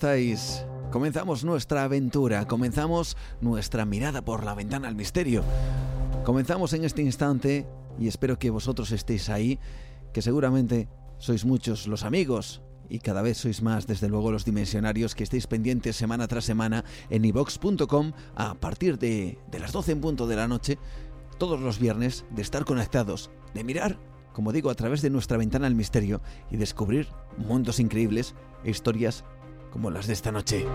Estáis? Comenzamos nuestra aventura, comenzamos nuestra mirada por la ventana al misterio. Comenzamos en este instante y espero que vosotros estéis ahí, que seguramente sois muchos los amigos y cada vez sois más, desde luego, los dimensionarios que estéis pendientes semana tras semana en ivox.com a partir de, de las 12 en punto de la noche, todos los viernes, de estar conectados, de mirar como digo, a través de nuestra ventana al misterio y descubrir mundos increíbles e historias como las de esta noche.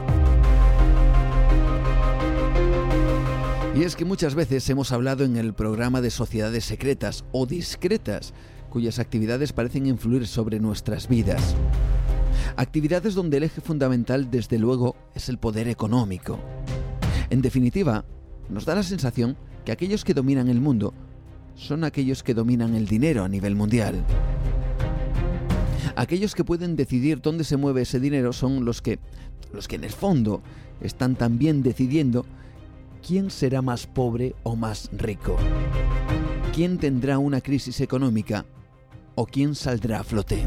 Y es que muchas veces hemos hablado en el programa de sociedades secretas o discretas, cuyas actividades parecen influir sobre nuestras vidas. Actividades donde el eje fundamental, desde luego, es el poder económico. En definitiva, nos da la sensación que aquellos que dominan el mundo son aquellos que dominan el dinero a nivel mundial. Aquellos que pueden decidir dónde se mueve ese dinero son los que, los que en el fondo están también decidiendo quién será más pobre o más rico, quién tendrá una crisis económica o quién saldrá a flote.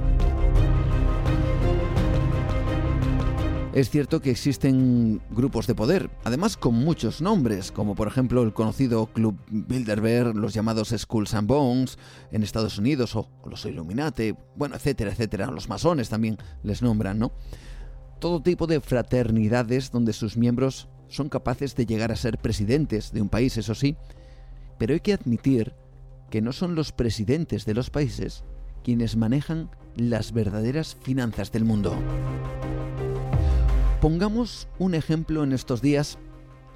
Es cierto que existen grupos de poder, además con muchos nombres, como por ejemplo el conocido Club Bilderberg, los llamados Skulls and Bones en Estados Unidos, o, los Illuminati, bueno, etcétera, etcétera. Los masones también les nombran, ¿no? Todo tipo de fraternidades donde sus miembros son capaces de llegar a ser presidentes de un país, eso sí, pero hay que admitir que no son los presidentes de los países quienes manejan las verdaderas finanzas del mundo. Pongamos un ejemplo en estos días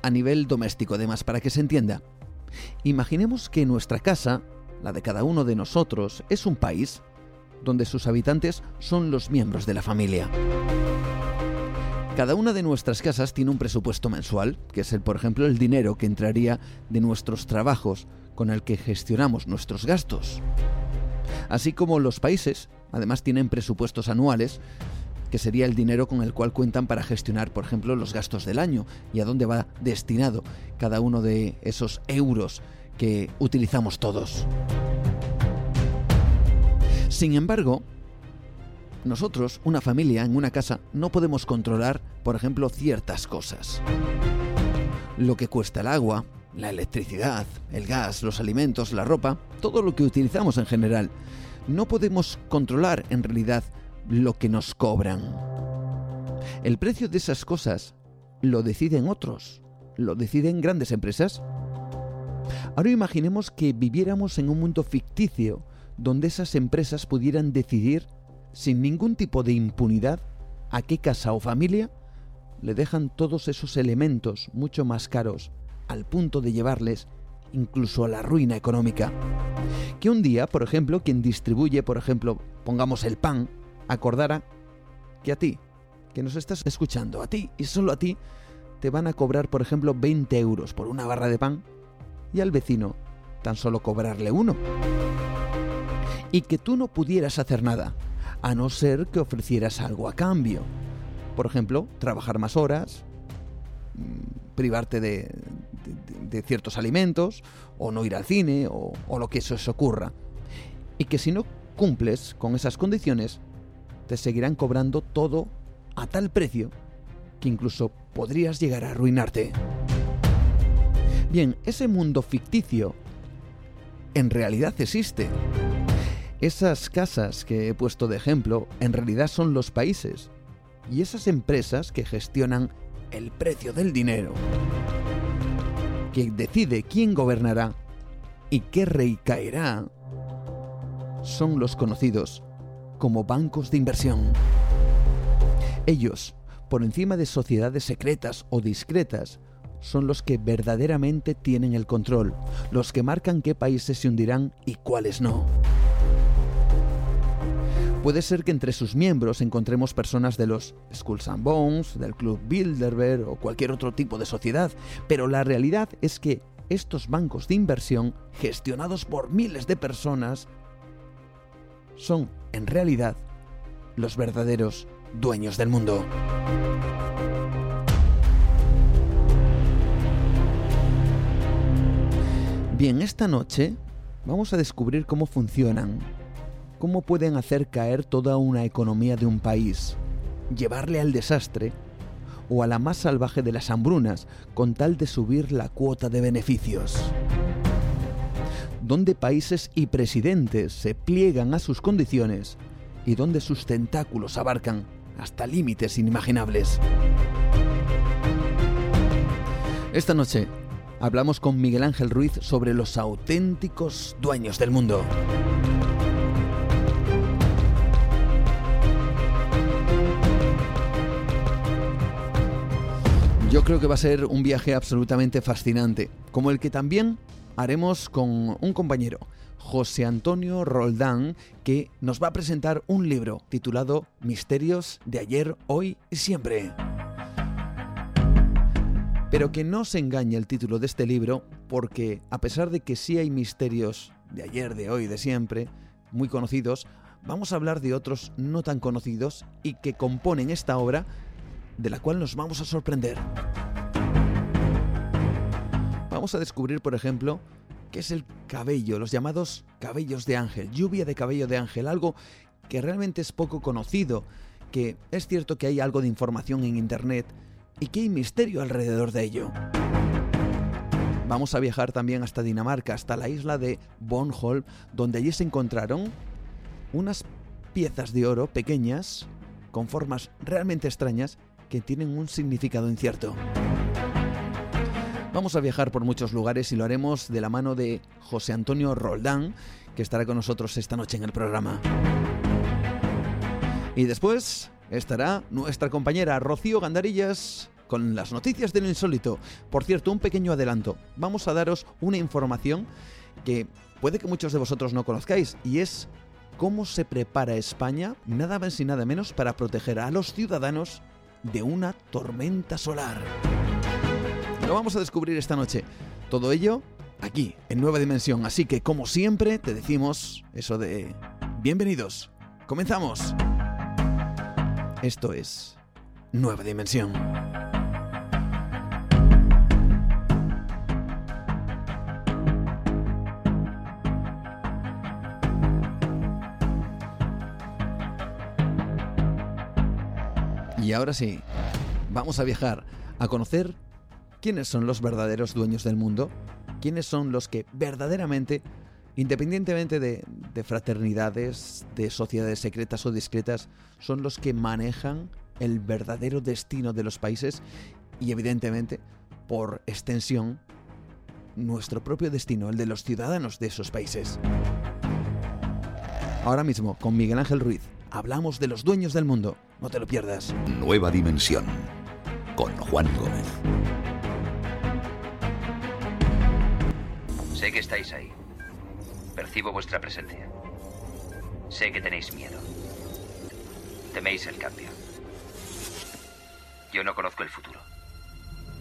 a nivel doméstico, además, para que se entienda. Imaginemos que nuestra casa, la de cada uno de nosotros, es un país donde sus habitantes son los miembros de la familia. Cada una de nuestras casas tiene un presupuesto mensual, que es el, por ejemplo, el dinero que entraría de nuestros trabajos con el que gestionamos nuestros gastos. Así como los países, además, tienen presupuestos anuales que sería el dinero con el cual cuentan para gestionar, por ejemplo, los gastos del año y a dónde va destinado cada uno de esos euros que utilizamos todos. Sin embargo, nosotros, una familia en una casa, no podemos controlar, por ejemplo, ciertas cosas. Lo que cuesta el agua, la electricidad, el gas, los alimentos, la ropa, todo lo que utilizamos en general. No podemos controlar en realidad lo que nos cobran. El precio de esas cosas lo deciden otros, lo deciden grandes empresas. Ahora imaginemos que viviéramos en un mundo ficticio donde esas empresas pudieran decidir sin ningún tipo de impunidad a qué casa o familia le dejan todos esos elementos mucho más caros al punto de llevarles incluso a la ruina económica. Que un día, por ejemplo, quien distribuye, por ejemplo, pongamos el pan, acordara que a ti, que nos estás escuchando, a ti y solo a ti, te van a cobrar, por ejemplo, 20 euros por una barra de pan y al vecino tan solo cobrarle uno. Y que tú no pudieras hacer nada, a no ser que ofrecieras algo a cambio. Por ejemplo, trabajar más horas, mm, privarte de, de, ciertos alimentos, o no ir al cine, o, o lo que eso se ocurra. Y que si no cumples con esas condiciones, te seguirán cobrando todo a tal precio que incluso podrías llegar a arruinarte. Bien, ese mundo ficticio en realidad existe. Esas casas que he puesto de ejemplo en realidad son los países y esas empresas que gestionan el precio del dinero, que decide quién gobernará y qué rey caerá, son los conocidos como bancos de inversión. Ellos, por encima de sociedades secretas o discretas, son los que verdaderamente tienen el control, los que marcan qué países se hundirán y cuáles no. Puede ser que entre sus miembros encontremos personas de los Skulls and Bones, del Club Bilderberg o cualquier otro tipo de sociedad, pero la realidad es que estos bancos de inversión, gestionados por miles de personas, son en realidad los verdaderos dueños del mundo. Bien, esta noche vamos a descubrir cómo funcionan cómo pueden hacer caer toda una economía de un país, llevarle al desastre o a la más salvaje de las hambrunas con tal de subir la cuota de beneficios. Donde países y presidentes se pliegan a sus condiciones y donde sus tentáculos abarcan hasta límites inimaginables. Esta noche hablamos con Miguel Ángel Ruiz sobre los auténticos dueños del mundo. Yo creo que va a ser un viaje absolutamente fascinante, como el que también haremos con un compañero, José Antonio Roldán, que nos va a presentar un libro titulado Misterios de ayer, hoy y siempre. Pero que no se engañe el título de este libro, porque a pesar de que sí hay misterios de ayer, de hoy, de siempre, muy conocidos, vamos a hablar de otros no tan conocidos y que componen esta obra de la cual nos vamos a sorprender. Vamos a descubrir, por ejemplo, qué es el cabello, los llamados cabellos de ángel, lluvia de cabello de ángel, algo que realmente es poco conocido, que es cierto que hay algo de información en Internet y que hay misterio alrededor de ello. Vamos a viajar también hasta Dinamarca, hasta la isla de Bornholm, donde allí se encontraron unas piezas de oro pequeñas, con formas realmente extrañas, que tienen un significado incierto. Vamos a viajar por muchos lugares y lo haremos de la mano de José Antonio Roldán, que estará con nosotros esta noche en el programa. Y después estará nuestra compañera Rocío Gandarillas con las noticias de lo insólito. Por cierto, un pequeño adelanto. Vamos a daros una información que puede que muchos de vosotros no conozcáis y es cómo se prepara España, nada más y nada menos, para proteger a los ciudadanos de una tormenta solar. Lo vamos a descubrir esta noche. Todo ello aquí, en Nueva Dimensión. Así que, como siempre, te decimos eso de... Bienvenidos. Comenzamos. Esto es Nueva Dimensión. Y ahora sí, vamos a viajar, a conocer quiénes son los verdaderos dueños del mundo, quiénes son los que verdaderamente, independientemente de, fraternidades, de sociedades secretas o discretas, son los que manejan el verdadero destino de los países y evidentemente, por extensión, nuestro propio destino, el de los ciudadanos de esos países. Ahora mismo, con Miguel Ángel Ruiz, hablamos de los dueños del mundo. No te lo pierdas. Nueva Dimensión con Juan Gómez. Sé que estáis ahí. Percibo vuestra presencia. Sé que tenéis miedo. Teméis el cambio. Yo no conozco el futuro.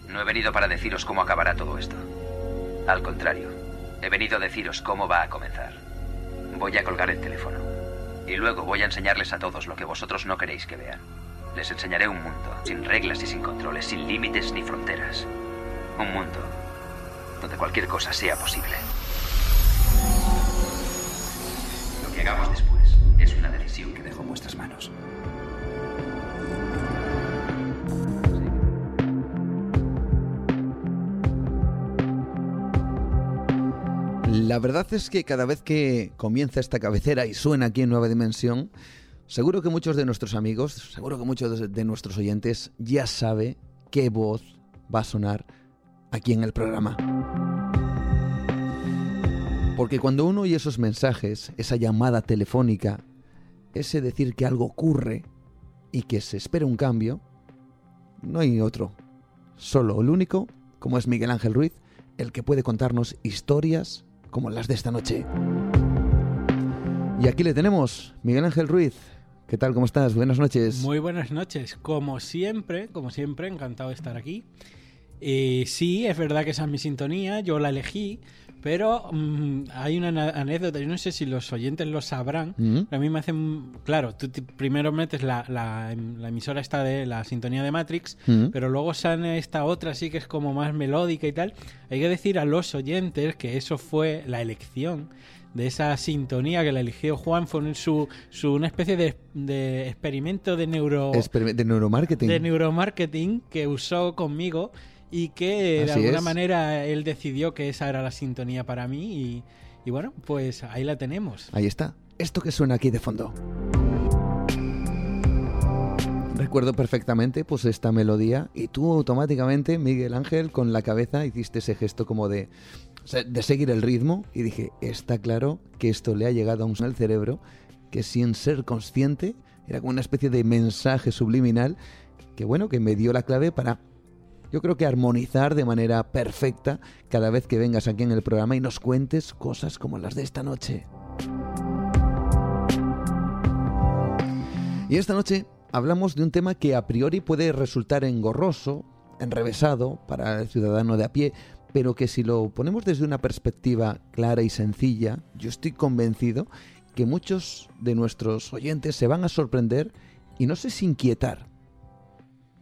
No he venido para deciros cómo acabará todo esto. Al contrario, he venido a deciros cómo va a comenzar. Voy a colgar el teléfono. Y luego voy a enseñarles a todos lo que vosotros no queréis que vean. Les enseñaré un mundo, sin reglas y sin controles, sin límites ni fronteras. Un mundo donde cualquier cosa sea posible. Lo que hagamos después es una decisión que dejo en vuestras manos. La verdad es que cada vez que comienza esta cabecera y suena aquí en Nueva Dimensión, seguro que muchos de nuestros amigos, seguro que muchos de nuestros oyentes ya sabe qué voz va a sonar aquí en el programa. Porque cuando uno oye esos mensajes, esa llamada telefónica, ese decir que algo ocurre y que se espera un cambio, no hay otro. Solo el único, como es Miguel Ángel Ruiz, el que puede contarnos historias como las de esta noche. Y aquí le tenemos, Miguel Ángel Ruiz. ¿Qué tal? ¿Cómo estás? Buenas noches. Muy buenas noches. Como siempre, como siempre, encantado de estar aquí. Eh, sí, es verdad que esa es mi sintonía, yo la elegí, pero mm, hay una anécdota, yo no sé si los oyentes lo sabrán, Mm. a mí me hace... Claro, tú primero metes la, la- la emisora esta de la sintonía de Matrix, Mm. pero luego sale esta otra sí que es como más melódica y tal. Hay que decir a los oyentes que eso fue la elección de esa sintonía que la eligió Juan, fue su, su- una especie de, de experimento de neuro Experiment- de neuromarketing. de neuromarketing que usó conmigo y que de Así alguna es. manera él decidió que esa era la sintonía para mí y, y bueno, pues ahí la tenemos. Ahí está. Esto que suena aquí de fondo. Recuerdo perfectamente pues esta melodía y tú automáticamente, Miguel Ángel, con la cabeza hiciste ese gesto como de, de seguir el ritmo y dije, está claro que esto le ha llegado a un al cerebro que sin ser consciente era como una especie de mensaje subliminal que bueno, que me dio la clave para yo creo que armonizar de manera perfecta cada vez que vengas aquí en el programa y nos cuentes cosas como las de esta noche. Y esta noche hablamos de un tema que a priori puede resultar engorroso, enrevesado para el ciudadano de a pie, pero que si lo ponemos desde una perspectiva clara y sencilla, yo estoy convencido que muchos de nuestros oyentes se van a sorprender y no sé si inquietar.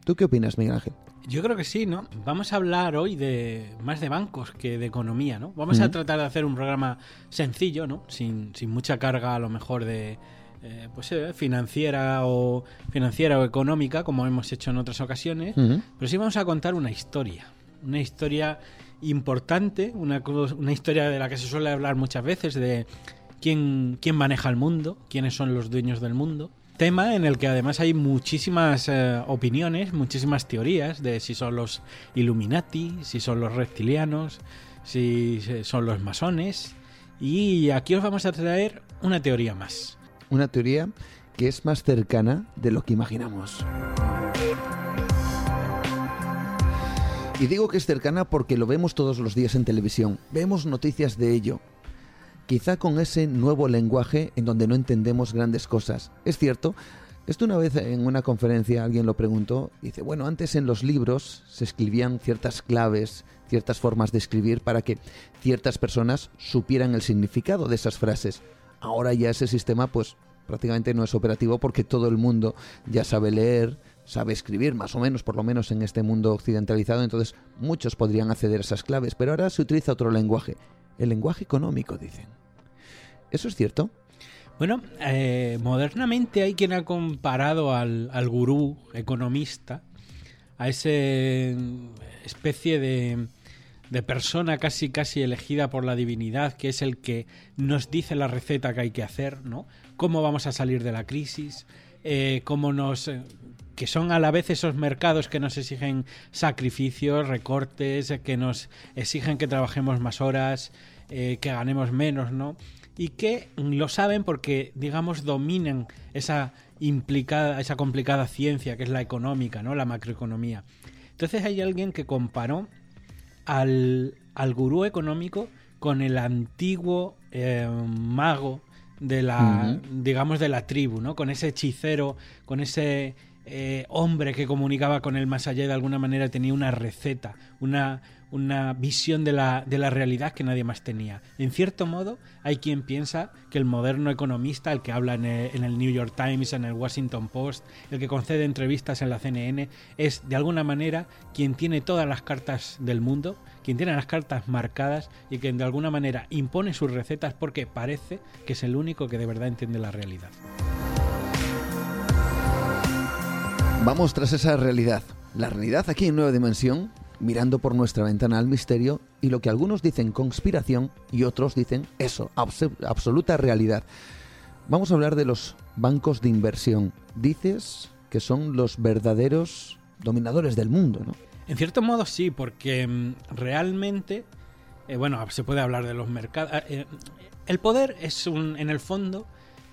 ¿Tú qué opinas, Miguel Ángel? Yo creo que sí, ¿no? Vamos a hablar hoy de más de bancos que de economía, ¿no? Vamos a tratar de hacer un programa sencillo, ¿no? Sin, sin mucha carga a lo mejor de eh, pues eh, financiera o financiera o económica, como hemos hecho en otras ocasiones. Pero sí vamos a contar una historia. Una historia importante, una, una historia de la que se suele hablar muchas veces, de quién, quién maneja el mundo, quiénes son los dueños del mundo. Tema en el que además hay muchísimas eh, opiniones, muchísimas teorías de si son los Illuminati, si son los reptilianos, si son los masones. Y aquí os vamos a traer una teoría más. Una teoría que es más cercana de lo que imaginamos. Y digo que es cercana porque lo vemos todos los días en televisión, vemos noticias de ello. Quizá con ese nuevo lenguaje en donde no entendemos grandes cosas. Es cierto, esto una vez en una conferencia alguien lo preguntó, dice, bueno, antes en los libros se escribían ciertas claves, ciertas formas de escribir para que ciertas personas supieran el significado de esas frases. Ahora ya ese sistema pues prácticamente no es operativo porque todo el mundo ya sabe leer, sabe escribir, más o menos, por lo menos en este mundo occidentalizado, entonces muchos podrían acceder a esas claves, pero ahora se utiliza otro lenguaje, el lenguaje económico, dicen. ¿Eso es cierto? Bueno, eh, modernamente hay quien ha comparado al, al gurú economista, a ese especie de, de persona casi casi elegida por la divinidad, que es el que nos dice la receta que hay que hacer, ¿no? Cómo vamos a salir de la crisis, eh, cómo nos eh, que son a la vez esos mercados que nos exigen sacrificios, recortes, que nos exigen que trabajemos más horas, que ganemos menos, ¿no? Y que lo saben porque, digamos, dominan esa implicada, esa complicada ciencia que es la económica, ¿no? La macroeconomía. Entonces hay alguien que comparó al, al gurú económico con el antiguo eh, mago de la, digamos, de la tribu, ¿no? Con ese hechicero, con ese eh, hombre que comunicaba con el más allá y de alguna manera tenía una receta, una, una visión de la, de la realidad que nadie más tenía. En cierto modo, hay quien piensa que el moderno economista, el que habla en el, en el New York Times, en el Washington Post, el que concede entrevistas en la CNN, es de alguna manera quien tiene todas las cartas del mundo, quien tiene las cartas marcadas y quien de alguna manera impone sus recetas porque parece que es el único que de verdad entiende la realidad. Vamos tras esa realidad. La realidad aquí en Nueva Dimensión, mirando por nuestra ventana al misterio y lo que algunos dicen conspiración y otros dicen eso, abs- absoluta realidad. Vamos a hablar de los bancos de inversión. Dices que son los verdaderos dominadores del mundo, ¿no? En cierto modo sí, porque mm, realmente, eh, bueno, se puede hablar de los mercados. eh, el poder es un, en el fondo,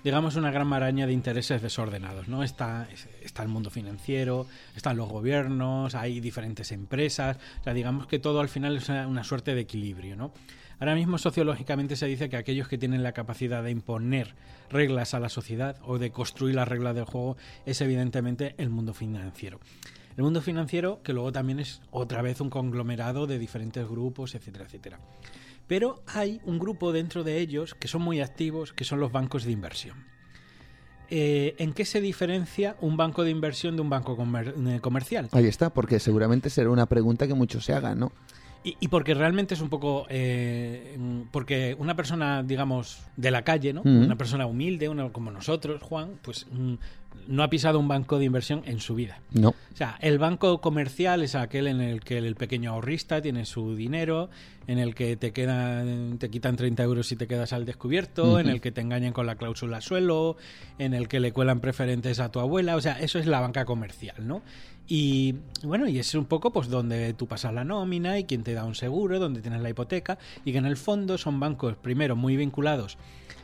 digamos, una gran maraña de intereses desordenados, ¿no? Está, está el mundo financiero, están los gobiernos, hay diferentes empresas, o sea, digamos que todo al final es una, una suerte de equilibrio, ¿no? Ahora mismo sociológicamente se dice que aquellos que tienen la capacidad de imponer reglas a la sociedad o de construir las reglas del juego es evidentemente el mundo financiero. El mundo financiero que luego también es otra vez un conglomerado de diferentes grupos, etcétera, etcétera. Pero hay un grupo dentro de ellos que son muy activos, que son los bancos de inversión. Eh, ¿En qué se diferencia un banco de inversión de un banco comer eh, comercial? Ahí está, porque seguramente será una pregunta que muchos se hagan, ¿no? Y, y, porque realmente es un poco. Eh, porque una persona, digamos, de la calle, ¿no? Mm. Una persona humilde, uno como nosotros, Juan, pues mm, no ha pisado un banco de inversión en su vida. No. O sea, el banco comercial es aquel en el que el pequeño ahorrista tiene su dinero, en el que te quedan, te quitan 30 euros si te quedas al descubierto, uh -huh. en el que te engañan con la cláusula suelo, en el que le cuelan preferentes a tu abuela. O sea, eso es la banca comercial, ¿no? Y bueno, y es un poco pues donde tú pasas la nómina y quien te da un seguro, donde tienes la hipoteca, y que en el fondo son bancos, primero, muy vinculados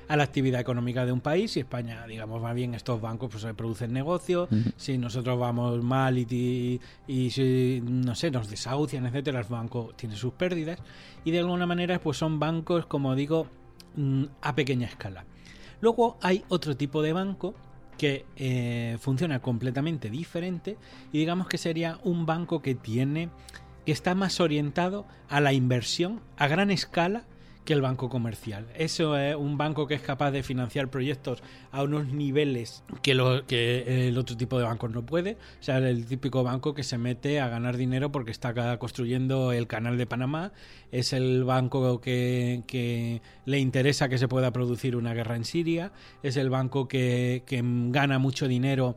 a la actividad económica de un país y España, digamos, más bien estos bancos pues producen negocio, uh -huh. si nosotros vamos mal y, y, si, no sé, nos desahucian, etcétera, el banco tiene sus pérdidas y de alguna manera pues son bancos, como digo, mm, a pequeña escala. Luego hay otro tipo de banco que eh, funciona completamente diferente y digamos que sería un banco que tiene que está más orientado a la inversión a gran escala que el banco comercial. Eso es un banco que es capaz de financiar proyectos a unos niveles que, lo, que el otro tipo de bancos no puede. O sea, el típico banco que se mete a ganar dinero porque está construyendo el canal de Panamá. Es el banco que, le interesa que se pueda producir una guerra en Siria. Es el banco que gana mucho dinero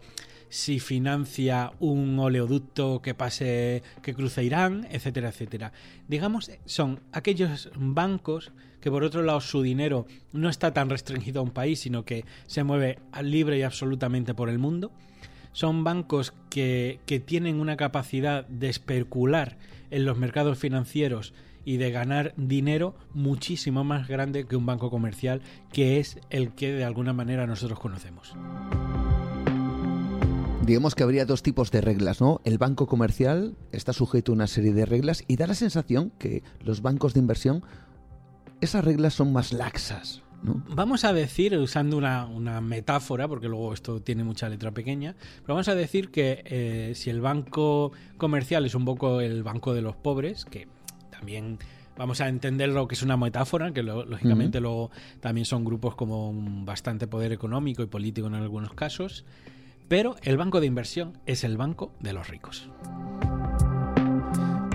si financia un oleoducto que pase, que cruce Irán, etcétera, etcétera. Digamos, son aquellos bancos que por otro lado su dinero no está tan restringido a un país, sino que se mueve libre y absolutamente por el mundo. Son bancos que, que tienen una capacidad de especular en los mercados financieros y de ganar dinero muchísimo más grande que un banco comercial, que es el que de alguna manera nosotros conocemos digamos que habría dos tipos de reglas, ¿no? El banco comercial está sujeto a una serie de reglas y da la sensación que los bancos de inversión, esas reglas son más laxas. ¿no? Vamos a decir, usando una, una, metáfora, porque luego esto tiene mucha letra pequeña, pero vamos a decir que eh, si el banco comercial es un poco el banco de los pobres, que también vamos a entender lo que es una metáfora, que lo, lógicamente uh -huh. luego también son grupos con bastante poder económico y político en algunos casos, pero el banco de inversión es el banco de los ricos.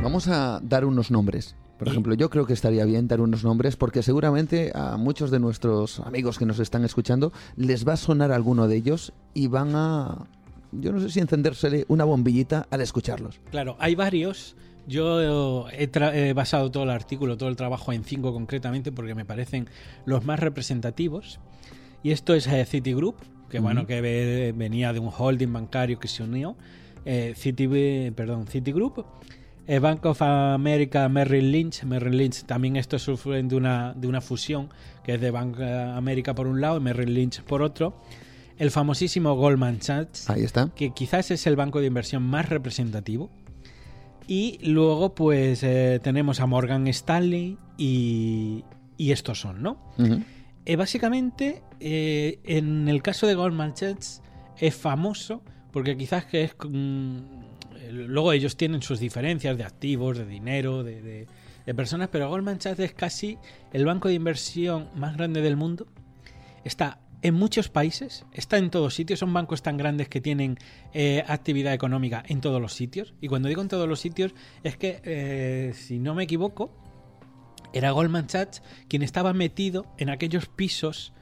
Vamos a dar unos nombres. Por ejemplo, yo creo que estaría bien dar unos nombres porque seguramente a muchos de nuestros amigos que nos están escuchando les va a sonar alguno de ellos y van a, yo no sé si encendérsele una bombillita al escucharlos. Claro, hay varios. Yo he, he, basado todo el artículo, todo el trabajo en cinco concretamente porque me parecen los más representativos. Y esto es eh, Citigroup, que uh -huh. bueno, que ve, venía de un holding bancario que se unió, eh, perdón, Citigroup, eh, Bank of America, Merrill Lynch, Merrill Lynch también esto sufre de una, de una fusión, que es de Bank of America por un lado y Merrill Lynch por otro, el famosísimo Goldman Sachs, Ahí está. que quizás es el banco de inversión más representativo, y luego pues eh, tenemos a Morgan Stanley y, y estos son, ¿no? Uh -huh. Eh, básicamente, eh, en el caso de Goldman Sachs es famoso porque quizás que es... Mm, luego ellos tienen sus diferencias de activos, de dinero, de, personas, pero Goldman Sachs es casi el banco de inversión más grande del mundo. Está en muchos países, está en todos sitios, son bancos tan grandes que tienen eh, actividad económica en todos los sitios. Y cuando digo en todos los sitios, es que, eh, si no me equivoco, era Goldman Sachs quien estaba metido en aquellos pisos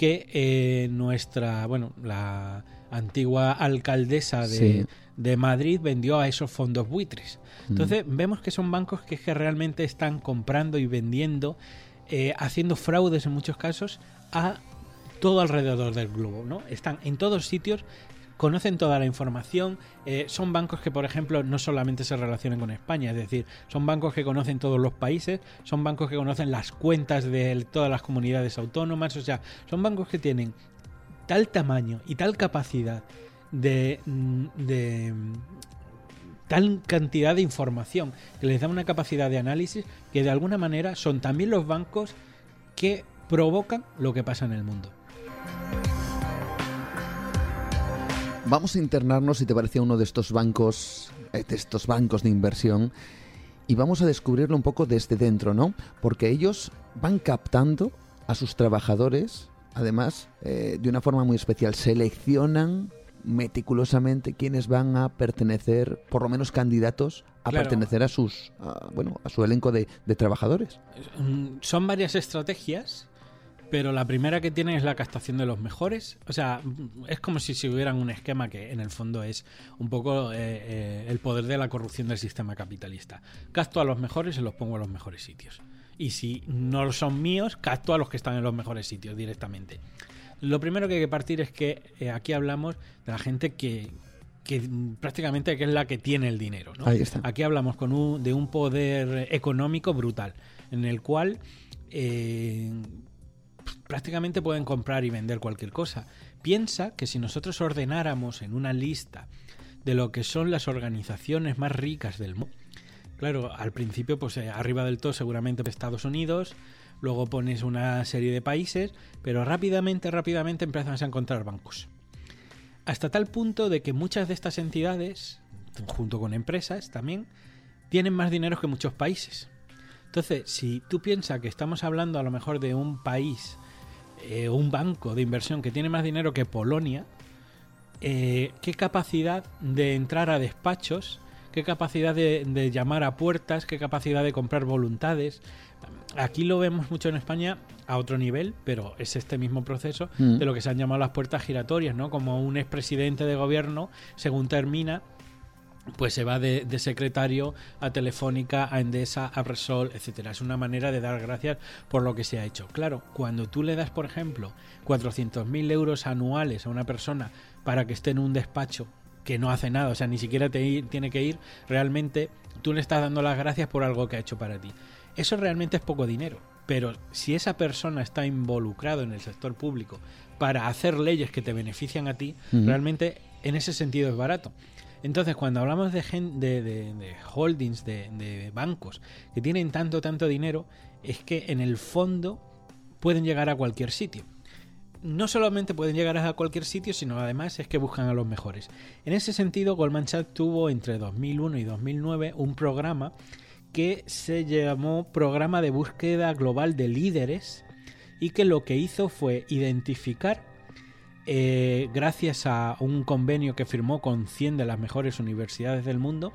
que eh, nuestra, bueno, la antigua alcaldesa de, sí. de, Madrid vendió a esos fondos buitres. Entonces mm. vemos que son bancos que, que, realmente están comprando y vendiendo, eh, haciendo fraudes en muchos casos a todo alrededor del globo, ¿no? Están en todos sitios conocen toda la información, eh, son bancos que, por ejemplo, no solamente se relacionan con España, es decir, son bancos que conocen todos los países, son bancos que conocen las cuentas de todas las comunidades autónomas, o sea, son bancos que tienen tal tamaño y tal capacidad de, mm, de mm, tal cantidad de información que les da una capacidad de análisis que de alguna manera son también los bancos que provocan lo que pasa en el mundo. Vamos a internarnos, si te parece, uno de estos bancos, eh, de estos bancos de inversión, y vamos a descubrirlo un poco desde dentro, ¿no? Porque ellos van captando a sus trabajadores, además, eh, de una forma muy especial. Seleccionan meticulosamente quienes van a pertenecer, por lo menos candidatos a pertenecer a sus, bueno, a su elenco de, de trabajadores. Mm, son varias estrategias pero la primera que tienen es la captación de los mejores. O sea, es como si se hubieran un esquema que en el fondo es un poco eh, eh, el poder de la corrupción del sistema capitalista. Capto a los mejores y los pongo en los mejores sitios. Y si no son míos, capto a los que están en los mejores sitios directamente. Lo primero que hay que partir es que eh, aquí hablamos de la gente que, prácticamente que es la que tiene el dinero. ¿no? Aquí hablamos con un, de un poder económico brutal, en el cual prácticamente pueden comprar y vender cualquier cosa. Piensa que si nosotros ordenáramos en una lista de lo que son las organizaciones más ricas del mundo, claro, al principio, pues eh, arriba del todo seguramente Estados Unidos, luego pones una serie de países, pero rápidamente, rápidamente empiezas a encontrar bancos. Hasta tal punto de que muchas de estas entidades, junto con empresas también, tienen más dinero que muchos países. Entonces, si tú piensas que estamos hablando a lo mejor de un país eh, un banco de inversión que tiene más dinero que Polonia, eh, qué capacidad de entrar a despachos, qué capacidad de, llamar a puertas, qué capacidad de comprar voluntades. Aquí lo vemos mucho en España a otro nivel, pero es este mismo proceso mm. de lo que se han llamado las puertas giratorias, ¿no? Como un expresidente de gobierno, según termina, pues se va de, secretario a Telefónica, a Endesa, a Resol, etcétera. Es una manera de dar gracias por lo que se ha hecho. Claro, cuando tú le das, por ejemplo, 400.000 euros anuales a una persona para que esté en un despacho que no hace nada, o sea, ni siquiera te tiene que ir, realmente tú le estás dando las gracias por algo que ha hecho para ti. Eso realmente es poco dinero, pero si esa persona está involucrado en el sector público para hacer leyes que te benefician a ti, realmente en ese sentido es barato. Entonces, cuando hablamos de, holdings, de, bancos que tienen tanto, tanto dinero, es que en el fondo pueden llegar a cualquier sitio. No solamente pueden llegar a cualquier sitio, sino además es que buscan a los mejores. En ese sentido, Goldman Sachs tuvo entre 2001 y 2009 un programa que se llamó Programa de Búsqueda Global de Líderes y que lo que hizo fue identificar eh, gracias a un convenio que firmó con 100 de las mejores universidades del mundo,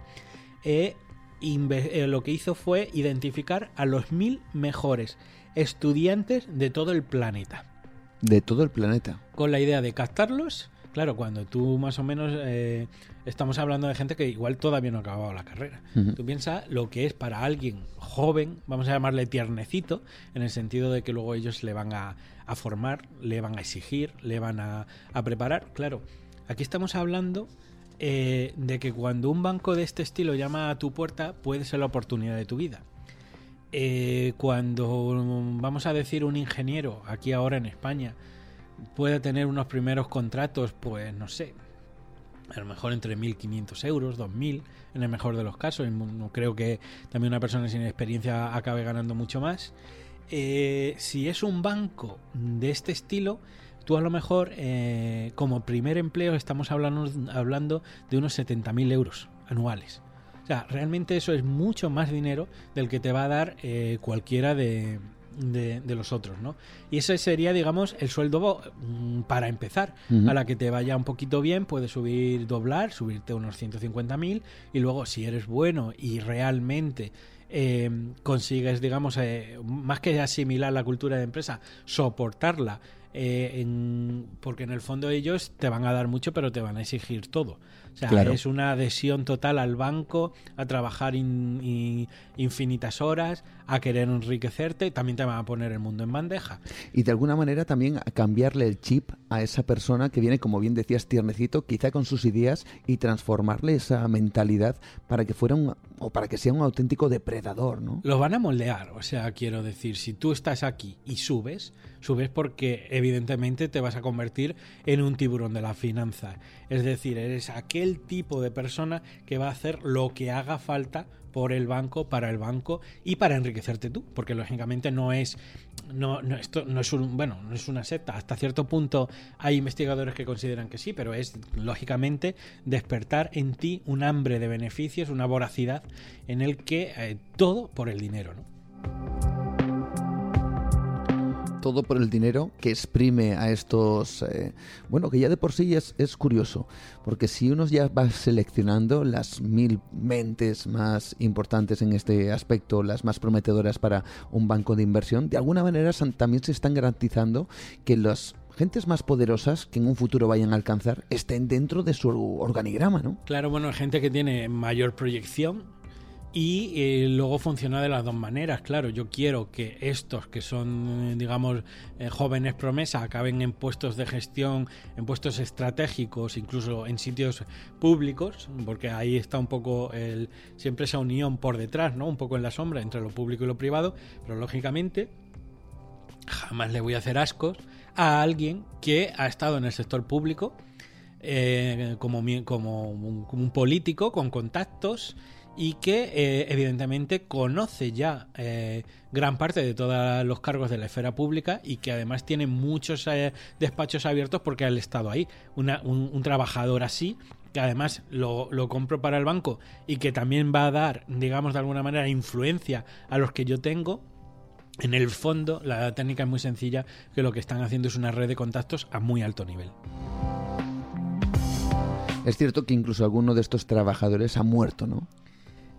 eh, eh, lo que hizo fue identificar a los mil mejores estudiantes de todo el planeta. De todo el planeta. Con la idea de captarlos Claro, cuando tú más o menos estamos hablando de gente que igual todavía no ha acabado la carrera. Tú piensas lo que es para alguien joven, vamos a llamarle tiernecito, en el sentido de que luego ellos le van a, formar, le van a exigir, le van a, preparar. Claro, aquí estamos hablando eh, de que cuando un banco de este estilo llama a tu puerta, puede ser la oportunidad de tu vida. Eh, cuando vamos a decir un ingeniero aquí ahora en España, puede tener unos primeros contratos, pues no sé, a lo mejor entre 1.500 euros, 2.000, en el mejor de los casos. No creo que también una persona sin experiencia acabe ganando mucho más. Eh, si es un banco de este estilo, tú a lo mejor eh, como primer empleo estamos hablando, hablando de unos 70.000 euros anuales. O sea, realmente eso es mucho más dinero del que te va a dar eh, cualquiera de, de, los otros, ¿no? Y ese sería, digamos, el sueldo mm, para empezar. A la que te vaya un poquito bien, puedes subir, doblar, subirte unos 150.000 y luego, si eres bueno y realmente eh, consigues, digamos, eh, más que asimilar la cultura de empresa, soportarla, eh, porque en el fondo ellos te van a dar mucho, pero te van a exigir todo. O sea, es una adhesión total al banco, a trabajar infinitas horas, a querer enriquecerte, también te van a poner el mundo en bandeja. Y de alguna manera también cambiarle el chip a esa persona que viene, como bien decías, tiernecito, quizá con sus ideas y transformarle esa mentalidad para que fuera un o para que sea un auténtico depredador, ¿no? Los van a moldear, o sea, quiero decir, si tú estás aquí y subes, subes porque evidentemente te vas a convertir en un tiburón de la finanza. Es decir, eres aquel tipo de persona que va a hacer lo que haga falta por el banco, para el banco y para enriquecerte tú, porque lógicamente no es no, esto no es un bueno, no es una secta. Hasta cierto punto hay investigadores que consideran que sí, pero es lógicamente despertar en ti un hambre de beneficios, una voracidad en el que eh, todo por el dinero, ¿no? Todo por el dinero que exprime a estos... Eh, bueno, que ya de por sí es, es curioso, porque si uno ya va seleccionando las mil mentes más importantes en este aspecto, las más prometedoras para un banco de inversión, de alguna manera también se están garantizando que las gentes más poderosas que en un futuro vayan a alcanzar estén dentro de su organigrama, ¿no? Claro, bueno, gente que tiene mayor proyección, y eh, luego funciona de las dos maneras, claro. Yo quiero que estos que son, eh, digamos, eh, jóvenes promesa acaben en puestos de gestión, en puestos estratégicos, incluso en sitios públicos, porque ahí está un poco el, siempre esa unión por detrás, ¿no? Un poco en la sombra entre lo público y lo privado, pero lógicamente jamás le voy a hacer ascos a alguien que ha estado en el sector público como, como un político con contactos y que eh, evidentemente conoce ya eh, gran parte de todos los cargos de la esfera pública y que además tiene muchos eh, despachos abiertos porque ha estado ahí. un, trabajador así que además lo, lo, compro para el banco y que también va a dar, digamos de alguna manera, influencia a los que yo tengo, en el fondo la técnica es muy sencilla, que lo que están haciendo es una red de contactos a muy alto nivel. Es cierto que incluso alguno de estos trabajadores ha muerto, ¿no?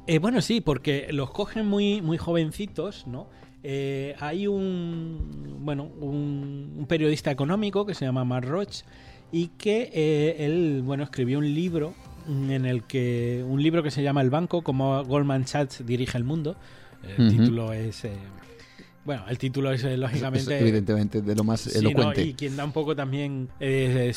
Eh, bueno, sí, porque los cogen muy, muy jovencitos, ¿no? Eh, hay un, bueno, un, periodista económico que se llama Mark Roach y que eh, él, bueno, escribió un libro en el que un libro que se llama El banco, como Goldman Sachs dirige el mundo. El título es bueno, el título es eh, lógicamente. evidentemente de lo más elocuente. y quien da un poco también eh,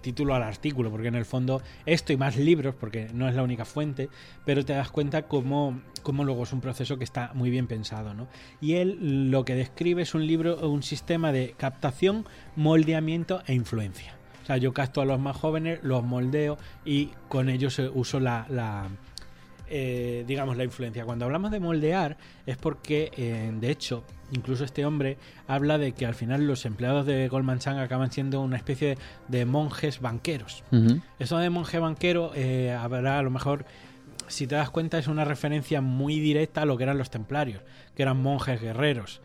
título al artículo, porque en el fondo esto y más libros, porque no es la única fuente, pero te das cuenta cómo, cómo luego es un proceso que está muy bien pensado. ¿no? Y él lo que describe es un libro, un sistema de captación, moldeamiento e influencia. O sea, yo capto a los más jóvenes, los moldeo y con ellos uso la eh, digamos, la influencia. Cuando hablamos de moldear es porque, eh, de hecho, incluso este hombre habla de que al final los empleados de Goldman Sachs acaban siendo una especie de monjes banqueros. Eso de monje banquero eh, habrá a lo mejor si te das cuenta, es una referencia muy directa a lo que eran los templarios, que eran monjes guerreros.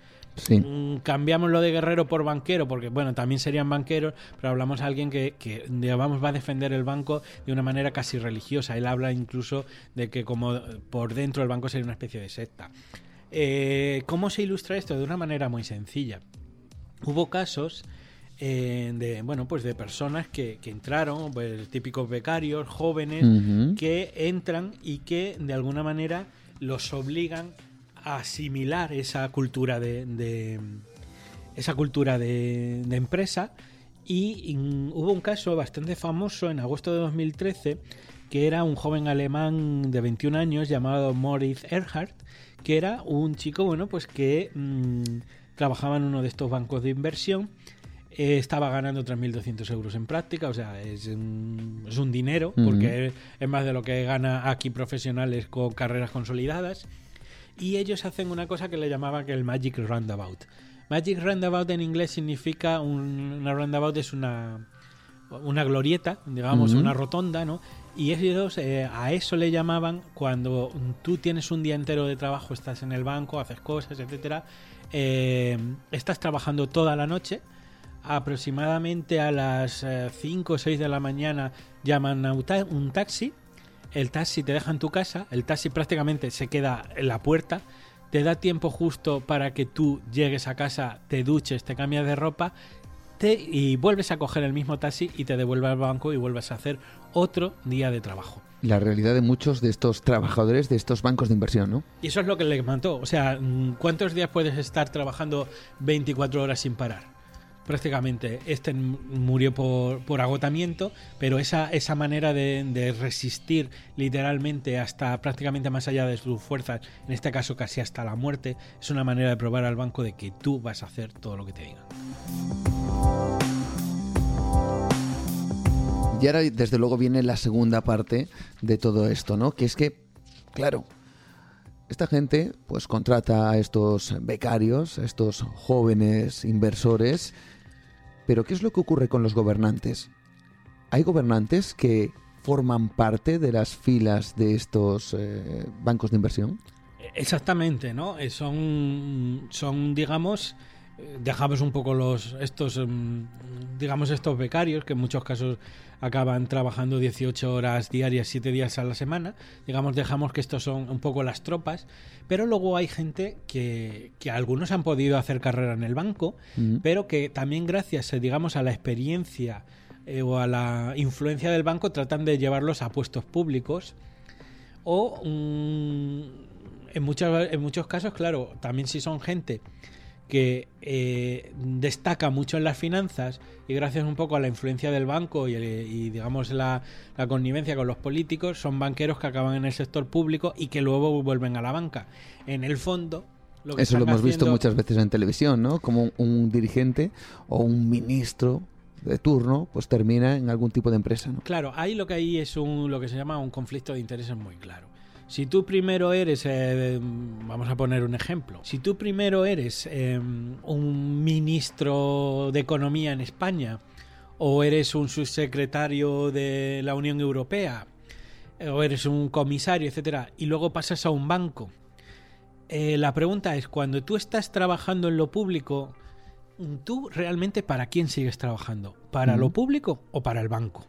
Mm, cambiamos lo de guerrero por banquero, porque bueno, también serían banqueros, pero hablamos de alguien que, que digamos, va a defender el banco de una manera casi religiosa. Él habla incluso de que como por dentro el banco sería una especie de secta. Eh, ¿Cómo se ilustra esto? De una manera muy sencilla. Hubo casos eh, de bueno pues de personas que, entraron, pues típicos becarios, jóvenes, que entran y que de alguna manera los obligan asimilar esa cultura de, esa cultura de, empresa. Y, hubo un caso bastante famoso en agosto de 2013 que era un joven alemán de 21 años llamado Moritz Erhardt que era un chico bueno pues que mm, trabajaba en uno de estos bancos de inversión. Eh, estaba ganando 3.200 euros en práctica, o sea, es un, es un dinero, porque es más de lo que gana aquí profesionales con carreras consolidadas y ellos hacen una cosa que le llamaban que el Magic Roundabout. Magic Roundabout en inglés significa una roundabout es una una glorieta, digamos, una rotonda, ¿no? Y ellos eh, a eso le llamaban cuando tú tienes un día entero de trabajo, estás en el banco, haces cosas, etcétera, eh, estás trabajando toda la noche, aproximadamente a las 5 eh, o 6 de la mañana llaman a un taxi el taxi te deja en tu casa, el taxi prácticamente se queda en la puerta, te da tiempo justo para que tú llegues a casa, te duches, te cambias de ropa te, y vuelves a coger el mismo taxi y te devuelve al banco y vuelves a hacer otro día de trabajo. La realidad de muchos de estos trabajadores de estos bancos de inversión, ¿no? Y eso es lo que le mató. O sea, ¿cuántos días puedes estar trabajando 24 horas sin parar? Prácticamente. Este murió por, por agotamiento, pero esa, esa manera de, resistir literalmente hasta prácticamente más allá de sus fuerzas, en este caso casi hasta la muerte, es una manera de probar al banco de que tú vas a hacer todo lo que te digan. Y ahora, desde luego, viene la segunda parte de todo esto, ¿no? Que es que, claro, esta gente pues contrata a estos becarios, a estos jóvenes inversores pero ¿qué es lo que ocurre con los gobernantes? ¿Hay gobernantes que forman parte de las filas de estos eh, bancos de inversión? Exactamente, ¿no? Eh, son, son digamos, eh, dejamos un poco los estos em, digamos estos becarios que en muchos casos acaban trabajando 18 horas diarias, 7 días a la semana. Digamos, dejamos que estos son un poco las tropas. Pero luego hay gente que, que algunos han podido hacer carrera en el banco, pero que también gracias, eh, digamos, a la experiencia eh, o a la influencia del banco tratan de llevarlos a puestos públicos. O mm, en, muchos, en muchos casos, claro, también si son gente que eh, destaca mucho en las finanzas y gracias un poco a la influencia del banco y, digamos la, connivencia con los políticos, son banqueros que acaban en el sector público y que luego vuelven a la banca. En el fondo, lo Eso lo hemos visto muchas veces en televisión, ¿no? Como un, dirigente o un ministro de turno, pues termina en algún tipo de empresa, ¿no? Claro, ahí lo que hay es un, lo que se llama un conflicto de intereses muy claro. Si tú primero eres, eh, vamos a poner un ejemplo, si tú primero eres em, un ministro de Economía en España o eres un subsecretario de la Unión Europea o eres un comisario, etcétera, y luego pasas a un banco, eh, la pregunta es, cuando tú estás trabajando en lo público, ¿tú realmente para quién sigues trabajando? ¿Para lo público o para el banco?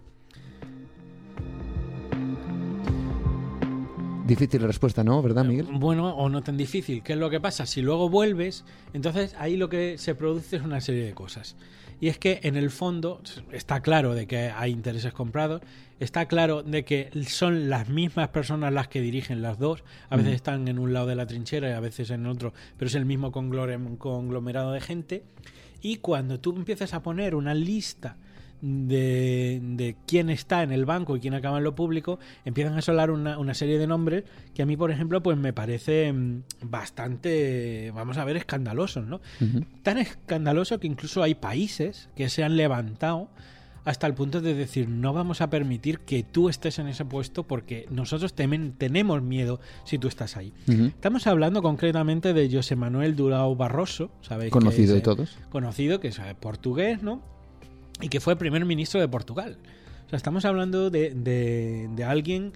Difícil respuesta, ¿no? ¿Verdad, Miguel? Bueno, o no tan difícil. ¿Qué es lo que pasa? Si luego vuelves, entonces ahí lo que se produce es una serie de cosas. Y es que en el fondo está claro de que hay intereses comprados, está claro de que son las mismas personas las que dirigen las dos, a veces están en un lado de la trinchera y a veces en otro, pero es el mismo conglomerado de gente. Y cuando tú empiezas a poner una lista de, quién está en el banco y quién acaba en lo público, empiezan a solar una, una, serie de nombres que a mí, por ejemplo, pues me parece bastante, vamos a ver, escandalosos, ¿no? Tan escandaloso que incluso hay países que se han levantado hasta el punto de decir no vamos a permitir que tú estés en ese puesto porque nosotros tenemos miedo si tú estás ahí. Estamos hablando concretamente de José Manuel Durao Barroso, ¿sabéis? Conocido de todos. Conocido, que es portugués, ¿no? Y que fue primer ministro de Portugal. O sea, estamos hablando de, de, alguien,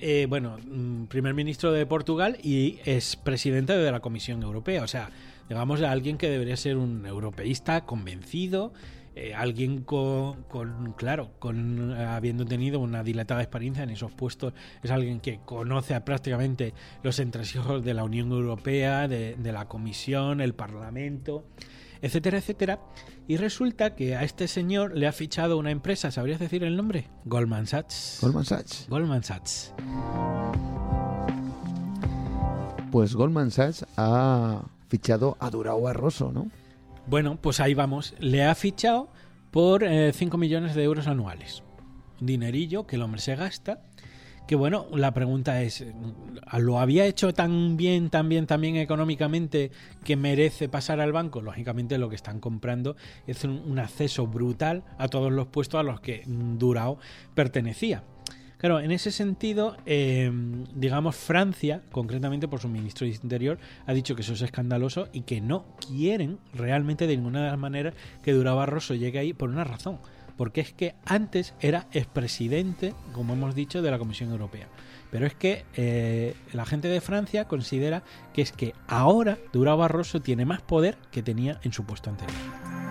eh, bueno, mm, primer ministro de Portugal y es presidente de la Comisión Europea. O sea, digamos de alguien que debería ser un europeísta convencido, eh, alguien con, con, claro, con habiendo tenido una dilatada experiencia en esos puestos, es alguien que conoce prácticamente los entresijos de la Unión Europea, de la Comisión, el Parlamento etcétera, etcétera. Y resulta que a este señor le ha fichado una empresa, ¿sabrías decir el nombre? Goldman Sachs. Goldman Sachs. Goldman Sachs. Pues Goldman Sachs ha fichado a Durao Barroso, ¿no? Bueno, pues ahí vamos. Le ha fichado por 5 eh, millones de euros anuales. Dinerillo que el hombre se gasta que bueno, la pregunta es, ¿lo había hecho tan bien, tan bien, tan bien económicamente que merece pasar al banco? Lógicamente lo que están comprando es un, acceso brutal a todos los puestos a los que Durao pertenecía. Claro, en ese sentido, eh, digamos, Francia, concretamente por su ministro de Interior, ha dicho que eso es escandaloso y que no quieren realmente de ninguna de las maneras que Durao Barroso llegue ahí por una razón porque es que antes era expresidente, como hemos dicho, de la Comisión Europea. Pero es que eh, la gente de Francia considera que es que ahora Durao Barroso tiene más poder que tenía en su puesto anterior.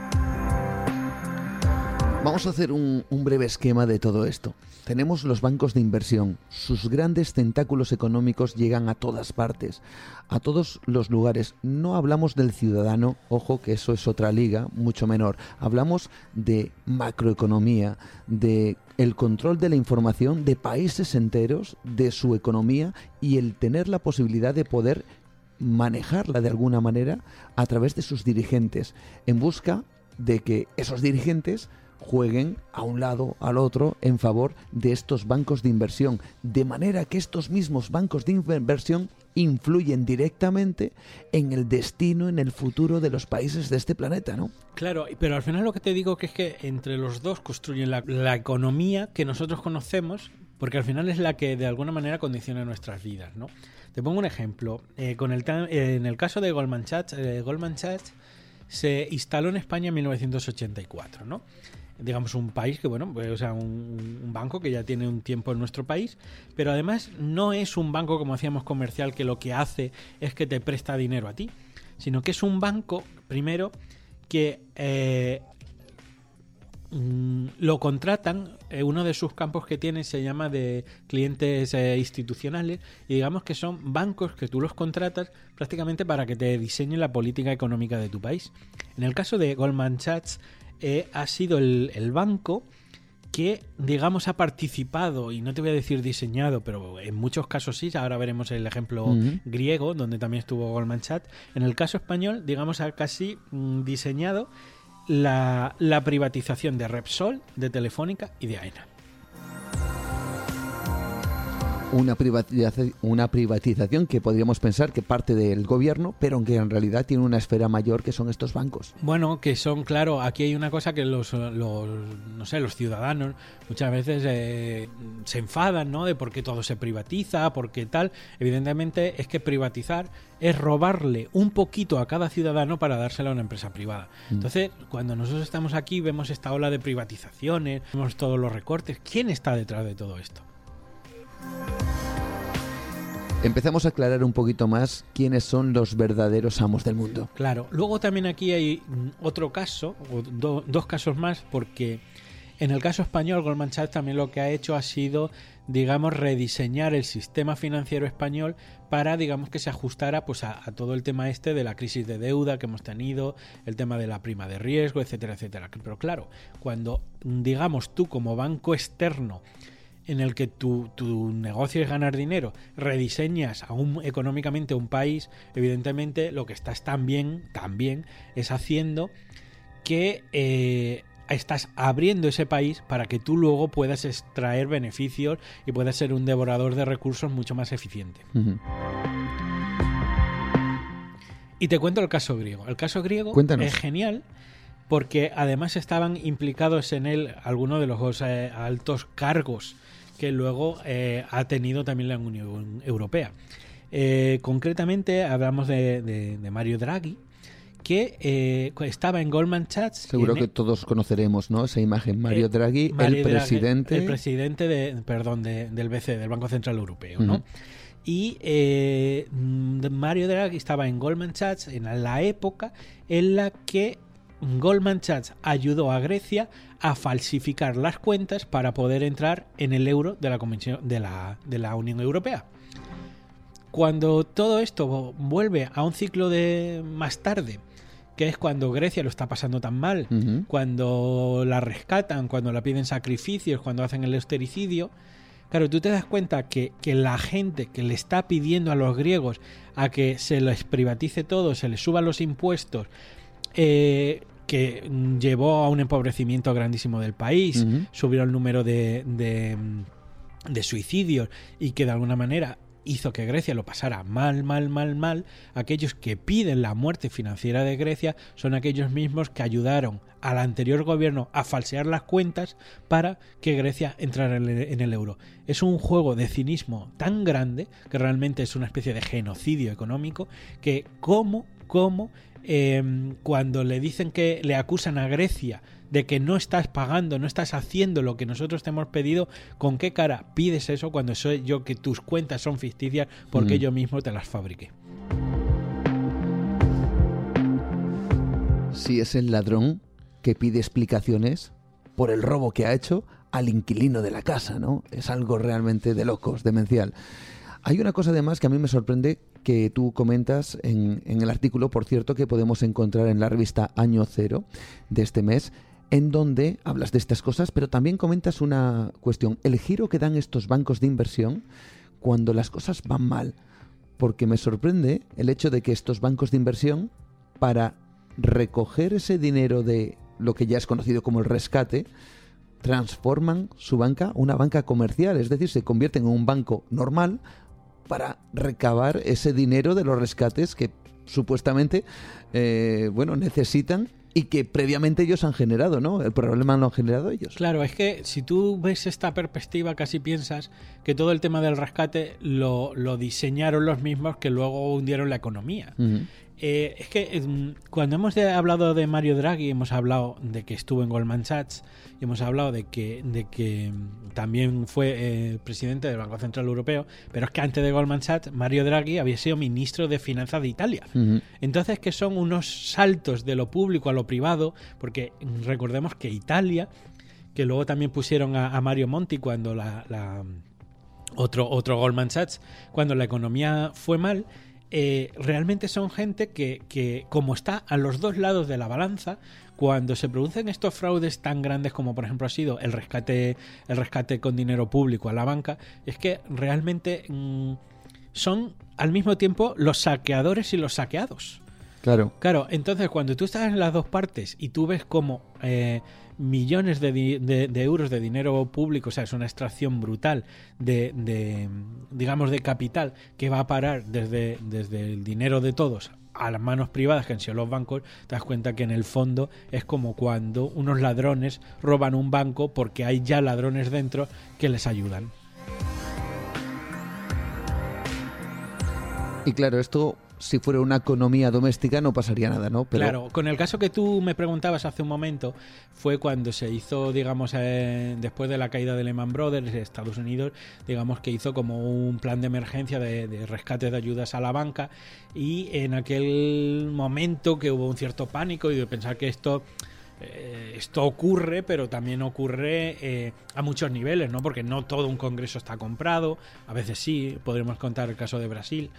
Vamos a hacer un, un, breve esquema de todo esto. Tenemos los bancos de inversión. Sus grandes tentáculos económicos llegan a todas partes, a todos los lugares. No hablamos del ciudadano, ojo que eso es otra liga, mucho menor. Hablamos de macroeconomía, de el control de la información de países enteros, de su economía y el tener la posibilidad de poder manejarla de alguna manera a través de sus dirigentes, en busca de que esos dirigentes jueguen a un lado, al otro, en favor de estos bancos de inversión, de manera que estos mismos bancos de inversión influyen directamente en el destino, en el futuro de los países de este planeta, ¿no? Claro, pero al final lo que te digo que es que entre los dos construyen la, economía que nosotros conocemos, porque al final es la que de alguna manera condiciona nuestras vidas, ¿no? Te pongo un ejemplo. Eh, con el, eh, en el caso de Goldman Sachs, eh, Goldman Sachs se instaló en España en 1984, ¿no? Digamos, un país que, bueno, pues, o sea, un, banco que ya tiene un tiempo en nuestro país, pero además no es un banco, como decíamos, comercial que lo que hace es que te presta dinero a ti, sino que es un banco, primero, que eh, mm, lo contratan, eh, uno de sus campos que tiene se llama de clientes eh, institucionales y digamos que son bancos que tú los contratas prácticamente para que te diseñen la política económica de tu país. En el caso de Goldman Sachs eh, ha sido el, el, banco que, digamos, ha participado, y no te voy a decir diseñado, pero en muchos casos sí, ahora veremos el ejemplo griego, donde también estuvo Goldman Sachs. En el caso español, digamos, ha casi mm, diseñado la, la privatización de Repsol, de Telefónica y de AENA. Una privatización, una privatización que podríamos pensar que parte del gobierno, pero que en realidad tiene una esfera mayor que son estos bancos. Bueno, que son, claro, aquí hay una cosa que los, los no sé, los ciudadanos muchas veces eh, se enfadan, ¿no? De por qué todo se privatiza, por qué tal. Evidentemente es que privatizar es robarle un poquito a cada ciudadano para dárselo a una empresa privada. Mm. Entonces, cuando nosotros estamos aquí, vemos esta ola de privatizaciones, vemos todos los recortes. ¿Quién está detrás de todo esto? Empezamos a aclarar un poquito más quiénes son los verdaderos amos del mundo. Claro, luego también aquí hay otro caso, o do, dos casos más, porque en el caso español Goldman Sachs también lo que ha hecho ha sido, digamos, rediseñar el sistema financiero español para, digamos, que se ajustara pues a, a, todo el tema este de la crisis de deuda que hemos tenido, el tema de la prima de riesgo, etcétera, etcétera. Pero claro, cuando, digamos, tú como banco externo en el que tu, tu, negocio es ganar dinero, rediseñas aún económicamente un país, evidentemente lo que estás también, también es haciendo que eh, estás abriendo ese país para que tú luego puedas extraer beneficios y puedas ser un devorador de recursos mucho más eficiente. Uh -huh. Y te cuento el caso griego. El caso griego Cuéntanos. es genial porque además estaban implicados en él algunos de los eh, altos cargos que luego eh, ha tenido también la Unión Europea. Eh, concretamente hablamos de, de, de, Mario Draghi, que eh, estaba en Goldman Sachs. Seguro que todos conoceremos, ¿no? Esa imagen. Mario Draghi, Mario el presidente. el presidente de, perdón, de, del BCE, del Banco Central Europeo, ¿no? Uh -huh. Y Mario Draghi estaba en Goldman Sachs en la época en la que Goldman Sachs ayudó a Grecia a falsificar las cuentas para poder entrar en el euro de la, Convención, de la, de la Unión Europea. Cuando todo esto vuelve a un ciclo de más tarde, que es cuando Grecia lo está pasando tan mal, uh -huh. cuando la rescatan, cuando la piden sacrificios, cuando hacen el austericidio, claro, tú te das cuenta que, que, la gente que le está pidiendo a los griegos a que se les privatice todo, se les suban los impuestos, eh, que llevó a un empobrecimiento grandísimo del país, uh -huh. subió el número de, de, de, suicidios y que de alguna manera hizo que Grecia lo pasara mal, mal, mal, mal. Aquellos que piden la muerte financiera de Grecia son aquellos mismos que ayudaron al anterior gobierno a falsear las cuentas para que Grecia entrara en el, en el euro. Es un juego de cinismo tan grande que realmente es una especie de genocidio económico que cómo, cómo eh, cuando le dicen que le acusan a Grecia de que no estás pagando, no estás haciendo lo que nosotros te hemos pedido, ¿con qué cara pides eso cuando soy yo que tus cuentas son ficticias porque mm. yo mismo te las fabriqué? Si es el ladrón que pide explicaciones, por el robo que ha hecho al inquilino de la casa, ¿no? Es algo realmente de locos, demencial. Hay una cosa además que a mí me sorprende que tú comentas en, el artículo, por cierto, que podemos encontrar en la revista Año Cero de este mes, en donde hablas de estas cosas, pero también comentas una cuestión, el giro que dan estos bancos de inversión cuando las cosas van mal, porque me sorprende el hecho de que estos bancos de inversión, para recoger ese dinero de lo que ya es conocido como el rescate, transforman su banca una banca comercial, es decir, se convierten en un banco normal para recabar ese dinero de los rescates que supuestamente eh, bueno necesitan y que previamente ellos han generado, ¿no? El problema lo han generado ellos. Claro, es que si tú ves esta perspectiva, casi piensas que todo el tema del rescate lo, lo diseñaron los mismos que luego hundieron la economía. Eh, es que em, cuando hemos hablado de Mario Draghi, hemos hablado de que estuvo en Goldman Sachs y hemos hablado de que, de que también fue eh, presidente del Banco Central Europeo, pero es que antes de Goldman Sachs, Mario Draghi había sido ministro de Finanzas de Italia. Entonces, que son unos saltos de lo público a lo privado, porque recordemos que Italia, que luego también pusieron a, Mario Monti cuando la, la otro, otro Goldman Sachs, cuando la economía fue mal, eh, realmente son gente que, que, como está a los dos lados de la balanza, cuando se producen estos fraudes tan grandes como por ejemplo ha sido el rescate, el rescate con dinero público a la banca, es que realmente mm, son al mismo tiempo los saqueadores y los saqueados. Claro. Claro, entonces cuando tú estás en las dos partes y tú ves cómo eh, millones de, euros de dinero público, o sea, es una extracción brutal de, digamos, de capital que va a parar desde, desde el dinero de todos a las manos privadas que han sido los bancos, te das cuenta que en el fondo es como cuando unos ladrones roban un banco porque hay ya ladrones dentro que les ayudan. Y claro, esto si fuera una economía doméstica no pasaría nada, ¿no? Claro, con el caso que tú me preguntabas hace un momento, fue cuando se hizo, digamos, eh, después de la caída de Lehman Brothers, Estados Unidos, digamos que hizo como un plan de emergencia de, rescate de ayudas a la banca y en aquel momento que hubo un cierto pánico y de pensar que esto... Eh, esto ocurre, pero también ocurre eh, a muchos niveles, ¿no? Porque no todo un congreso está comprado, a veces sí, podremos contar el caso de Brasil,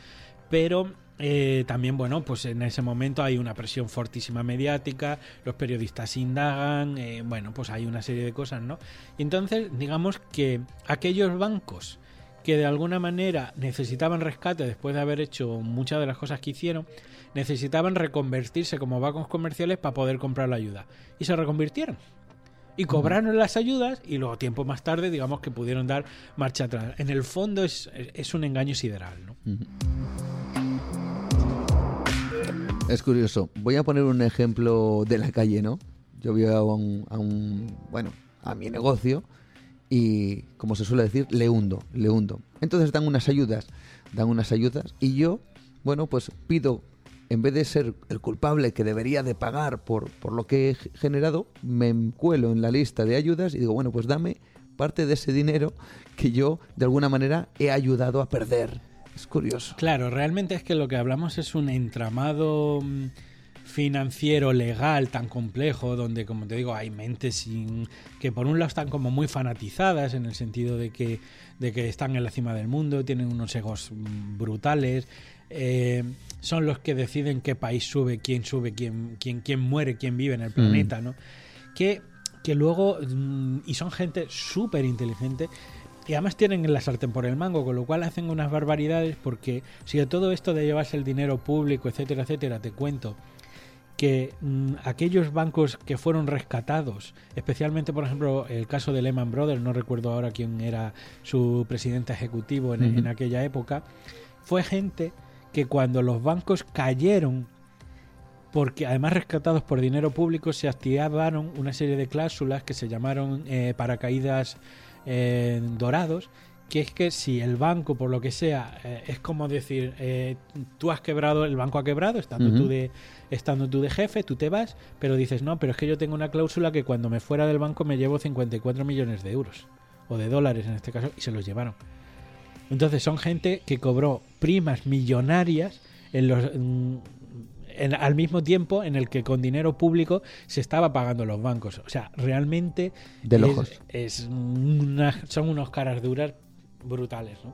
pero eh, también, bueno, pues en ese momento hay una presión fortísima mediática, los periodistas indagan, eh, bueno, pues hay una serie de cosas, ¿no? Y entonces, digamos que aquellos bancos que de alguna manera necesitaban rescate después de haber hecho muchas de las cosas que hicieron, necesitaban reconvertirse como bancos comerciales para poder comprar la ayuda. Y se reconvirtieron. Y cobraron las ayudas y luego tiempo más tarde, digamos que pudieron dar marcha atrás. En el fondo es, es un engaño sideral, ¿no? Es curioso. Voy a poner un ejemplo de la calle, ¿no? Yo voy a un, bueno, a mi negocio y, como se suele decir, le hundo, le hundo. Entonces dan unas ayudas, dan unas ayudas y yo, bueno, pues pido, en vez de ser el culpable que debería de pagar por, por lo que he generado, me cuelo en la lista de ayudas y digo, bueno, pues dame parte de ese dinero que yo, de alguna manera, he ayudado a perder. Es curioso. Claro, realmente es que lo que hablamos es un entramado mm, financiero legal tan complejo donde como te digo hay mentes sin, que por un lado están como muy fanatizadas en el sentido de que de que están en la cima del mundo tienen unos egos mm, brutales eh, son los que deciden qué país sube quién sube quién quién quién muere quién vive en el planeta mm. no que que luego y son gente súper inteligente y además tienen la sartén por el mango, con lo cual hacen unas barbaridades porque si de todo esto de llevarse el dinero público, etcétera, etcétera, te cuento que mm, aquellos bancos que fueron rescatados, especialmente por ejemplo el caso de Lehman Brothers, no recuerdo ahora quién era su presidente ejecutivo en, en aquella época, fue gente que cuando los bancos cayeron porque además rescatados por dinero público se activaron una serie de cláusulas que se llamaron eh, paracaídas eh, dorados, que es que si el banco, por lo que sea, eh, es como decir, eh, tú has quebrado, el banco ha quebrado, estando, tú de, estando tú de jefe, tú te vas, pero dices, no, pero es que yo tengo una cláusula que cuando me fuera del banco me llevo 54 millones de euros, o de dólares en este caso, y se los llevaron. Entonces son gente que cobró primas millonarias en los, al mismo tiempo en el que con dinero público se estaba pagando los bancos. O sea, realmente de lejos. Es, son unos caras duras brutales. ¿no?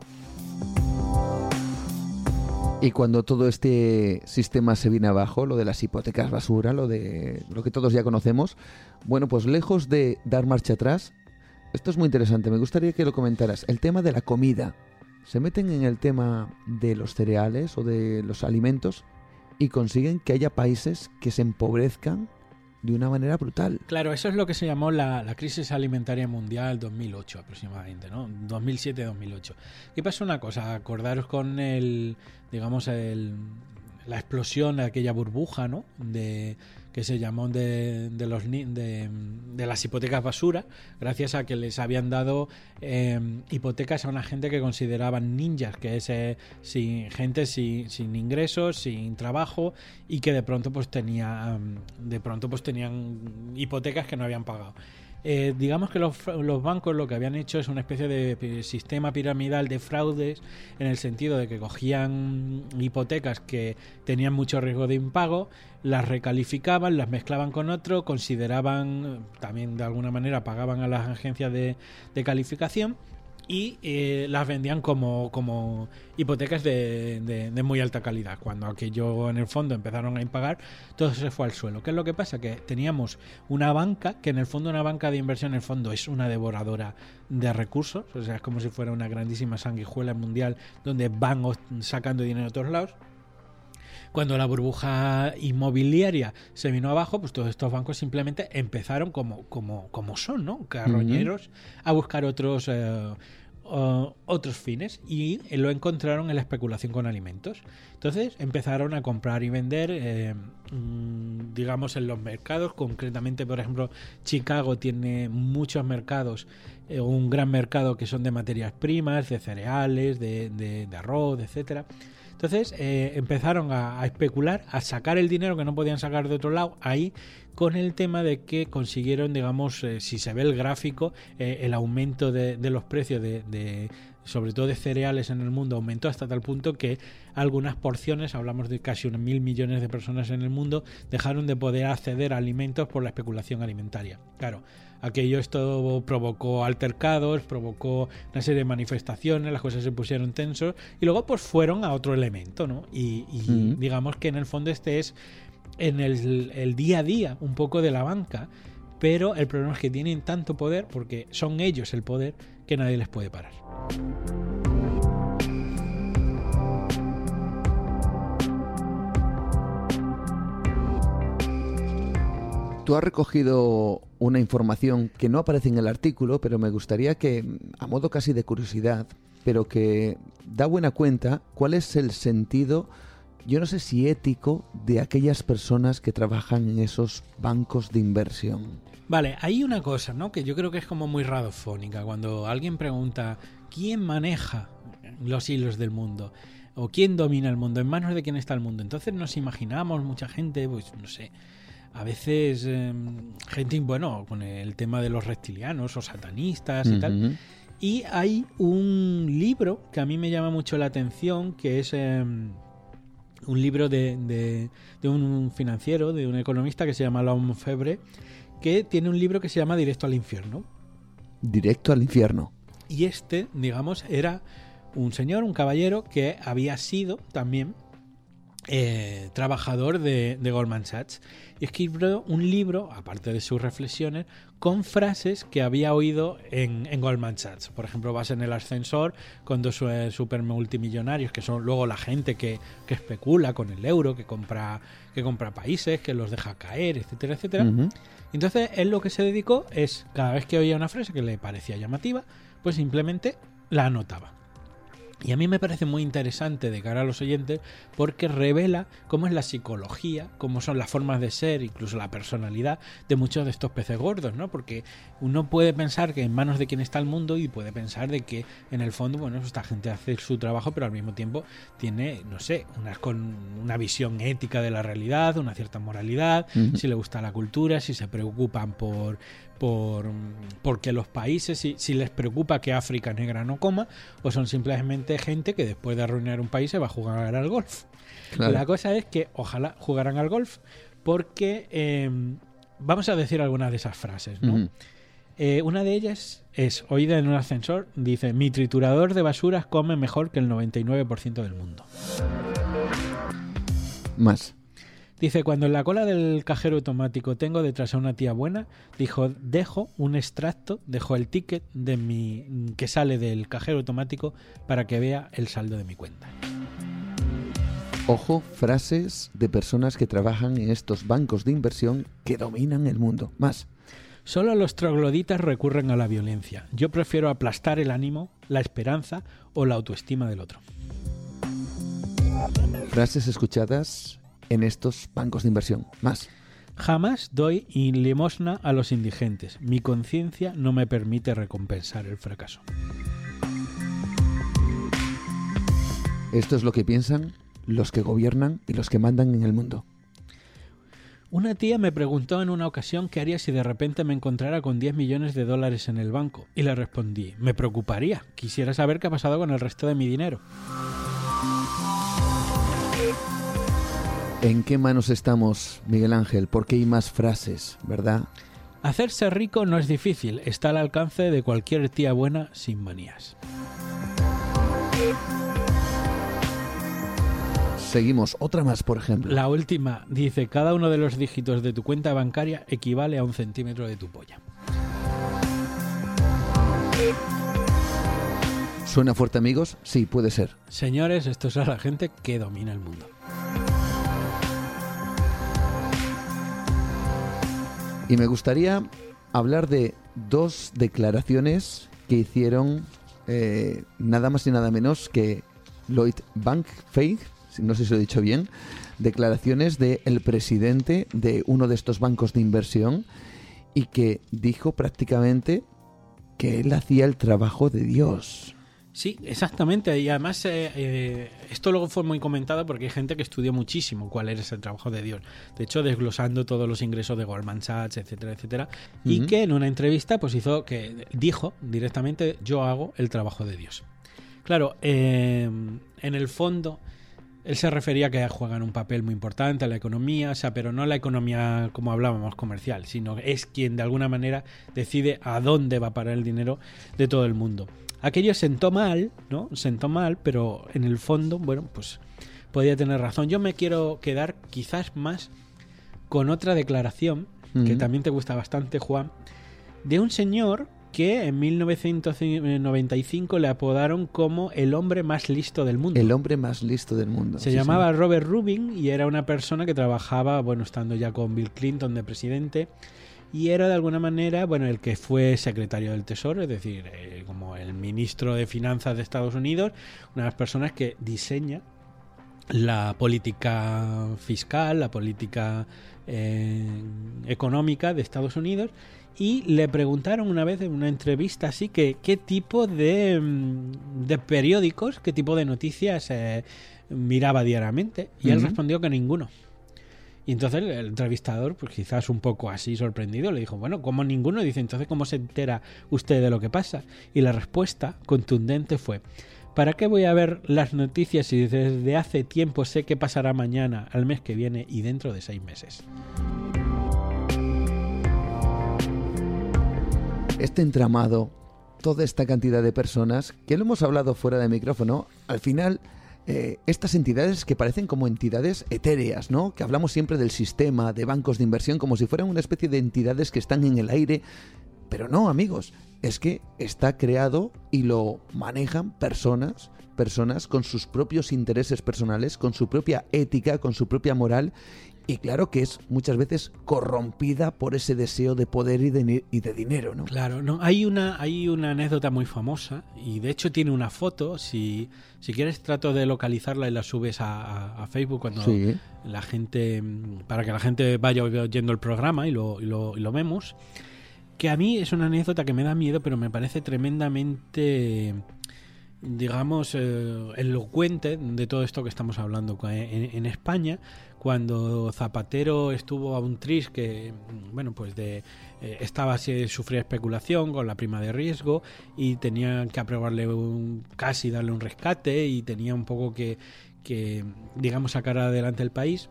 Y cuando todo este sistema se viene abajo, lo de las hipotecas basura, lo de lo que todos ya conocemos, bueno, pues lejos de dar marcha atrás, esto es muy interesante, me gustaría que lo comentaras, el tema de la comida. Se meten en el tema de los cereales o de los alimentos y consiguen que haya países que se empobrezcan de una manera brutal. Claro, eso es lo que se llamó la, crisis alimentaria mundial 2008 aproximadamente, ¿no? 2007-2008. Y pasó una cosa, acordaros con el, digamos, el, la explosión de aquella burbuja, ¿no? De, que se llamó de, de los, de, las hipotecas basura, gracias a que les habían dado em, hipotecas a una gente que consideraban ninjas, que es eh, sin, gente sin, sin, ingresos, sin trabajo y que de pronto pues tenía de pronto pues tenían hipotecas que no habían pagado. Eh, digamos que los, bancos lo que habían hecho es una especie de sistema piramidal de fraudes en el sentido de que cogían hipotecas que tenían mucho riesgo de impago, las recalificaban, las mezclaban con otro, consideraban, también de alguna manera pagaban a las agencias de calificación y eh, las vendían como, como hipotecas de, de, muy alta calidad. Cuando aquello en el fondo empezaron a impagar, todo se fue al suelo. ¿Qué es lo que pasa? Que teníamos una banca, que en el fondo una banca de inversión en el fondo es una devoradora de recursos, o sea, es como si fuera una grandísima sanguijuela mundial donde van sacando dinero de todos lados cuando la burbuja inmobiliaria se vino abajo, pues todos estos bancos simplemente empezaron como, como, como son, ¿no? Carroñeros a buscar otros, eh, otros fines y lo encontraron en la especulación con alimentos. Entonces empezaron a comprar y vender, eh, mm, digamos, en los mercados. Concretamente, por ejemplo, Chicago tiene muchos mercados, eh, un gran mercado que son de materias primas, de cereales, de arroz, etcétera. Entonces eh, empezaron a, especular, a sacar el dinero que no podían sacar de otro lado ahí con el tema de que consiguieron, digamos, eh, si se ve el gráfico, eh, el aumento de, los precios de, sobre todo de cereales en el mundo, aumentó hasta tal punto que algunas porciones, hablamos de casi unos mil millones de personas en el mundo, dejaron de poder acceder a alimentos por la especulación alimentaria. Claro, aquello esto provocó altercados, provocó una serie de manifestaciones, las cosas se pusieron tensos y luego pues fueron a otro elemento, ¿no? Y, digamos que en el fondo este es en el, día a día un poco de la banca, pero el problema es que tienen tanto poder, porque son ellos el poder, que nadie les puede parar. Tú has recogido una información que no aparece en el artículo, pero me gustaría que, a modo casi de curiosidad, pero que da buena cuenta cuál es el sentido, yo no sé si ético, de aquellas personas que trabajan en esos bancos de inversión. Vale, hay una cosa, ¿no? Que yo creo que es como muy radiofónica. Cuando alguien pregunta quién maneja los hilos del mundo o quién domina el mundo, en manos de quién está el mundo. Entonces nos imaginamos mucha gente, pues no sé, a veces em, gente, bueno, con el tema de los reptilianos o satanistas y tal. Y hay un libro que a mí me llama mucho la atención, que es em, un libro de, de, un financiero, de un economista que se llama Laurent Febre, que tiene un libro que se llama Directo al infierno. Directo al infierno. Y este, digamos, era un señor, un caballero, que había sido también eh, trabajador de, Goldman Sachs y escribió un libro, aparte de sus reflexiones, con frases que había oído en, Goldman Sachs. Por ejemplo, vas en el ascensor con dos eh, super multimillonarios que son luego la gente que, especula con el euro, que compra, que compra países, que los deja caer, etcétera, etcétera. Entonces, él lo que se dedicó es, cada vez que oía una frase que le parecía llamativa, pues simplemente la anotaba. Y a mí me parece muy interesante de cara a los oyentes porque revela cómo es la psicología, cómo son las formas de ser, incluso la personalidad de muchos de estos peces gordos, ¿no? Porque uno puede pensar que en manos de quien está el mundo y puede pensar de que en el fondo, bueno, esta gente hace su trabajo, pero al mismo tiempo tiene, no sé, una, con una visión ética de la realidad, una cierta moralidad, si le gusta la cultura, si se preocupan por por porque los países si, si, les preocupa que África negra no coma o son simplemente gente que después de arruinar un país se va a jugar al golf. Claro. La cosa es que ojalá jugaran al golf porque eh, vamos a decir algunas de esas frases, ¿no? Eh, una de ellas es oída en un ascensor, dice, mi triturador de basuras come mejor que el 99% del mundo. Más. Dice, cuando en la cola del cajero automático tengo detrás a una tía buena, dijo, dejo un extracto, dejo el ticket de mi que sale del cajero automático para que vea el saldo de mi cuenta. Ojo, frases de personas que trabajan en estos bancos de inversión que dominan el mundo. Más. Solo los trogloditas recurren a la violencia. Yo prefiero aplastar el ánimo, la esperanza o la autoestima del otro. Frases escuchadas en estos bancos de inversión. Más. Jamás doy limosna a los indigentes. Mi conciencia no me permite recompensar el fracaso. Esto es lo que piensan los que gobiernan y los que mandan en el mundo. Una tía me preguntó en una ocasión qué haría si de repente me encontrara con 10 millones de dólares en el banco. Y le respondí, me preocuparía. Quisiera saber qué ha pasado con el resto de mi dinero. ¿En qué manos estamos, Miguel Ángel? Porque hay más frases, ¿verdad? Hacerse rico no es difícil, está al alcance de cualquier tía buena sin manías. Seguimos. Otra más, por ejemplo. La última dice, cada uno de los dígitos de tu cuenta bancaria equivale a un centímetro de tu polla. ¿Suena fuerte, amigos? Sí, puede ser. Señores, esto es a la gente que domina el mundo. Y me gustaría hablar de dos declaraciones que hicieron eh, nada más y nada menos que Lloyd Bankfeig, si no sé si lo he dicho bien, declaraciones del presidente de uno de estos bancos de inversión y que dijo prácticamente que él hacía el trabajo de Dios. Sí, exactamente. Y además eh, eh, esto luego fue muy comentado porque hay gente que estudió muchísimo cuál era ese trabajo de Dios. De hecho, desglosando todos los ingresos de Goldman Sachs, etcétera, etcétera. Y que en una entrevista pues hizo que dijo directamente yo hago el trabajo de Dios. Claro, eh, en el fondo él se refería a que juegan un papel muy importante a la economía, o sea, pero no la economía como hablábamos comercial, sino es quien de alguna manera decide a dónde va a parar el dinero de todo el mundo. Aquello sentó mal, ¿no? Sentó mal, pero en el fondo, bueno, pues podía tener razón. Yo me quiero quedar quizás más con otra declaración que también te gusta bastante, Juan, de un señor que en 1995 le apodaron como el hombre más listo del mundo. El hombre más listo del mundo. Se Sí, llamaba. Robert Rubin y era una persona que trabajaba, bueno, estando ya con Bill Clinton de presidente y era de alguna manera, bueno, el que fue secretario del Tesoro, es decir, eh, como el ministro de Finanzas de Estados Unidos, una de las personas que diseña la política fiscal, la política eh, económica de Estados Unidos y le preguntaron una vez en una entrevista así que qué tipo de, mm, de periódicos, qué tipo de noticias eh, miraba diariamente y él respondió que ninguno. Y entonces el entrevistador, pues quizás un poco así sorprendido, le dijo, bueno, como ninguno, dice, entonces ¿cómo se entera usted de lo que pasa? Y la respuesta contundente fue, ¿para qué voy a ver las noticias si desde hace tiempo sé qué pasará mañana, al mes que viene y dentro de seis meses? este entramado, toda esta cantidad de personas, que lo hemos hablado fuera de micrófono, al final, eh, estas entidades que parecen como entidades etéreas, ¿no? Que hablamos siempre del sistema, de bancos de inversión, como si fueran una especie de entidades que están en el aire. Pero no, amigos, es que está creado y lo manejan personas, personas con sus propios intereses personales, con su propia ética, con su propia moral y claro que es muchas veces corrompida por ese deseo de poder y de, y de dinero, ¿no? Claro, no, hay una, hay una anécdota muy famosa y de hecho tiene una foto. Si, si quieres trato de localizarla y la subes a, a- a Facebook cuando Sí. la gente, para que la gente vaya oyendo el programa y lo, y lo, y lo vemos. Que a mí es una anécdota que me da miedo, pero me parece tremendamente digamos, eh, elocuente de todo esto que estamos hablando en, España, cuando Zapatero estuvo a un tris que, bueno, pues de eh, estaba sufría especulación con la prima de riesgo y tenían que aprobarle un, casi darle un rescate y tenía un poco que, que digamos, sacar adelante el país.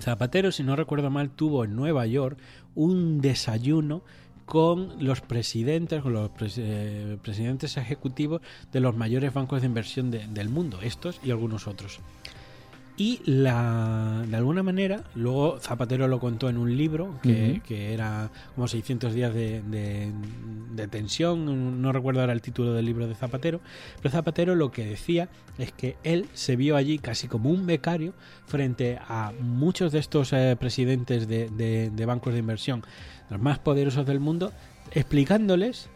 Zapatero, si no recuerdo mal, tuvo en Nueva York un desayuno con los presidentes, con los eh, presidentes ejecutivos de los mayores bancos de inversión del mundo, estos y algunos otros. Y la, de alguna manera, luego Zapatero lo contó en un libro que, era como 600 días de, de, tensión, no recuerdo ahora el título del libro de Zapatero, pero Zapatero lo que decía es que él se vio allí casi como un becario frente a muchos de estos eh, presidentes de, bancos de inversión, los más poderosos del mundo, explicándoles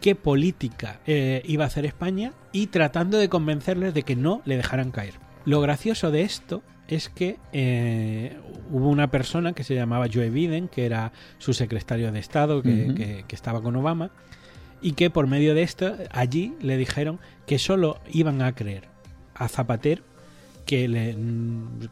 qué política eh, iba a hacer España y tratando de convencerles de que no le dejaran caer. Lo gracioso de esto es que eh, hubo una persona que se llamaba Joe Biden, que era su secretario de Estado, que, estaba con Obama, y que por medio de esto allí le dijeron que solo iban a creer a Zapatero que le,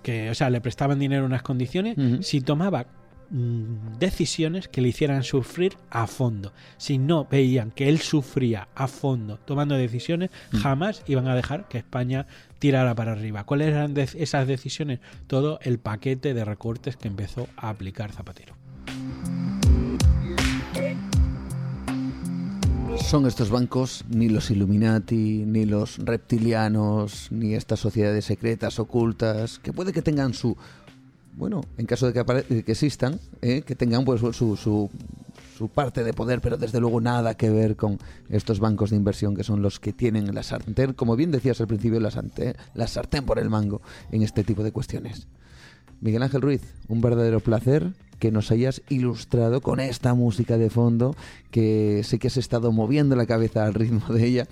que, o sea, le prestaban dinero en unas condiciones si tomaba Mm, decisiones que le hicieran sufrir a fondo. Si no veían que él sufría a fondo tomando decisiones, mm. jamás iban a dejar que España tirara para arriba. ¿Cuáles eran esas decisiones? Todo el paquete de recortes que empezó a aplicar Zapatero. Son estos bancos ni los Illuminati, ni los reptilianos, ni estas sociedades secretas ocultas, que puede que tengan su bueno, en caso de que, que existan, eh, que tengan pues su, su, su, parte de poder, pero desde luego nada que ver con estos bancos de inversión que son los que tienen la sartén, como bien decías al principio, la sartén, por el mango en este tipo de cuestiones. Miguel Ángel Ruiz, un verdadero placer que nos hayas ilustrado con esta música de fondo, que sé que has estado moviendo la cabeza al ritmo de ella,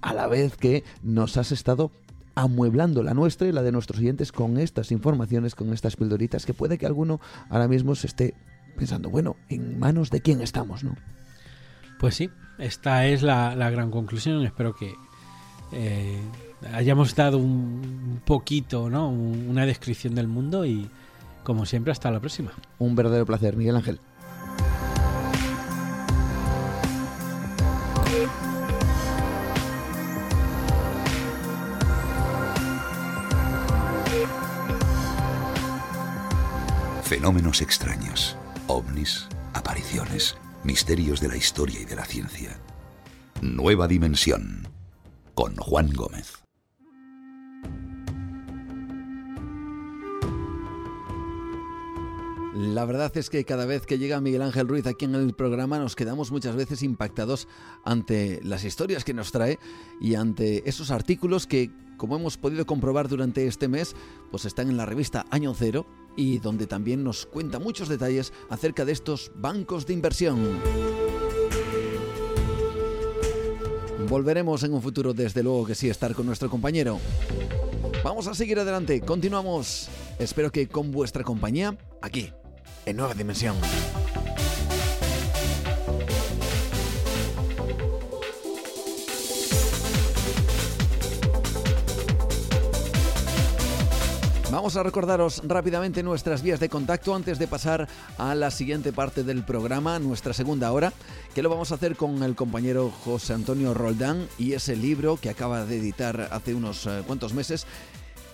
a la vez que nos has estado amueblando la nuestra y la de nuestros oyentes con estas informaciones, con estas pildoritas, que puede que alguno ahora mismo se esté pensando, bueno, ¿en manos de quién estamos, no? Pues sí, esta es la, gran conclusión. Espero que eh, hayamos dado un poquito, ¿no? Una descripción del mundo y, como siempre, hasta la próxima. Un verdadero placer, Miguel Ángel. Fenómenos extraños, ovnis, apariciones, misterios de la historia y de la ciencia. Nueva Dimensión, con Juan Gómez. La verdad es que cada vez que llega Miguel Ángel Ruiz aquí en el programa nos quedamos muchas veces impactados ante las historias que nos trae y ante esos artículos que, como hemos podido comprobar durante este mes, pues están en la revista Año Cero y donde también nos cuenta muchos detalles acerca de estos bancos de inversión. Volveremos en un futuro, desde luego que sí, estar con nuestro compañero. Vamos a seguir adelante, continuamos. Espero que con vuestra compañía, aquí, en Nueva Dimensión. Vamos a recordaros rápidamente nuestras vías de contacto antes de pasar a la siguiente parte del programa, nuestra segunda hora, que lo vamos a hacer con el compañero José Antonio Roldán y ese libro que acaba de editar hace unos eh, cuantos meses,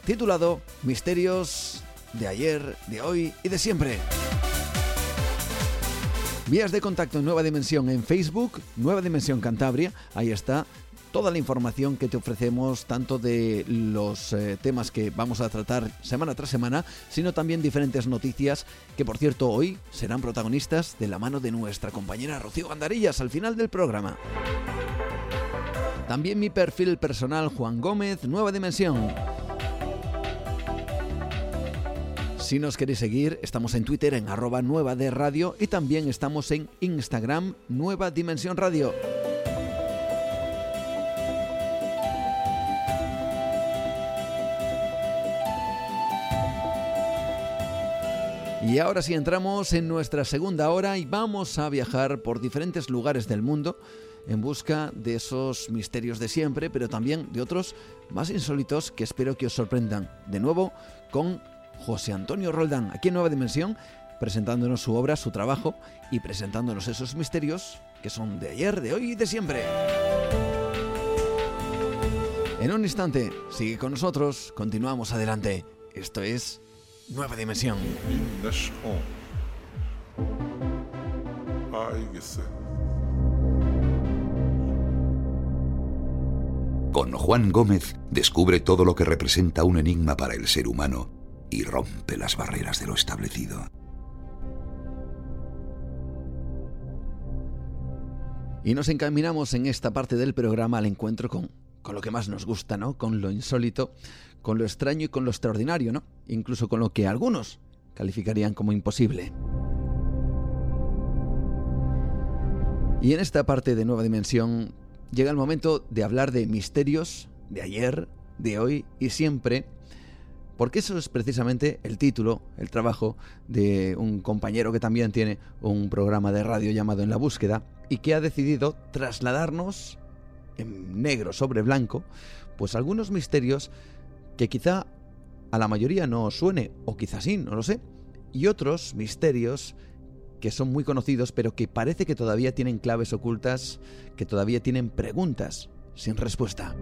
titulado Misterios de ayer, de hoy y de siempre. Vías de contacto en Nueva Dimensión en Facebook, Nueva Dimensión Cantabria, ahí está toda la información que te ofrecemos, tanto de los eh, temas que vamos a tratar semana tras semana, sino también diferentes noticias que, por cierto, hoy serán protagonistas de la mano de nuestra compañera Rocío Gandarillas al final del programa. También mi perfil personal Juan Gómez, Nueva Dimensión. Si nos queréis seguir, estamos en Twitter en arroba nueva de radio y también estamos en Instagram Nueva Dimensión Radio. Y ahora sí entramos en nuestra segunda hora y vamos a viajar por diferentes lugares del mundo en busca de esos misterios de siempre, pero también de otros más insólitos que espero que os sorprendan. De nuevo con José Antonio Roldán, aquí en Nueva Dimensión, presentándonos su obra, su trabajo y presentándonos esos misterios que son de ayer, de hoy y de siempre. En un instante, sigue con nosotros, continuamos adelante. Esto es Nueva Dimensión. Con Juan Gómez descubre todo lo que representa un enigma para el ser humano y rompe las barreras de lo establecido. Y nos encaminamos en esta parte del programa al encuentro con, con lo que más nos gusta, ¿no? Con lo insólito, con lo extraño y con lo extraordinario, ¿no? Incluso con lo que algunos calificarían como imposible. Y en esta parte de Nueva Dimensión llega el momento de hablar de misterios de ayer, de hoy y siempre, porque eso es precisamente el título, el trabajo de un compañero que también tiene un programa de radio llamado En la búsqueda y que ha decidido trasladarnos en negro sobre blanco, pues algunos misterios que quizá a la mayoría no suene, o quizá sí, no lo sé, y otros misterios que son muy conocidos, pero que parece que todavía tienen claves ocultas, que todavía tienen preguntas sin respuesta.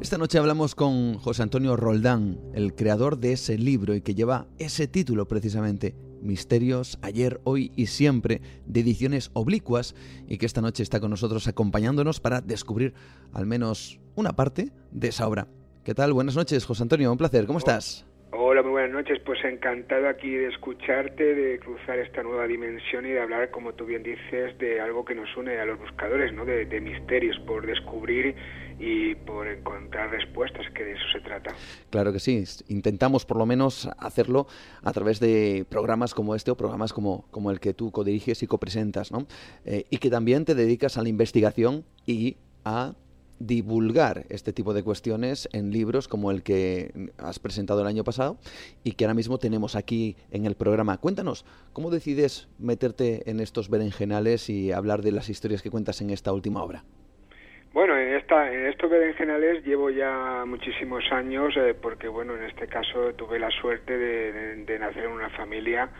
Esta noche hablamos con José Antonio Roldán, el creador de ese libro y que lleva ese título precisamente, Misterios, ayer, hoy y siempre, de ediciones oblicuas, y que esta noche está con nosotros acompañándonos para descubrir al menos una parte de esa obra. ¿Qué tal? Buenas noches, José Antonio, un placer, ¿cómo estás? Hola, muy buenas noches. Pues encantado aquí de escucharte, de cruzar esta nueva dimensión y de hablar, como tú bien dices, de algo que nos une a los buscadores, ¿no? De, misterios por descubrir y por encontrar respuestas, que de eso se trata. Claro que sí. Intentamos por lo menos hacerlo a través de programas como este o programas como, como el que tú codiriges y copresentas, ¿no? Eh, y que también te dedicas a la investigación y a divulgar este tipo de cuestiones en libros como el que has presentado el año pasado y que ahora mismo tenemos aquí en el programa. Cuéntanos, ¿cómo decides meterte en estos berenjenales y hablar de las historias que cuentas en esta última obra? Bueno, en, esta, en estos berenjenales llevo ya muchísimos años eh, porque, bueno, en este caso tuve la suerte de nacer en una familia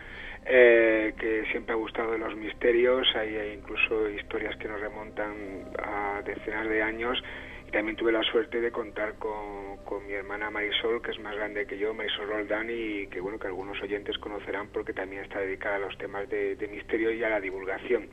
eh, que siempre ha gustado de los misterios, hay, incluso historias que nos remontan a decenas de años también tuve la suerte de contar con, con, mi hermana Marisol, que es más grande que yo, Marisol Roldán, y que bueno que algunos oyentes conocerán porque también está dedicada a los temas de, misterio y a la divulgación.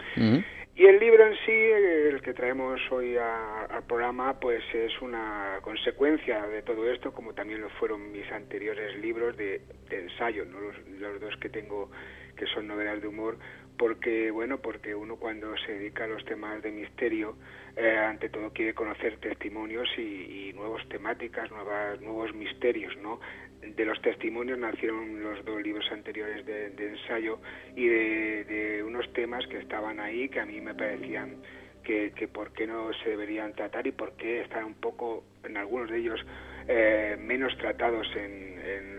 Y el libro en sí, el que traemos hoy al programa, pues es una consecuencia de todo esto, como también lo fueron mis anteriores libros de, ensayo, ¿no? los, los dos que tengo que son novelas de humor, porque bueno, porque uno cuando se dedica a los temas de misterio, eh, ante todo quiere conocer testimonios y, nuevas temáticas, nuevas, nuevos misterios, ¿no? De los testimonios nacieron los dos libros anteriores de, ensayo y de, unos temas que estaban ahí que a mí me parecían que, que por qué no se deberían tratar y por qué están un poco, en algunos de ellos, eh, menos tratados en,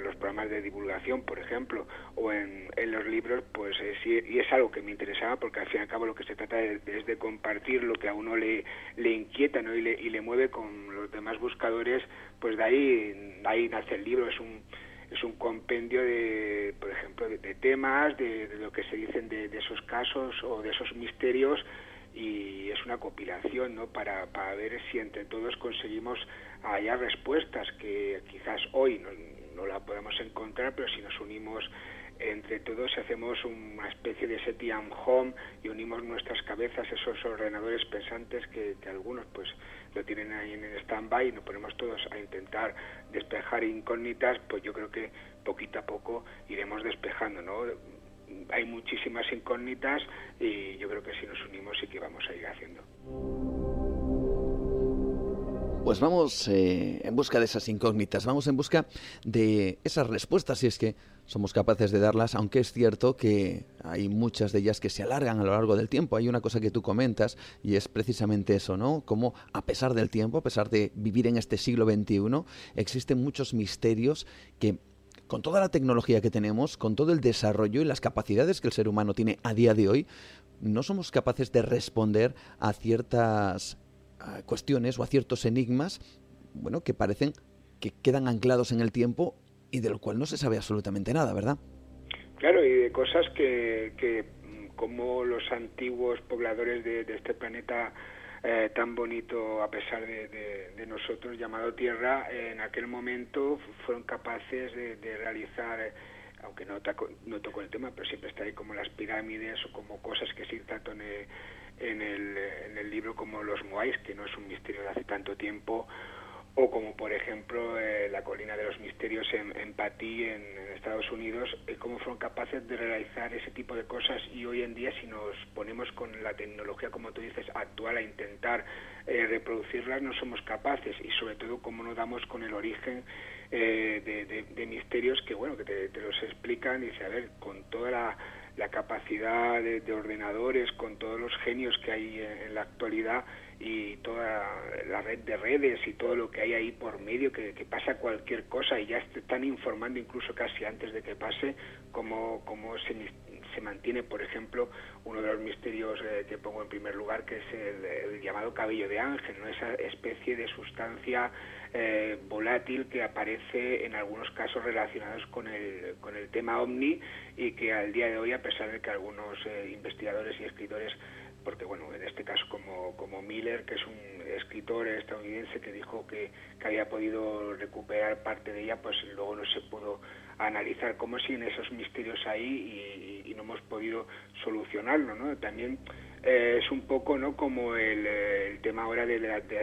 los programas de divulgación, por ejemplo, o en, los libros, pues y es algo que me interesaba porque al fin y al cabo lo que se trata es, de compartir lo que a uno le, le inquieta ¿no? y, le, y le mueve con los demás buscadores, pues de ahí, ahí nace el libro, es un es un compendio de, por ejemplo, de, temas, de, lo que se dicen de, de, esos casos o de esos misterios y es una compilación, ¿no? Para, para ver si entre todos conseguimos haya respuestas que quizás hoy no, no la podemos encontrar, pero si nos unimos entre todos y hacemos una especie de SETIAM home y unimos nuestras cabezas, esos ordenadores pensantes que, algunos pues lo tienen ahí en el stand-by y nos ponemos todos a intentar despejar incógnitas, pues yo creo que poquito a poco iremos despejando, ¿no? Hay muchísimas incógnitas y yo creo que si nos unimos sí que vamos a ir haciendo. Pues vamos eh, en busca de esas incógnitas, vamos en busca de esas respuestas, si es que somos capaces de darlas, aunque es cierto que hay muchas de ellas que se alargan a lo largo del tiempo. Hay una cosa que tú comentas y es precisamente eso, ¿no? Como a pesar del tiempo, a pesar de vivir en este siglo XXI, existen muchos misterios que con toda la tecnología que tenemos, con todo el desarrollo y las capacidades que el ser humano tiene a día de hoy, no somos capaces de responder a ciertas cuestiones o a ciertos enigmas, bueno, que parecen que quedan anclados en el tiempo y de lo cual no se sabe absolutamente nada, ¿verdad? Claro, y de cosas que, que como los antiguos pobladores de, este planeta eh, tan bonito a pesar de, nosotros llamado Tierra, en aquel momento fueron capaces de, realizar, aunque no, no toco el tema, pero siempre está ahí como las pirámides o como cosas que en el, en el, en el libro como los Moais, que no es un misterio de hace tanto tiempo, o como por ejemplo eh, la colina de los misterios en, en Patí en, Estados Unidos, eh, cómo fueron capaces de realizar ese tipo de cosas y hoy en día si nos ponemos con la tecnología, como tú dices, actual a intentar eh, reproducirlas, no somos capaces. Y sobre todo cómo no damos con el origen de, misterios que, bueno, que te, los explican y dice, a ver, con toda la, capacidad de, ordenadores, con todos los genios que hay en la actualidad, y toda la red de redes y todo lo que hay ahí por medio, que, pasa cualquier cosa y ya están informando incluso casi antes de que pase cómo, cómo se, se mantiene, por ejemplo, uno de los misterios eh, que pongo en primer lugar, que es el, llamado cabello de ángel, ¿no? esa especie de sustancia eh, volátil que aparece en algunos casos relacionados con el, con el tema ovni y que al día de hoy, a pesar de que algunos eh, investigadores y escritores porque bueno, en este caso como, como Miller, que es un escritor estadounidense que dijo que, que, había podido recuperar parte de ella, pues luego no se pudo analizar cómo siguen esos misterios ahí y, no hemos podido solucionarlo, ¿no? También eh, es un poco, ¿no? Como el, el tema ahora de la, de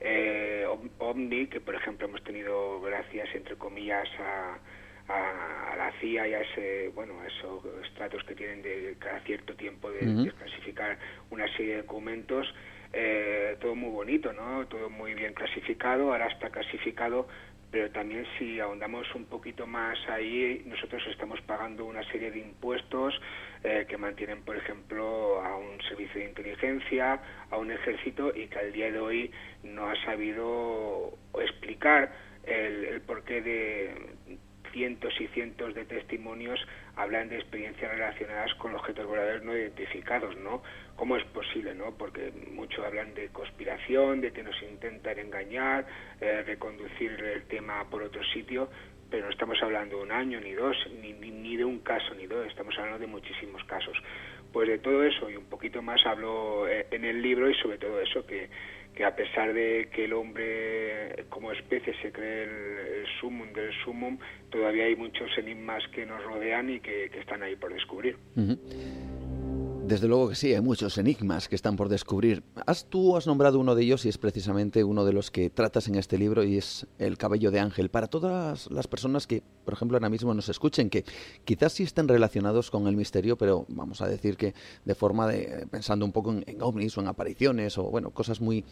eh, OVNI, que por ejemplo hemos tenido gracias, entre comillas, a a, la CIA y a ese, bueno, esos estratos que tienen de cada cierto tiempo de desclasificar una serie de documentos, eh, todo muy bonito, ¿no? Todo muy bien clasificado, ahora está clasificado, pero también si ahondamos un poquito más ahí, nosotros estamos pagando una serie de impuestos eh, que mantienen, por ejemplo, a un servicio de inteligencia, a un ejército y que al día de hoy no ha sabido explicar el, el porqué de cientos y cientos de testimonios hablan de experiencias relacionadas con objetos voladores no identificados, ¿no? ¿Cómo es posible, no? Porque muchos hablan de conspiración, de que nos intentan engañar, eh, reconducir el tema por otro sitio, pero no estamos hablando de un año, ni dos, ni, ni, de un caso, ni dos, estamos hablando de muchísimos casos. Pues de todo eso y un poquito más hablo eh, en el libro y sobre todo eso que que a pesar de que el hombre como especie se cree el, sumum del sumum, todavía hay muchos enigmas que nos rodean y que, están ahí por descubrir. Desde luego que sí, hay muchos enigmas que están por descubrir. Has, tú has nombrado uno de ellos y es precisamente uno de los que tratas en este libro y es el cabello de ángel. Para todas las personas que, por ejemplo, ahora mismo nos escuchen, que quizás sí estén relacionados con el misterio, pero vamos a decir que de forma de, pensando un poco en, ovnis o en apariciones o, bueno, cosas muy,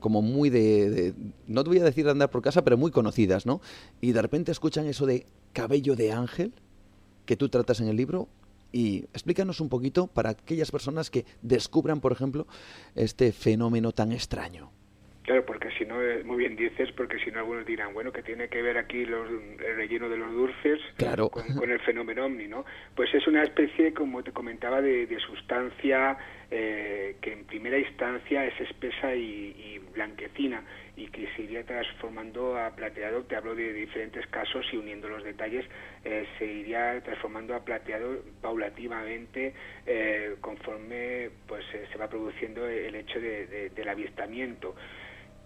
como muy de, no te voy a decir de andar por casa, pero muy conocidas, ¿no? Y de repente escuchan eso de cabello de ángel que tú tratas en el libro y explícanos un poquito para aquellas personas que descubran, por ejemplo, este fenómeno tan extraño. Claro, porque si no, eh, muy bien dices, porque si no algunos dirán, bueno, que tiene que ver aquí los, el relleno de los dulces con, el fenómeno ovni, ¿no? Pues es una especie, como te comentaba, de, sustancia eh, que en primera instancia es espesa y, blanquecina y que se iría transformando a plateado. Te hablo de diferentes casos y uniendo los detalles, eh, se iría transformando a plateado paulativamente conforme pues se va produciendo el hecho del avistamiento.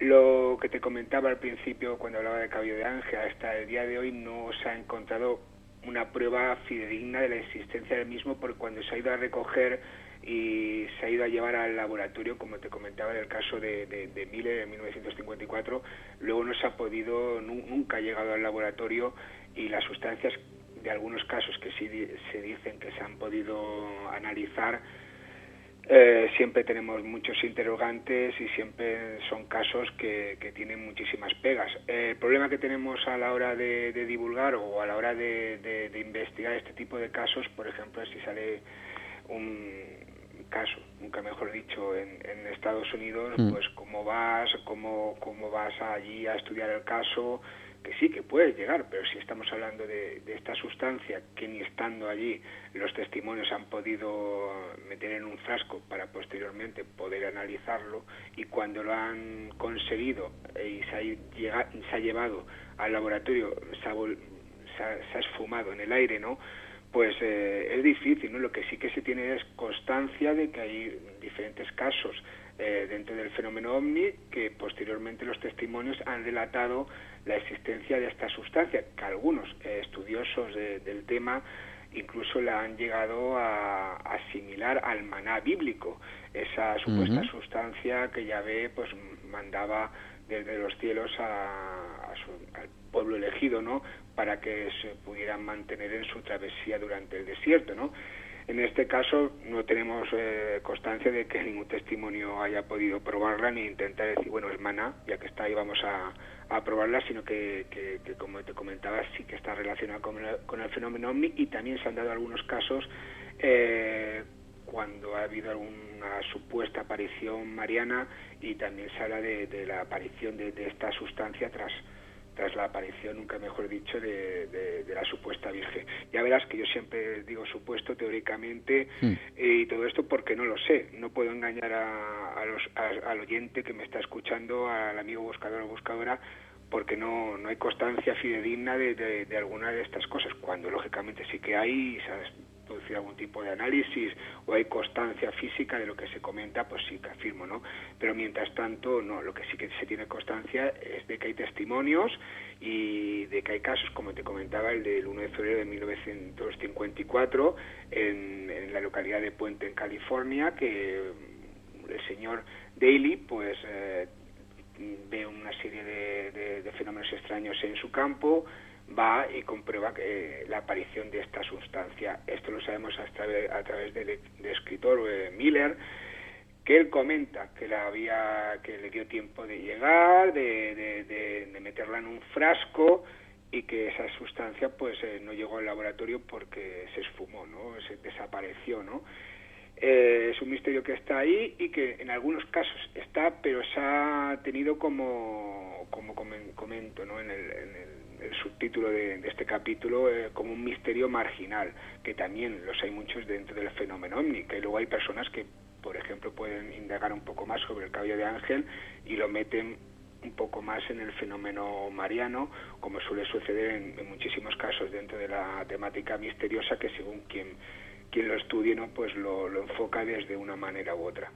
Lo que te comentaba al principio cuando hablaba de cabello de ángel, hasta el día de hoy no se ha encontrado una prueba fidedigna de la existencia del mismo porque cuando se ha ido a recoger y se ha ido a llevar al laboratorio, como te comentaba en el caso de, de, Miller en 1954, luego no se ha podido, nunca ha llegado al laboratorio y las sustancias de algunos casos que sí se dicen que se han podido analizar eh, siempre tenemos muchos interrogantes y siempre son casos que, tienen muchísimas pegas. el problema que tenemos a la hora de, divulgar o a la hora de, investigar este tipo de casos, por ejemplo, si sale un caso, nunca mejor dicho, en, Estados Unidos, mm. pues cómo vas, cómo, cómo vas allí a estudiar el caso, que sí que puede llegar, pero si estamos hablando de, esta sustancia que ni estando allí los testimonios han podido meter en un frasco para posteriormente poder analizarlo y cuando lo han conseguido y se ha, se ha llevado al laboratorio, se ha, esfumado en el aire, ¿no? Pues eh, es difícil, ¿no? Lo que sí que se tiene es constancia de que hay diferentes casos eh, dentro del fenómeno ovni que posteriormente los testimonios han relatado la existencia de esta sustancia, que algunos eh, estudiosos del tema incluso la han llegado a, asimilar al maná bíblico, esa supuesta sustancia que Yahvé pues mandaba desde los cielos a, al pueblo elegido, ¿no? Para que se pudieran mantener en su travesía durante el desierto, ¿no? En este caso no tenemos eh, constancia de que ningún testimonio haya podido probarla ni intentar decir, bueno, es maná, ya que está ahí vamos a, probarla, sino que, como te comentaba, sí que está relacionada con el, fenómeno OVNI y también se han dado algunos casos eh, cuando ha habido alguna supuesta aparición mariana y también se habla de, la aparición de esta sustancia tras tras la aparición, nunca mejor dicho, de, la supuesta Virgen. Ya verás que yo siempre digo supuesto teóricamente mm. y todo esto porque no lo sé. No puedo engañar a, los, al oyente que me está escuchando, al amigo buscador o buscadora, porque no, no hay constancia fidedigna de, de, alguna de estas cosas, cuando lógicamente sí que hay, ¿sabes? producir algún tipo de análisis o hay constancia física de lo que se comenta, pues sí que afirmo, ¿no? Pero mientras tanto, no, lo que sí que se tiene constancia es de que hay testimonios y de que hay casos, como te comentaba, el del 1 de febrero de 1954 en, en la localidad de Puente, en California, que el señor Daly, pues... Eh, ve una serie de, de fenómenos extraños en su campo, va y comprueba que la aparición de esta sustancia. Esto lo sabemos a través, a través del, escritor eh, Miller, que él comenta que, la había, que le dio tiempo de llegar, de, de, meterla en un frasco y que esa sustancia pues eh, no llegó al laboratorio porque se esfumó, ¿no? Desapareció, ¿no? Eh, es un misterio que está ahí y que en algunos casos está, pero se ha tenido como, como comento, ¿no? En el, en el subtítulo de, este capítulo eh, como un misterio marginal, que también los hay muchos dentro del fenómeno ovni, que luego hay personas que, por ejemplo, pueden indagar un poco más sobre el cabello de ángel y lo meten un poco más en el fenómeno mariano, como suele suceder en, muchísimos casos dentro de la temática misteriosa, que según quien, quien lo estudie, ¿no? pues lo, enfoca desde una manera u otra.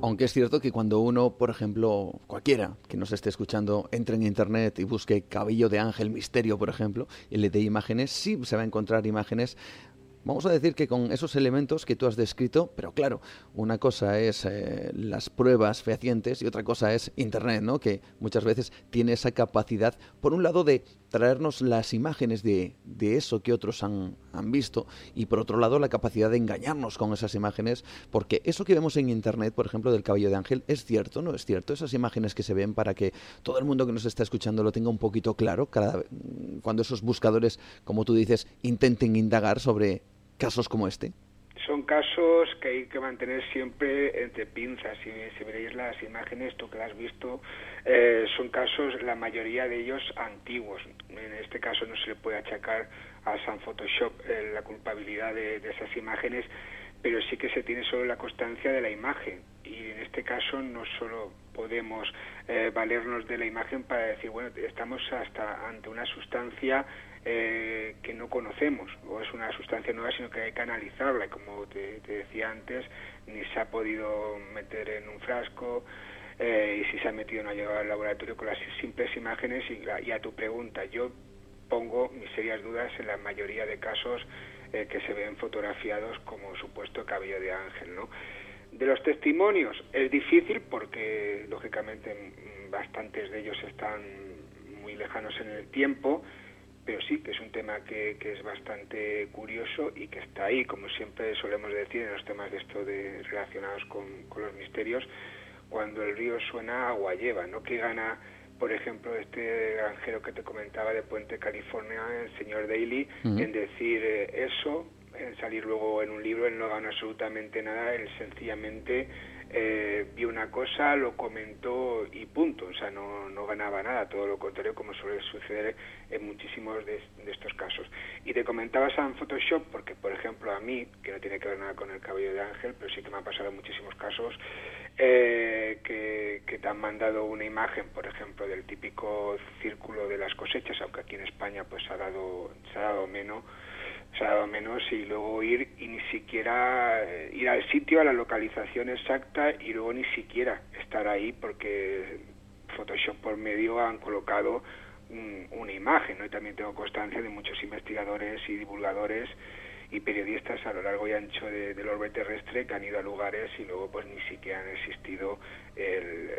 Aunque es cierto que cuando uno, por ejemplo, cualquiera que nos esté escuchando, entre en internet y busque cabello de ángel misterio, por ejemplo, y le dé imágenes, sí se va a encontrar imágenes Vamos a decir que con esos elementos que tú has descrito, pero claro, una cosa es eh, las pruebas fehacientes y otra cosa es Internet, ¿no? Que muchas veces tiene esa capacidad, por un lado, de traernos las imágenes de, de eso que otros han, han, visto y por otro lado la capacidad de engañarnos con esas imágenes, porque eso que vemos en Internet, por ejemplo, del cabello de ángel, es cierto, ¿no? Es cierto, esas imágenes que se ven para que todo el mundo que nos está escuchando lo tenga un poquito claro, cada, cuando esos buscadores, como tú dices, intenten indagar sobre casos como este? Son casos que hay que mantener siempre entre pinzas. Si, si veréis las imágenes, tú que las has visto, eh, son casos, la mayoría de ellos antiguos. En este caso no se le puede achacar a San Photoshop eh, la culpabilidad de, esas imágenes, pero sí que se tiene solo la constancia de la imagen. Y en este caso no solo podemos eh, valernos de la imagen para decir, bueno, estamos hasta ante una sustancia eh, que no conocemos o es una sustancia nueva, sino que hay que analizarla. Y como te, decía antes, ni se ha podido meter en un frasco eh, y si se ha metido no ha llegado al laboratorio con las simples imágenes. Y, a tu pregunta, yo pongo mis serias dudas en la mayoría de casos eh, que se ven fotografiados como supuesto cabello de ángel, ¿no? De los testimonios es difícil porque lógicamente bastantes de ellos están muy lejanos en el tiempo pero sí que es un tema que, que, es bastante curioso y que está ahí, como siempre solemos decir en los temas de esto de relacionados con, los misterios, cuando el río suena agua lleva, ¿no? Que gana, por ejemplo, este granjero que te comentaba de Puente California, el señor Daly, en decir eh, eso en salir luego en un libro, él no gana absolutamente nada, él sencillamente eh, vio una cosa, lo comentó y punto, o sea, no, no ganaba nada, todo lo contrario, como suele suceder en muchísimos de, estos casos. Y te comentaba en Photoshop, porque por ejemplo a mí, que no tiene que ver nada con el cabello de Ángel, pero sí que me ha pasado muchísimos casos, eh, que, que te han mandado una imagen, por ejemplo, del típico círculo de las cosechas, aunque aquí en España pues ha dado, se ha dado menos, se ha dado menos y luego ir y ni siquiera eh, ir al sitio, a la localización exacta y luego ni siquiera estar ahí porque Photoshop por medio han colocado una imagen, ¿no? Y también tengo constancia de muchos investigadores y divulgadores y periodistas a lo largo y ancho del orbe terrestre que han ido a lugares y luego pues ni siquiera han existido el,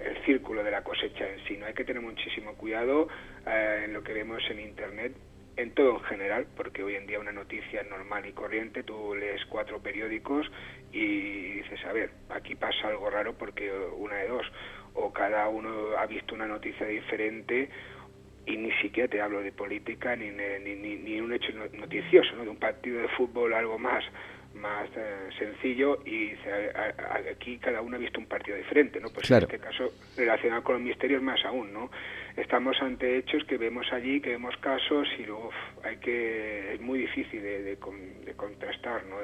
el, círculo de la cosecha en sí. No hay que tener muchísimo cuidado eh, en lo que vemos en Internet en todo en general, porque hoy en día una noticia normal y corriente, tú lees cuatro periódicos y dices, a ver, aquí pasa algo raro porque una de dos, o cada uno ha visto una noticia diferente y ni siquiera te hablo de política ni, ni, ni, ni un hecho noticioso, ¿no? de un partido de fútbol, algo más más eh, sencillo y aquí cada uno ha visto un partido diferente, ¿no? Pues en este caso relacionado con los misterios más aún, ¿no? Estamos ante hechos que vemos allí, que vemos casos y luego hay que es muy difícil de, de, contrastar, ¿no?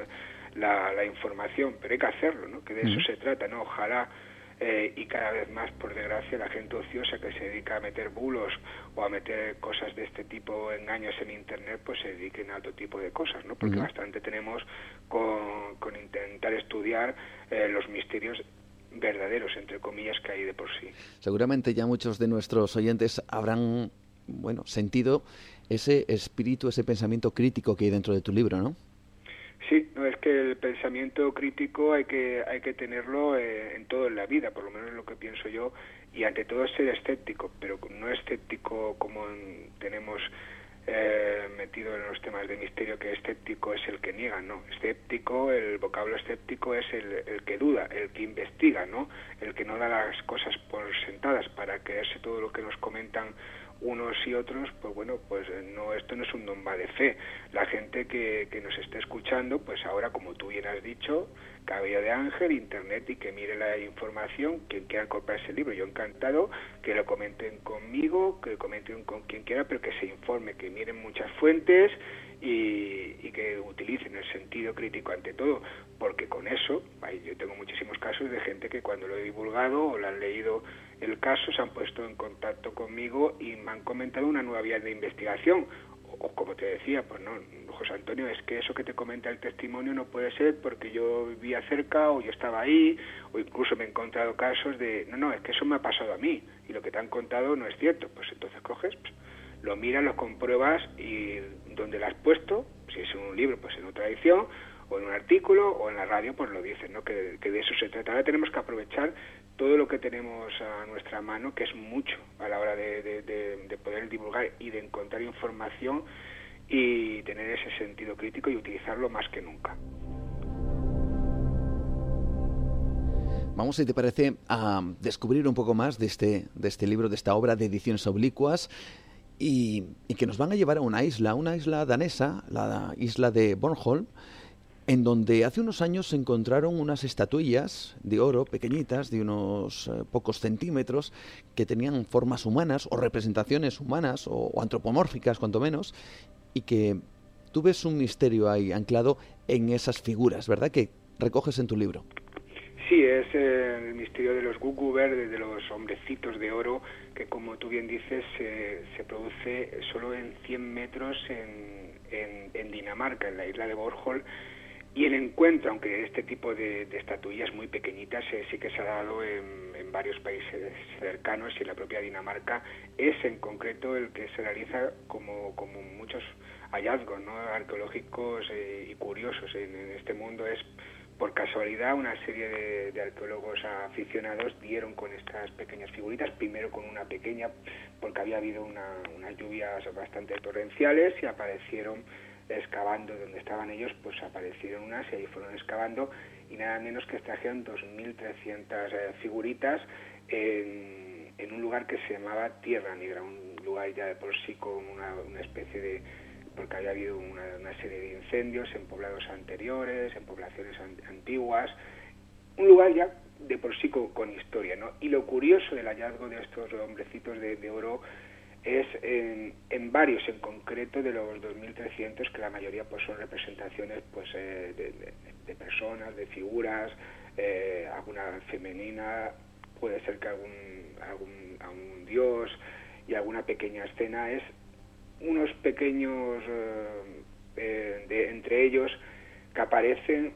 La, la, información, pero hay que hacerlo, ¿no? Que de eso se trata, ¿no? Ojalá eh, y cada vez más, por desgracia, la gente ociosa que se dedica a meter bulos o a meter cosas de este tipo, engaños en Internet, pues se dediquen a otro tipo de cosas, ¿no? Porque bastante tenemos con, con intentar estudiar eh, los misterios verdaderos, entre comillas, que hay de por sí. Seguramente ya muchos de nuestros oyentes habrán, bueno, sentido ese espíritu, ese pensamiento crítico que hay dentro de tu libro, ¿no? Sí, no es que el pensamiento crítico hay que hay que tenerlo eh, en todo en la vida, por lo menos es lo que pienso yo, y ante todo ser escéptico, pero no escéptico como tenemos eh, metido en los temas de misterio que escéptico es el que niega, no, escéptico, el vocablo escéptico es el, el que duda, el que investiga, ¿no? El que no da las cosas por sentadas para creerse todo lo que nos comentan unos y otros, pues bueno, pues eh, no, esto no es un nomba de fe. La gente que, que nos esté escuchando, pues ahora, como tú bien has dicho, cabello de ángel, internet y que mire la información, quien quiera comprar ese libro, yo encantado, que lo comenten conmigo, que lo comenten con quien quiera, pero que se informe, que miren muchas fuentes y, y que utilicen el sentido crítico ante todo, porque con eso, yo tengo muchísimos casos de gente que cuando lo he divulgado o lo han leído el caso se han puesto en contacto conmigo y me han comentado una nueva vía de investigación. O, como te decía, pues no, José Antonio, es que eso que te comenta el testimonio no puede ser porque yo vivía cerca o yo estaba ahí, o incluso me he encontrado casos de, no, no, es que eso me ha pasado a mí y lo que te han contado no es cierto. Pues entonces coges, pues, lo miras, lo compruebas y donde lo has puesto, si es en un libro, pues en otra edición, o en un artículo, o en la radio, pues lo dicen, ¿no? Que, de eso se trata. Ahora tenemos que aprovechar todo lo que tenemos a nuestra mano, que es mucho a la hora de, poder divulgar y de encontrar información y tener ese sentido crítico y utilizarlo más que nunca. Vamos, si te parece, a descubrir un poco más de este, de este libro, de esta obra de ediciones oblicuas. Y que nos van a llevar a una isla, una isla danesa, la isla de Bornholm, en donde hace unos años se encontraron unas estatuillas de oro pequeñitas, de unos eh, pocos centímetros, que tenían formas humanas o representaciones humanas o, antropomórficas, cuanto menos, y que tú ves un misterio ahí anclado en esas figuras, ¿verdad? Que recoges en tu libro. Sí, es el misterio de los Gugu verdes, de los hombrecitos de oro, que como tú bien dices, se produce solo en 100 metros en, en, Dinamarca, en la isla de Bornholm, y el encuentro, aunque este tipo de, estatuillas muy pequeñitas eh, sí que se ha dado en, varios países cercanos y en la propia Dinamarca, es en concreto el que se realiza como, como muchos hallazgos ¿no? arqueológicos eh, y curiosos en, este mundo. Es por casualidad una serie de, arqueólogos aficionados dieron con estas pequeñas figuritas, primero con una pequeña, porque había habido unas lluvias bastante torrenciales y aparecieron excavando donde estaban ellos, pues aparecieron unas y ahí fueron excavando y nada menos que extrajeron 2.300 eh, figuritas en, un lugar que se llamaba Tierra Negra, un lugar ya de por sí con una, una especie de, porque había habido una, serie de incendios en poblados anteriores, en poblaciones antiguas, un lugar ya de por sí con, historia, ¿no? Y lo curioso del hallazgo de estos hombrecitos de, oro es en, varios en concreto de los 2.300 que la mayoría pues son representaciones pues eh, de, personas, de figuras, eh, alguna femenina, puede ser que algún, algún, algún dios y alguna pequeña escena es unos pequeños eh, de, entre ellos que aparecen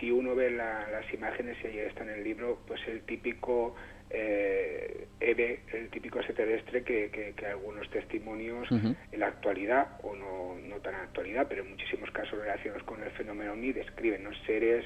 si uno ve las imágenes y ahí está en el libro, pues el típico eh, EVE, el típico extraterrestre que, que, algunos testimonios en la actualidad, o no, no tan en la actualidad, pero en muchísimos casos relacionados con el fenómeno OVNI, describen ¿no? seres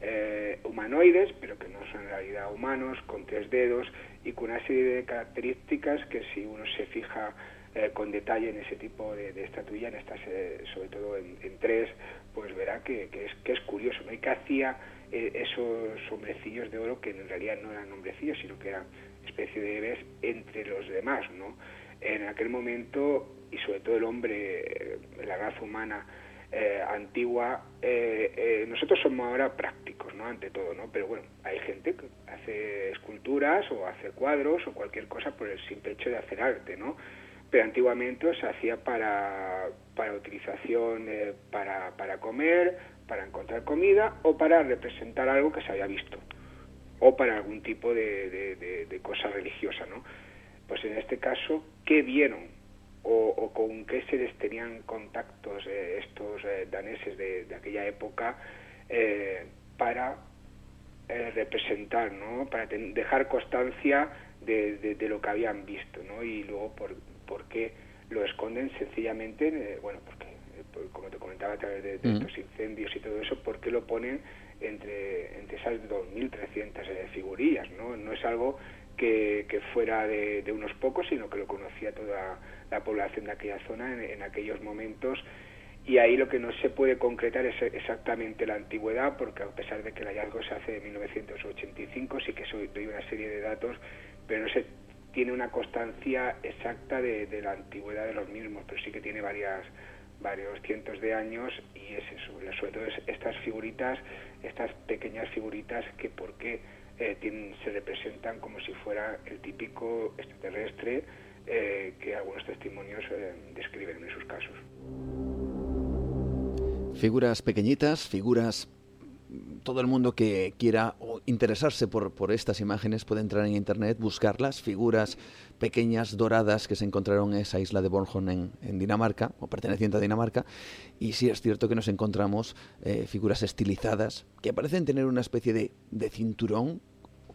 eh, humanoides, pero que no son en realidad humanos, con tres dedos y con una serie de características que si uno se fija eh, con detalle en ese tipo de, estatuilla, en estas, eh, sobre todo en, tres, pues verá que, es, que es curioso, ¿no? Y que hacía eh, esos hombrecillos de oro que en realidad no eran hombrecillos, sino que eran especie de bebés entre los demás, ¿no? En aquel momento, y sobre todo el hombre, la raza humana, antigua, nosotros somos ahora prácticos, ¿no? Ante todo, ¿no? Pero bueno, hay gente que hace esculturas o hace cuadros o cualquier cosa por el simple hecho de hacer arte, ¿no? pero antiguamente se hacía para, para utilización eh, para, para comer, para encontrar comida o para representar algo que se había visto o para algún tipo de, de, cosa religiosa, ¿no? Pues en este caso, ¿qué vieron o, con qué seres tenían contactos eh, estos eh, daneses de, aquella época para representar, ¿no? Para dejar constancia de, lo que habían visto, ¿no? Y luego por, ¿Por qué lo esconden? Sencillamente, eh, bueno, porque, eh, como te comentaba a través de, estos incendios y todo eso, ¿por qué lo ponen entre, entre esas 2.300 eh, figurillas? ¿no? no es algo que, que fuera de, unos pocos, sino que lo conocía toda la población de aquella zona en, aquellos momentos y ahí lo que no se puede concretar es exactamente la antigüedad, porque a pesar de que el hallazgo se hace de 1985, sí que soy, doy una serie de datos, pero no se tiene una constancia exacta de, la antigüedad de los mismos, pero sí que tiene varias varios cientos de años y es eso, sobre todo estas figuritas, estas pequeñas figuritas que por qué eh, se representan como si fuera el típico extraterrestre eh, que algunos testimonios eh, describen en sus casos. Figuras pequeñitas, figuras todo el mundo que quiera interesarse por, por, estas imágenes puede entrar en internet, buscarlas, figuras pequeñas doradas que se encontraron en esa isla de Bornholm en, Dinamarca, o perteneciente a Dinamarca, y sí es cierto que nos encontramos eh, figuras estilizadas que parecen tener una especie de, de cinturón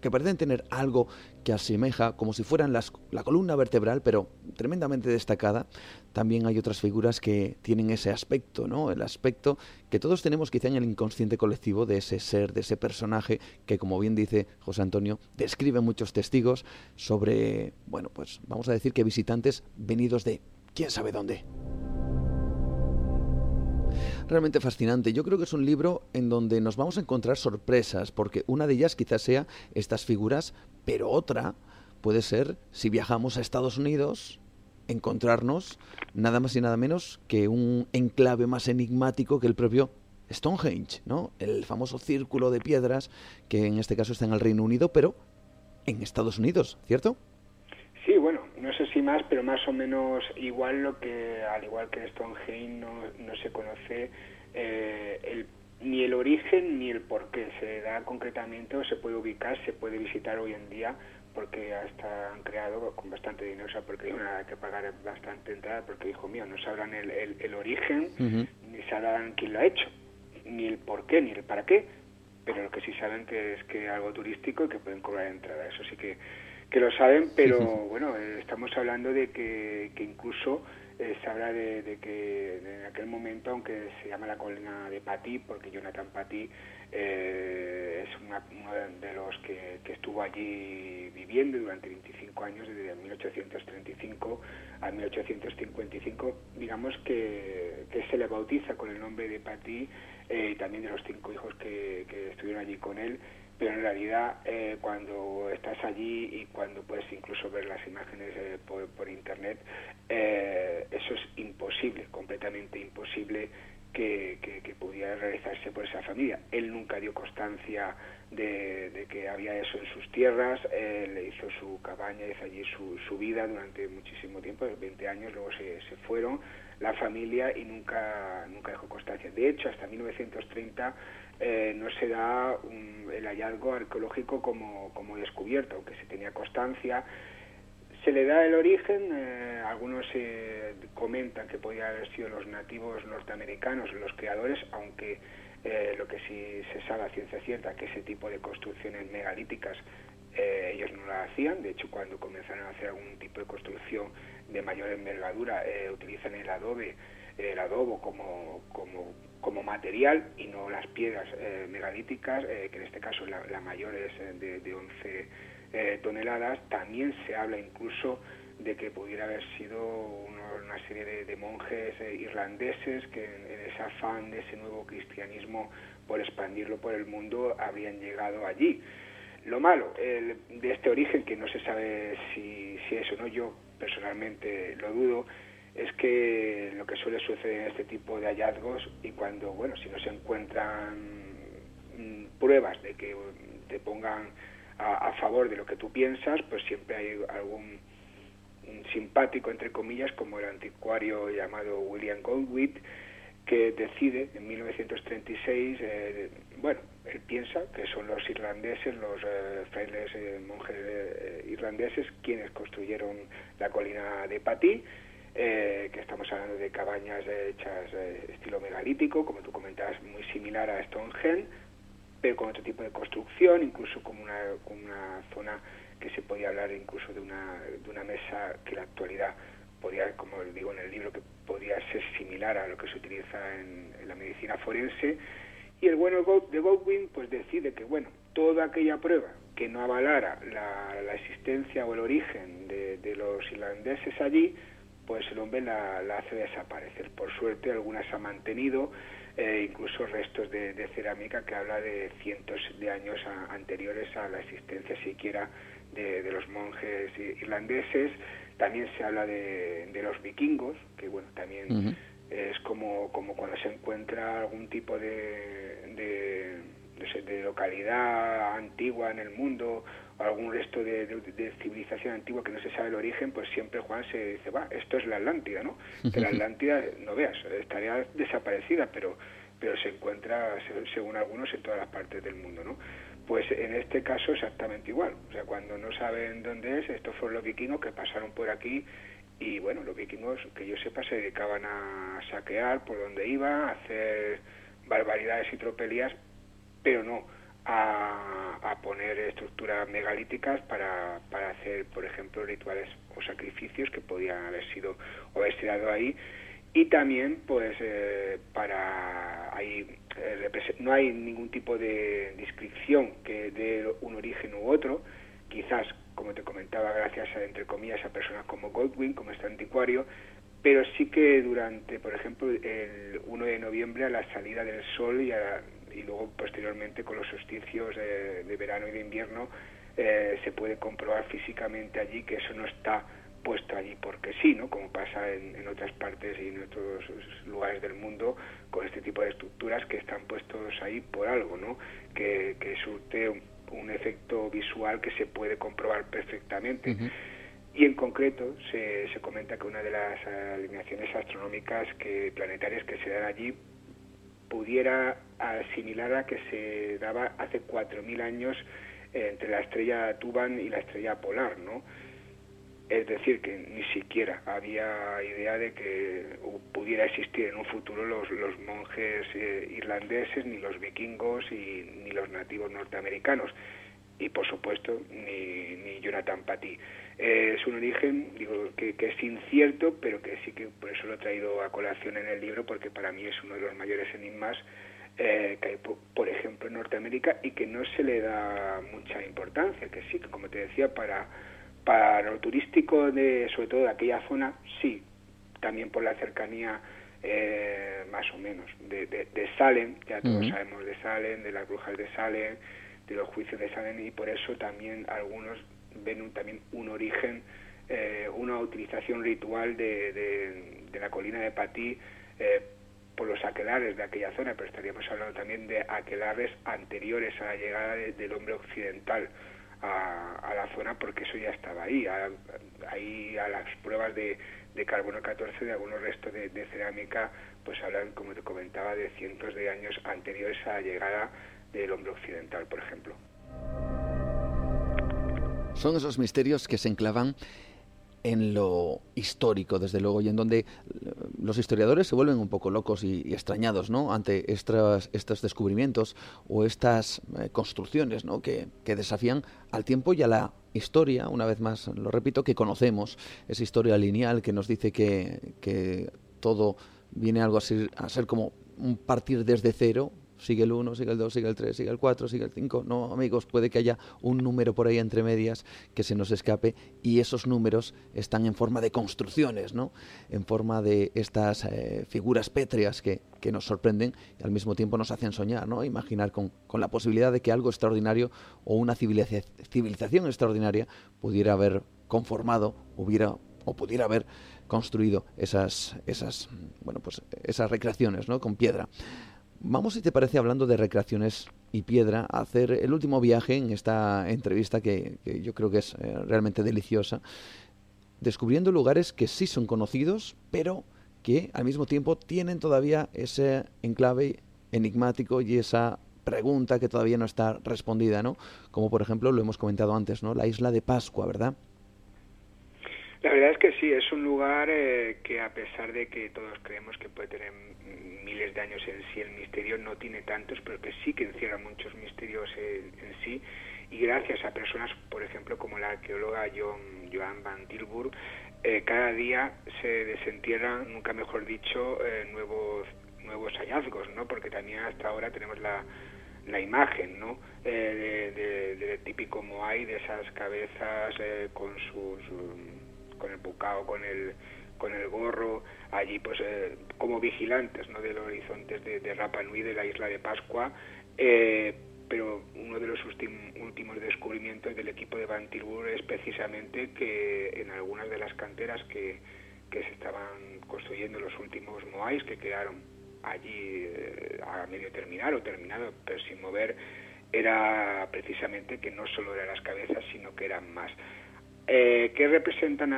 que parecen tener algo que asemeja como si fueran la columna vertebral, pero tremendamente destacada. También hay otras figuras que tienen ese aspecto, ¿no? El aspecto que todos tenemos quizá en el inconsciente colectivo de ese ser, de ese personaje que, como bien dice José Antonio, describe muchos testigos sobre, bueno, pues vamos a decir que visitantes venidos de quién sabe dónde realmente fascinante. Yo creo que es un libro en donde nos vamos a encontrar sorpresas, porque una de ellas quizás sea estas figuras, pero otra puede ser si viajamos a Estados Unidos encontrarnos nada más y nada menos que un enclave más enigmático que el propio Stonehenge, ¿no? El famoso círculo de piedras que en este caso está en el Reino Unido, pero en Estados Unidos, ¿cierto? Sí, bueno, no sé si más, pero más o menos igual lo que, al igual que Stonehenge, no, no se conoce eh, el, ni el origen ni el por qué. Se da concretamente o se puede ubicar, se puede visitar hoy en día porque hasta han creado con bastante dinero, o sea, porque hay una que pagar bastante entrada, porque hijo mío, no sabrán el, el, origen, ni sabrán quién lo ha hecho, ni el por qué, ni el para qué, pero lo que sí saben que es que algo turístico y que pueden cobrar entrada. Eso sí que que lo saben, pero bueno, eh, estamos hablando de que, que incluso eh, se habla de, que en aquel momento, aunque se llama la colina de Patí, porque Jonathan Patí eh, es uno de los que, estuvo allí viviendo durante 25 años, desde 1835 a 1855, digamos que, que se le bautiza con el nombre de Patí y también de los cinco hijos que, que estuvieron allí con él, pero en realidad eh, cuando estás allí y cuando puedes incluso ver las imágenes eh, por, internet, eh, eso es imposible, completamente imposible que, pudiera realizarse por esa familia. Él nunca dio constancia de, que había eso en sus tierras, él hizo su cabaña, hizo allí su, su vida durante muchísimo tiempo, 20 años, luego se, se fueron la familia y nunca, nunca dejó constancia. De hecho, hasta 1930 eh, no se da el hallazgo arqueológico como, como descubierto, aunque se tenía constancia. Se le da el origen, eh, algunos eh, comentan que podía haber sido los nativos norteamericanos los creadores, aunque lo que sí se sabe a ciencia cierta que ese tipo de construcciones megalíticas ellos no la hacían, de hecho cuando comenzaron a hacer algún tipo de construcción de mayor envergadura utilizan el adobe, el adobo como, como como material y no las piedras eh, megalíticas, eh, que en este caso la, mayor es eh, de, 11 toneladas. También se habla incluso de que pudiera haber sido una serie de, monjes irlandeses que en, ese afán de ese nuevo cristianismo por expandirlo por el mundo habrían llegado allí. Lo malo de este origen, que no se sabe si, si es o no, yo personalmente lo dudo, es que lo que suele suceder en este tipo de hallazgos y cuando, bueno, si no se encuentran mm, pruebas de que te pongan a, favor de lo que tú piensas, pues siempre hay algún simpático, entre comillas, como el anticuario llamado William Goldwyn, que decide en 1936, eh, bueno, él piensa que son los irlandeses, los eh, frailes eh, monjes eh, irlandeses, quienes construyeron la colina de Patí, eh, que estamos hablando de cabañas hechas eh, estilo megalítico, como tú comentabas, muy similar a Stonehenge, pero con otro tipo de construcción, incluso como una, zona que se podía hablar incluso de una, de una mesa que en la actualidad podría, como digo en el libro, que podría ser similar a lo que se utiliza en, la medicina forense. Y el bueno de Godwin pues decide que, bueno, toda aquella prueba que no avalara la, la existencia o el origen de, de los irlandeses allí, pues el hombre la, hace desaparecer. Por suerte algunas ha mantenido, eh, incluso restos de, cerámica que habla de cientos de años anteriores a la existencia siquiera de, los monjes irlandeses. También se habla de, los vikingos, que bueno, también es como, como cuando se encuentra algún tipo de, de localidad antigua en el mundo algún resto de, civilización antigua que no se sabe el origen, pues siempre Juan se dice, va, esto es la Atlántida, ¿no? Que la Atlántida, no veas, estaría desaparecida, pero, pero se encuentra, según algunos, en todas las partes del mundo, ¿no? Pues en este caso exactamente igual, o sea, cuando no saben dónde es, estos fueron los vikingos que pasaron por aquí y bueno, los vikingos, que yo sepa, se dedicaban a saquear por donde iban, a hacer barbaridades y tropelías, pero no a, poner estructuras megalíticas para, para hacer, por ejemplo, rituales o sacrificios que podían haber sido o haber dado ahí. Y también pues eh, para ahí eh, no hay ningún tipo de descripción que dé un origen u otro. Quizás como te comentaba gracias a entre comillas a personas como Goldwyn como este anticuario. Pero sí que durante por ejemplo el 1 de noviembre a la salida del sol y a, y luego posteriormente con los solsticios de, verano y de invierno eh, se puede comprobar físicamente allí que eso no está puesto allí porque sí, ¿no? Como pasa en, otras partes y en otros lugares del mundo con este tipo de estructuras que están puestos ahí por algo, ¿no? Que, que surte un, efecto visual que se puede comprobar perfectamente. Y en concreto se, se comenta que una de las alineaciones astronómicas que planetarias que se dan allí pudiera asimilar a que se daba hace 4.000 años eh, entre la estrella Tuban y la estrella polar, ¿no? Es decir, que ni siquiera había idea de que pudiera existir en un futuro los, monjes eh, irlandeses, ni los vikingos, y, ni los nativos norteamericanos. Y por supuesto, ni, ni Jonathan Patty. Eh, es un origen digo que, es incierto, pero que sí que por eso lo he traído a colación en el libro, porque para mí es uno de los mayores enigmas eh, que hay, por ejemplo, en Norteamérica y que no se le da mucha importancia, que sí, que como te decía, para, para lo turístico, de, sobre todo de aquella zona, sí, también por la cercanía eh, más o menos de, de, Salem, ya todos sabemos de Salem, de las brujas de Salem, de los juicios de Salem y por eso también algunos ven también un origen, eh, una utilización ritual de, de, la colina de Patí eh, por los aquelares de aquella zona, pero estaríamos hablando también de aquelares anteriores a la llegada del hombre occidental a, la zona, porque eso ya estaba ahí. ahí a las pruebas de, de carbono 14 de algunos restos de, cerámica, pues hablan, como te comentaba, de cientos de años anteriores a la llegada del hombre occidental, por ejemplo. Son esos misterios que se enclavan en lo histórico, desde luego, y en donde eh, los historiadores se vuelven un poco locos y, extrañados ¿no? ante estos, estos descubrimientos o estas eh, construcciones ¿no? que, que, desafían al tiempo y a la historia, una vez más lo repito, que conocemos, esa historia lineal que nos dice que, que todo viene algo a ser como un partir desde cero, sigue el 1, sigue el 2, sigue el 3, sigue el 4, sigue el 5. No, amigos, puede que haya un número por ahí entre medias que se nos escape y esos números están en forma de construcciones, ¿no? En forma de estas eh, figuras pétreas que, que, nos sorprenden y al mismo tiempo nos hacen soñar, ¿no? Imaginar con, con la posibilidad de que algo extraordinario o una civilización extraordinaria pudiera haber conformado, hubiera o pudiera haber construido esas, esas, bueno, pues esas recreaciones ¿no? con piedra. Vamos, si te parece, hablando de recreaciones y piedra, a hacer el último viaje en esta entrevista que, yo creo que es eh, realmente deliciosa, descubriendo lugares que sí son conocidos, pero que al mismo tiempo tienen todavía ese enclave enigmático y esa pregunta que todavía no está respondida, ¿no? Como por ejemplo lo hemos comentado antes, ¿no? La isla de Pascua, ¿verdad? La verdad es que sí, es un lugar eh, que a pesar de que todos creemos que puede tener miles de años en sí, el misterio no tiene tantos, pero que sí que encierra muchos misterios en, sí. Y gracias a personas, por ejemplo, como la arqueóloga John, Joan Van Tilburg, eh, cada día se desentierran, nunca mejor dicho, eh, nuevos nuevos hallazgos, ¿no? Porque también hasta ahora tenemos la, la imagen, ¿no? Eh, de, de, típico Moai, de esas cabezas con sus con el bucao, con el, con el gorro, allí pues eh, como vigilantes ¿no? de los horizontes de, de, Rapa Nui, de la isla de Pascua, eh, pero uno de los últimos descubrimientos del equipo de Van es precisamente que en algunas de las canteras que, que se estaban construyendo los últimos Moais que quedaron allí eh, a medio terminar o terminado, pero sin mover, era precisamente que no solo eran las cabezas, sino que eran más. Eh, ¿Qué representan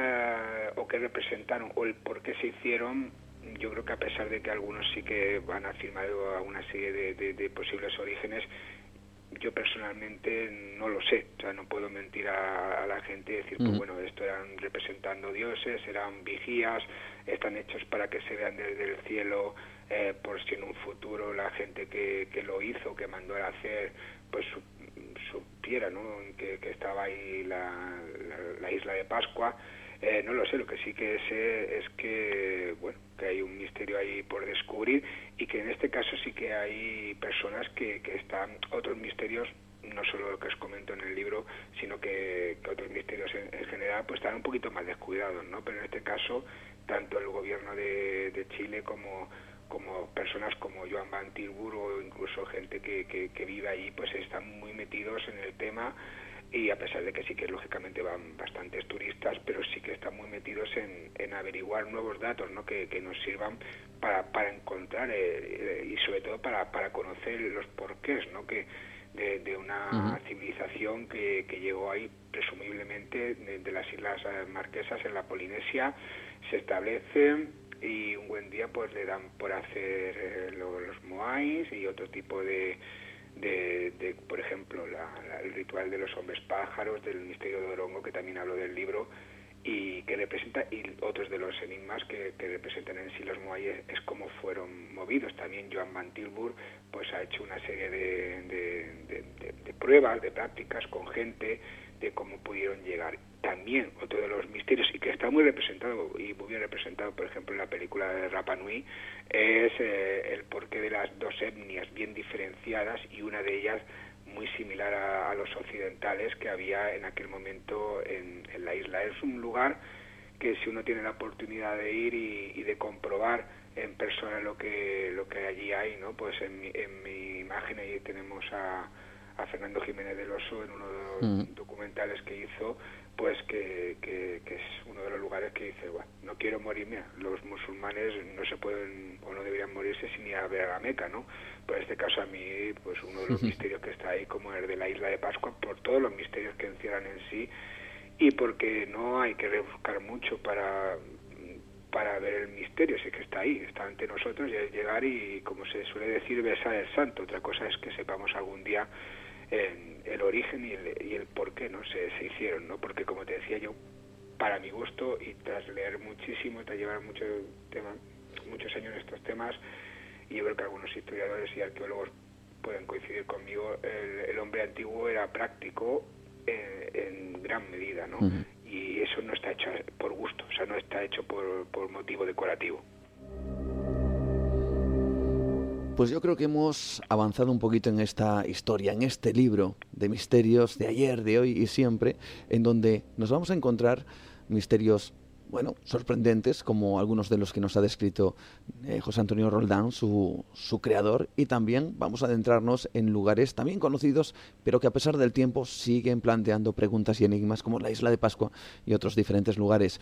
o qué representaron o el por qué se hicieron? Yo creo que a pesar de que algunos sí que han afirmado a una serie de, posibles orígenes, yo personalmente no lo sé, o sea, no puedo mentir a, la gente y decir, pues bueno, esto eran representando dioses, eran vigías, están hechos para que se vean desde el cielo, eh, por si en un futuro la gente que, que lo hizo, que mandó a hacer, pues supiera ¿no? que, estaba ahí la, la, isla de Pascua. Eh, no lo sé, lo que sí que sé es que, bueno, que hay un misterio ahí por descubrir y que en este caso sí que hay personas que, que están, otros misterios, no solo lo que os comento en el libro, sino que, otros misterios en, general, pues están un poquito más descuidados, ¿no? Pero en este caso, tanto el gobierno de Chile como como personas como Joan Van Tilburg o incluso gente que, que, vive ahí, pues están muy metidos en el tema y a pesar de que sí que lógicamente van bastantes turistas, pero sí que están muy metidos en, en averiguar nuevos datos ¿no? que, que nos sirvan para, para encontrar eh, y sobre todo para, para conocer los porqués ¿no? que, de, de una civilización que, que llegó ahí presumiblemente de, de, las Islas Marquesas en la Polinesia, se establece y un buen día pues le dan por hacer eh, los, moais y otro tipo de, de, por ejemplo, el ritual de los hombres pájaros, del misterio de Orongo, que también hablo del libro, y que representa, y otros de los enigmas que, que representan en sí los moais es cómo fueron movidos. También Joan Van Tilburg pues ha hecho una serie de, de pruebas, de prácticas con gente, de cómo pudieron llegar. También otro de los misterios, y que está muy representado y muy bien representado, por ejemplo, en la película de Rapa Nui, es eh, el porqué de las dos etnias bien diferenciadas y una de ellas muy similar a, los occidentales que había en aquel momento en, la isla. Es un lugar que si uno tiene la oportunidad de ir y, de comprobar en persona lo que lo que allí hay, ¿no? Pues en mi, en mi imagen ahí tenemos a a Fernando Jiménez del Oso en uno de los documentales que hizo, pues que, que, es uno de los lugares que dice, bueno, no quiero morirme, los musulmanes no se pueden o no deberían morirse sin ir a ver a la Meca, ¿no? Pues en este caso a mí, pues uno de los misterios que está ahí, como el de la isla de Pascua, por todos los misterios que encierran en sí, y porque no hay que rebuscar mucho para para ver el misterio, sé que está ahí, está ante nosotros y es llegar y, como se suele decir, besar el santo. Otra cosa es que sepamos algún día el origen y el, y el por qué no se, se hicieron, ¿no? Porque como te decía yo, para mi gusto y tras leer muchísimo, tras llevar mucho tema, muchos años en estos temas, y yo creo que algunos historiadores y arqueólogos pueden coincidir conmigo, el, hombre antiguo era práctico en, gran medida, ¿no? y eso no está hecho por gusto, o sea, no está hecho por, por motivo decorativo. Pues yo creo que hemos avanzado un poquito en esta historia, en este libro de misterios de ayer, de hoy y siempre, en donde nos vamos a encontrar misterios, bueno, sorprendentes, como algunos de los que nos ha descrito eh, José Antonio Roldán, su, su creador, y también vamos a adentrarnos en lugares también conocidos, pero que a pesar del tiempo siguen planteando preguntas y enigmas, como la isla de Pascua y otros diferentes lugares.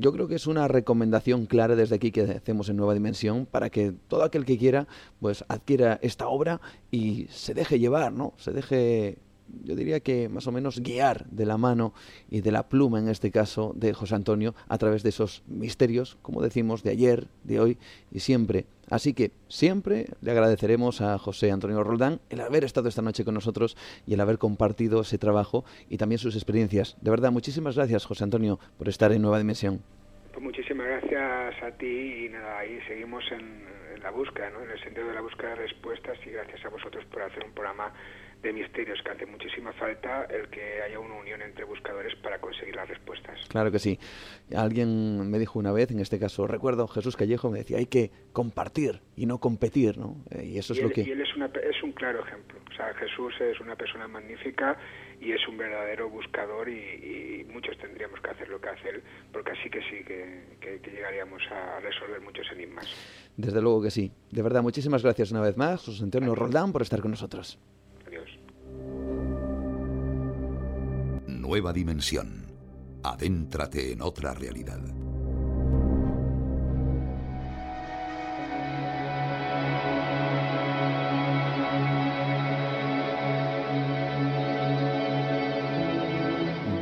Yo creo que es una recomendación clara desde aquí que hacemos en Nueva Dimensión para que todo aquel que quiera pues adquiera esta obra y se deje llevar, ¿no? Se deje yo diría que más o menos guiar de la mano y de la pluma, en este caso, de José Antonio, a través de esos misterios, como decimos, de ayer, de hoy y siempre. Así que siempre le agradeceremos a José Antonio Roldán el haber estado esta noche con nosotros y el haber compartido ese trabajo y también sus experiencias. De verdad, muchísimas gracias, José Antonio, por estar en Nueva Dimensión. Pues muchísimas gracias a ti y nada, ahí seguimos en, en la búsqueda, ¿no? en el sentido de la búsqueda de respuestas y gracias a vosotros por hacer un programa de misterios que hace muchísima falta el que haya una unión entre buscadores para conseguir las respuestas. Claro que sí. Alguien me dijo una vez, en este caso recuerdo Jesús Callejo, me decía hay que compartir y no competir, ¿no? Eh, y eso es lo que... Y él es, una, es un claro ejemplo. O sea, Jesús es una persona magnífica y es un verdadero buscador y, muchos tendríamos que hacer lo que hace él, porque así que sí que, llegaríamos a resolver muchos enigmas. Desde luego que sí. De verdad, muchísimas gracias una vez más, José Antonio Roldán, por estar con nosotros. Nueva dimensión. Adéntrate en otra realidad.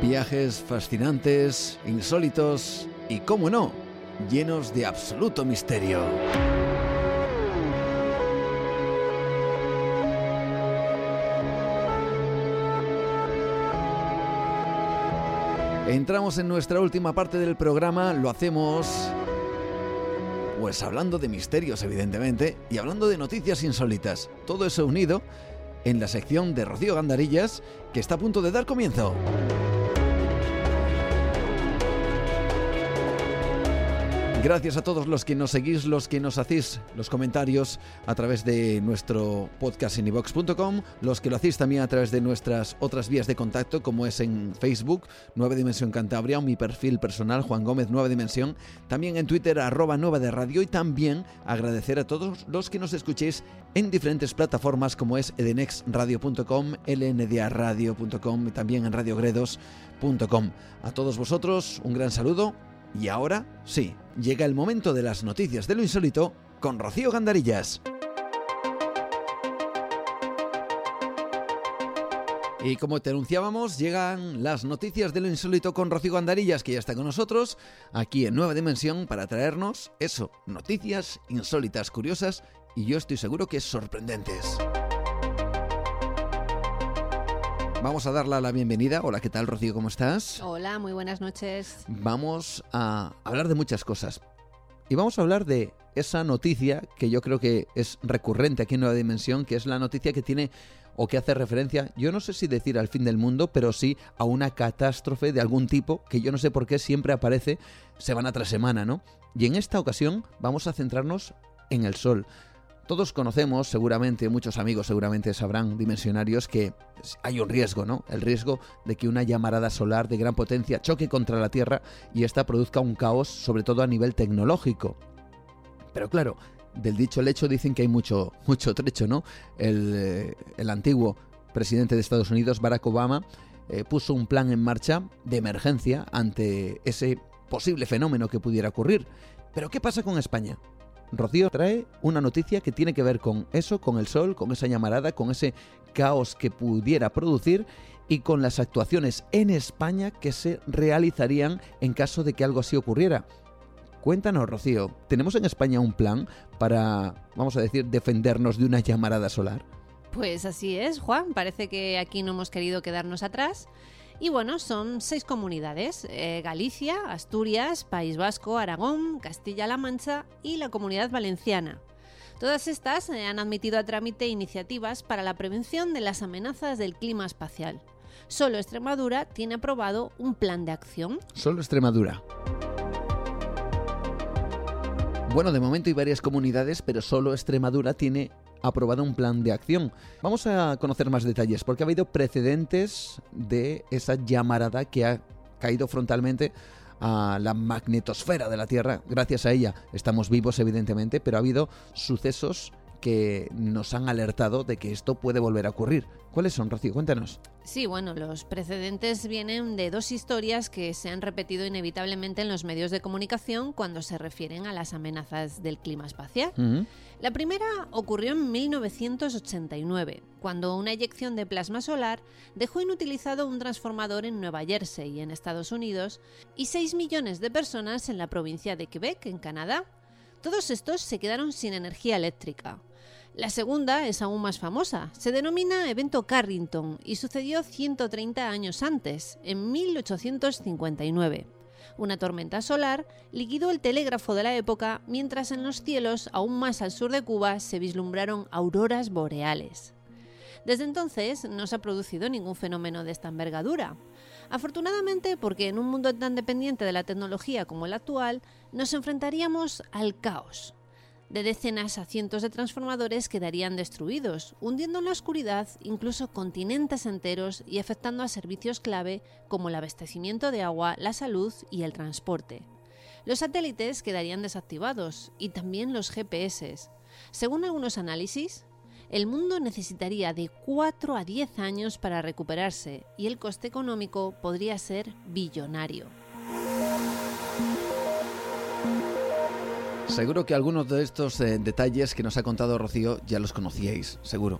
Viajes fascinantes, insólitos y, cómo no, llenos de absoluto misterio. Entramos en nuestra última parte del programa, lo hacemos pues hablando de misterios evidentemente y hablando de noticias insólitas. Todo eso unido en la sección de Rocío Gandarillas que está a punto de dar comienzo. Gracias a todos los que nos seguís, los que nos hacéis los comentarios a través de nuestro podcast en ivox.com, los que lo hacéis también a través de nuestras otras vías de contacto, como es en Facebook, Nueva Dimensión Cantabria, o mi perfil personal, Juan Gómez Nueva Dimensión, también en Twitter, arroba Nueva de Radio, y también agradecer a todos los que nos escuchéis en diferentes plataformas como es edenexradio.com, lndradio.com y también en radiogredos.com. A todos vosotros, un gran saludo y ahora, sí, llega el momento de las noticias de lo insólito con Rocío Gandarillas. Y como te anunciábamos, llegan las noticias de lo insólito con Rocío Gandarillas, que ya está con nosotros aquí en Nueva Dimensión para traernos eso, noticias insólitas, curiosas y yo estoy seguro que sorprendentes. Vamos a darle la bienvenida. Hola, ¿qué tal, Rocío? ¿Cómo estás? Hola, muy buenas noches. Vamos a hablar de muchas cosas. Y vamos a hablar de esa noticia que yo creo que es recurrente aquí en Nueva Dimensión, que es la noticia que tiene o que hace referencia, yo no sé si decir al fin del mundo, pero sí a una catástrofe de algún tipo que yo no sé por qué siempre aparece semana tras semana, ¿no? Y en esta ocasión vamos a centrarnos en el Sol. Todos conocemos, seguramente, muchos amigos seguramente sabrán, dimensionarios, que hay un riesgo, ¿no? El riesgo de que una llamarada solar de gran potencia choque contra la Tierra y ésta produzca un caos, sobre todo a nivel tecnológico. Pero claro, del dicho el hecho dicen que hay mucho, mucho trecho, ¿no? El, eh, el antiguo presidente de Estados Unidos, Barack Obama, eh, puso un plan en marcha de emergencia ante ese posible fenómeno que pudiera ocurrir. Pero ¿qué pasa con España? Rocío trae una noticia que tiene que ver con eso, con el sol, con esa llamarada, con ese caos que pudiera producir y con las actuaciones en España que se realizarían en caso de que algo así ocurriera. Cuéntanos, Rocío, ¿tenemos en España un plan para, vamos a decir, defendernos de una llamarada solar? Pues así es, Juan. Parece que aquí no hemos querido quedarnos atrás. Y bueno, son seis comunidades, eh, Galicia, Asturias, País Vasco, Aragón, Castilla-La Mancha y la Comunidad Valenciana. Todas estas eh, han admitido a trámite iniciativas para la prevención de las amenazas del clima espacial. Solo Extremadura tiene aprobado un plan de acción. Solo Extremadura. Bueno, de momento hay varias comunidades, pero solo Extremadura tiene aprobado un plan de acción. Vamos a conocer más detalles porque ha habido precedentes de esa llamarada que ha caído frontalmente a la magnetosfera de la Tierra. Gracias a ella estamos vivos, evidentemente, pero ha habido sucesos que nos han alertado de que esto puede volver a ocurrir. ¿Cuáles son, Rocío? Cuéntanos. Sí, bueno, los precedentes vienen de dos historias que se han repetido inevitablemente en los medios de comunicación cuando se refieren a las amenazas del clima espacial. La primera ocurrió en 1989, cuando una eyección de plasma solar dejó inutilizado un transformador en Nueva Jersey, en Estados Unidos, y 6 millones de personas en la provincia de Quebec, en Canadá. Todos estos se quedaron sin energía eléctrica. La segunda es aún más famosa. Se denomina Evento Carrington y sucedió 130 años antes, en 1859. Una tormenta solar liquidó el telégrafo de la época, mientras en los cielos, aún más al sur de Cuba, se vislumbraron auroras boreales. Desde entonces no se ha producido ningún fenómeno de esta envergadura. Afortunadamente, porque en un mundo tan dependiente de la tecnología como el actual, nos enfrentaríamos al caos, de decenas a cientos de transformadores quedarían destruidos, hundiendo en la oscuridad incluso continentes enteros y afectando a servicios clave como el abastecimiento de agua, la salud y el transporte. Los satélites quedarían desactivados y también los GPS. Según algunos análisis, el mundo necesitaría de 4 a 10 años para recuperarse y el coste económico podría ser billonario. Seguro que algunos de estos eh, detalles que nos ha contado Rocío ya los conocíais, seguro.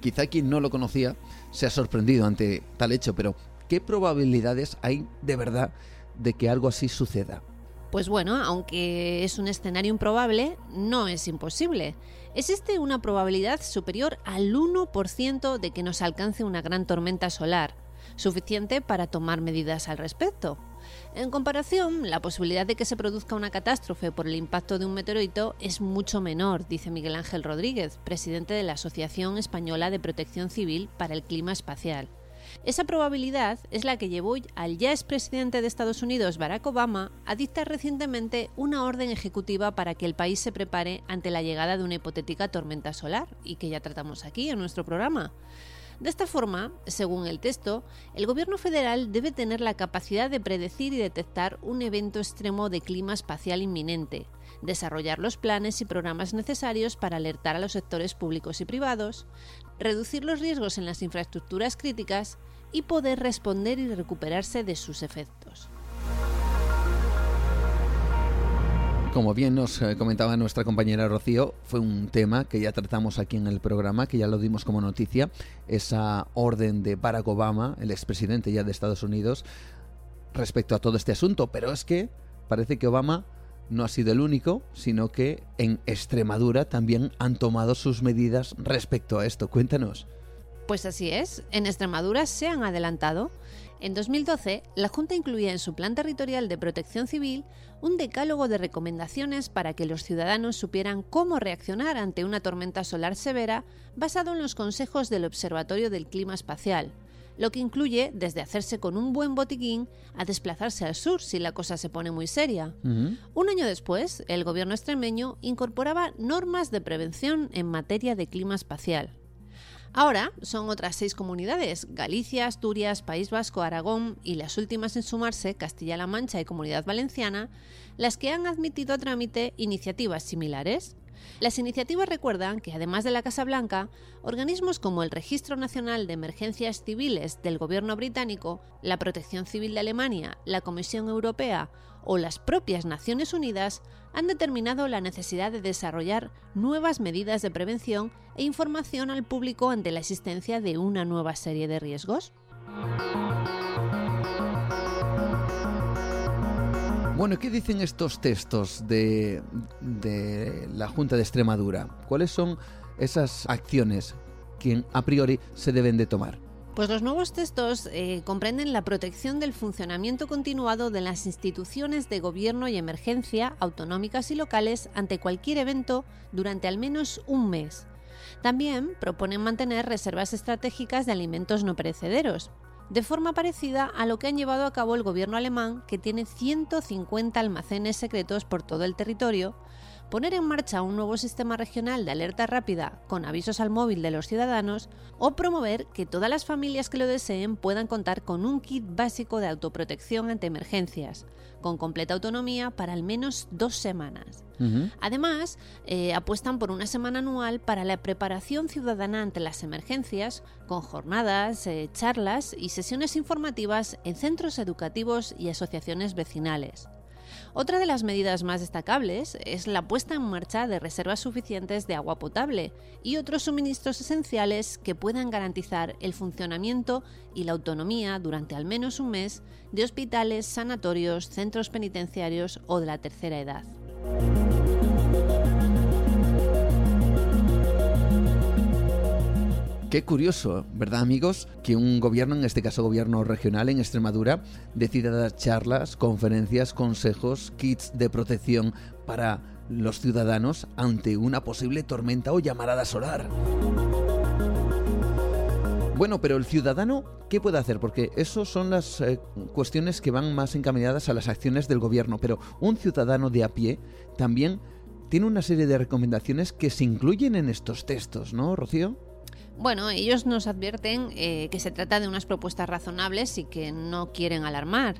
Quizá quien no lo conocía se ha sorprendido ante tal hecho, pero ¿qué probabilidades hay de verdad de que algo así suceda? Pues bueno, aunque es un escenario improbable, no es imposible. Existe una probabilidad superior al 1% de que nos alcance una gran tormenta solar, suficiente para tomar medidas al respecto. En comparación, la posibilidad de que se produzca una catástrofe por el impacto de un meteorito es mucho menor, dice Miguel Ángel Rodríguez, presidente de la Asociación Española de Protección Civil para el Clima Espacial. Esa probabilidad es la que llevó al ya expresidente de Estados Unidos, Barack Obama, a dictar recientemente una orden ejecutiva para que el país se prepare ante la llegada de una hipotética tormenta solar, y que ya tratamos aquí en nuestro programa. De esta forma, según el texto, el Gobierno federal debe tener la capacidad de predecir y detectar un evento extremo de clima espacial inminente, desarrollar los planes y programas necesarios para alertar a los sectores públicos y privados, reducir los riesgos en las infraestructuras críticas y poder responder y recuperarse de sus efectos. Como bien nos eh, comentaba nuestra compañera Rocío, fue un tema que ya tratamos aquí en el programa, que ya lo dimos como noticia, esa orden de Barack Obama, el expresidente ya de Estados Unidos, respecto a todo este asunto. Pero es que parece que Obama no ha sido el único, sino que en Extremadura también han tomado sus medidas respecto a esto. Cuéntanos. Pues así es, en Extremadura se han adelantado. En 2012, la Junta incluía en su Plan Territorial de Protección Civil un decálogo de recomendaciones para que los ciudadanos supieran cómo reaccionar ante una tormenta solar severa basado en los consejos del Observatorio del Clima Espacial, lo que incluye desde hacerse con un buen botiquín a desplazarse al sur si la cosa se pone muy seria. Un año después, el gobierno extremeño incorporaba normas de prevención en materia de clima espacial. Ahora son otras seis comunidades, Galicia, Asturias, País Vasco, Aragón y las últimas en sumarse, Castilla-La Mancha y Comunidad Valenciana, las que han admitido a trámite iniciativas similares. Las iniciativas recuerdan que, además de la Casa Blanca, organismos como el Registro Nacional de Emergencias Civiles del Gobierno británico, la Protección Civil de Alemania, la Comisión Europea o las propias Naciones Unidas han determinado la necesidad de desarrollar nuevas medidas de prevención e información al público ante la existencia de una nueva serie de riesgos. Bueno, ¿qué dicen estos textos de, la Junta de Extremadura? ¿Cuáles son esas acciones que a priori se deben de tomar? Pues los nuevos textos eh, comprenden la protección del funcionamiento continuado de las instituciones de gobierno y emergencia autonómicas y locales ante cualquier evento durante al menos un mes. También proponen mantener reservas estratégicas de alimentos no perecederos, de forma parecida a lo que han llevado a cabo el gobierno alemán, que tiene 150 almacenes secretos por todo el territorio, poner en marcha un nuevo sistema regional de alerta rápida con avisos al móvil de los ciudadanos o promover que todas las familias que lo deseen puedan contar con un kit básico de autoprotección ante emergencias, con completa autonomía para al menos dos semanas. Además, eh, apuestan por una semana anual para la preparación ciudadana ante las emergencias, con jornadas, eh, charlas y sesiones informativas en centros educativos y asociaciones vecinales. Otra de las medidas más destacables es la puesta en marcha de reservas suficientes de agua potable y otros suministros esenciales que puedan garantizar el funcionamiento y la autonomía durante al menos un mes de hospitales, sanatorios, centros penitenciarios o de la tercera edad. Qué curioso, ¿verdad amigos? Que un gobierno, en este caso gobierno regional en Extremadura, decida dar charlas, conferencias, consejos, kits de protección para los ciudadanos ante una posible tormenta o llamarada solar. Bueno, pero el ciudadano, ¿qué puede hacer? Porque eso son las eh, cuestiones que van más encaminadas a las acciones del gobierno, pero un ciudadano de a pie también tiene una serie de recomendaciones que se incluyen en estos textos, ¿no, Rocío? Bueno, ellos nos advierten eh, que se trata de unas propuestas razonables y que no quieren alarmar.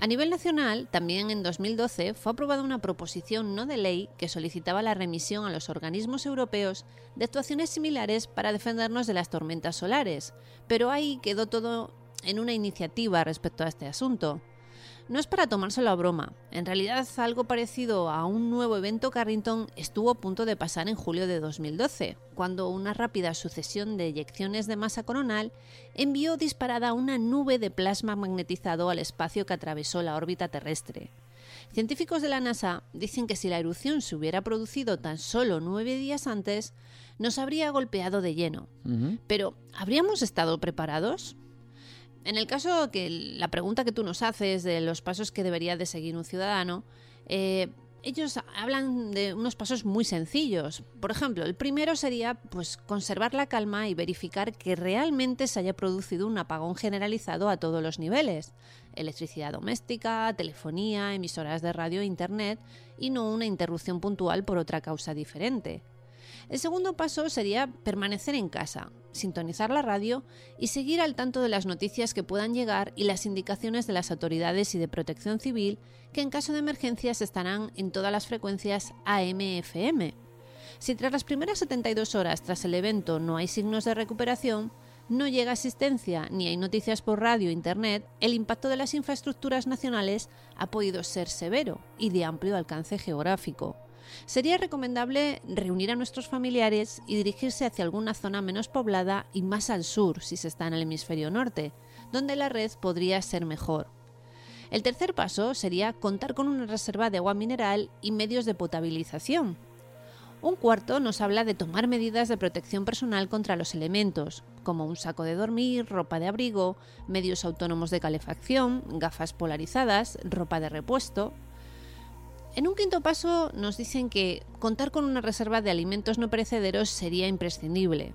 A nivel nacional, también en 2012 fue aprobada una proposición no de ley que solicitaba la remisión a los organismos europeos de actuaciones similares para defendernos de las tormentas solares, pero ahí quedó todo en una iniciativa respecto a este asunto. No es para tomárselo a broma. En realidad, algo parecido a un nuevo evento Carrington estuvo a punto de pasar en julio de 2012, cuando una rápida sucesión de eyecciones de masa coronal envió disparada una nube de plasma magnetizado al espacio que atravesó la órbita terrestre. Científicos de la NASA dicen que si la erupción se hubiera producido tan solo nueve días antes, nos habría golpeado de lleno. Pero, ¿habríamos estado preparados? En el caso que la pregunta que tú nos haces de los pasos que debería de seguir un ciudadano, eh, ellos hablan de unos pasos muy sencillos. Por ejemplo, el primero sería pues conservar la calma y verificar que realmente se haya producido un apagón generalizado a todos los niveles. Electricidad doméstica, telefonía, emisoras de radio e internet y no una interrupción puntual por otra causa diferente. El segundo paso sería permanecer en casa, sintonizar la radio y seguir al tanto de las noticias que puedan llegar y las indicaciones de las autoridades y de protección civil que en caso de emergencias estarán en todas las frecuencias AM-FM. Si tras las primeras 72 horas tras el evento no hay signos de recuperación, no llega asistencia ni hay noticias por radio o internet, el impacto de las infraestructuras nacionales ha podido ser severo y de amplio alcance geográfico. Sería recomendable reunir a nuestros familiares y dirigirse hacia alguna zona menos poblada y más al sur si se está en el hemisferio norte, donde la red podría ser mejor. El tercer paso sería contar con una reserva de agua mineral y medios de potabilización. Un cuarto nos habla de tomar medidas de protección personal contra los elementos, como un saco de dormir, ropa de abrigo, medios autónomos de calefacción, gafas polarizadas, ropa de repuesto, en un quinto paso nos dicen que contar con una reserva de alimentos no perecederos sería imprescindible.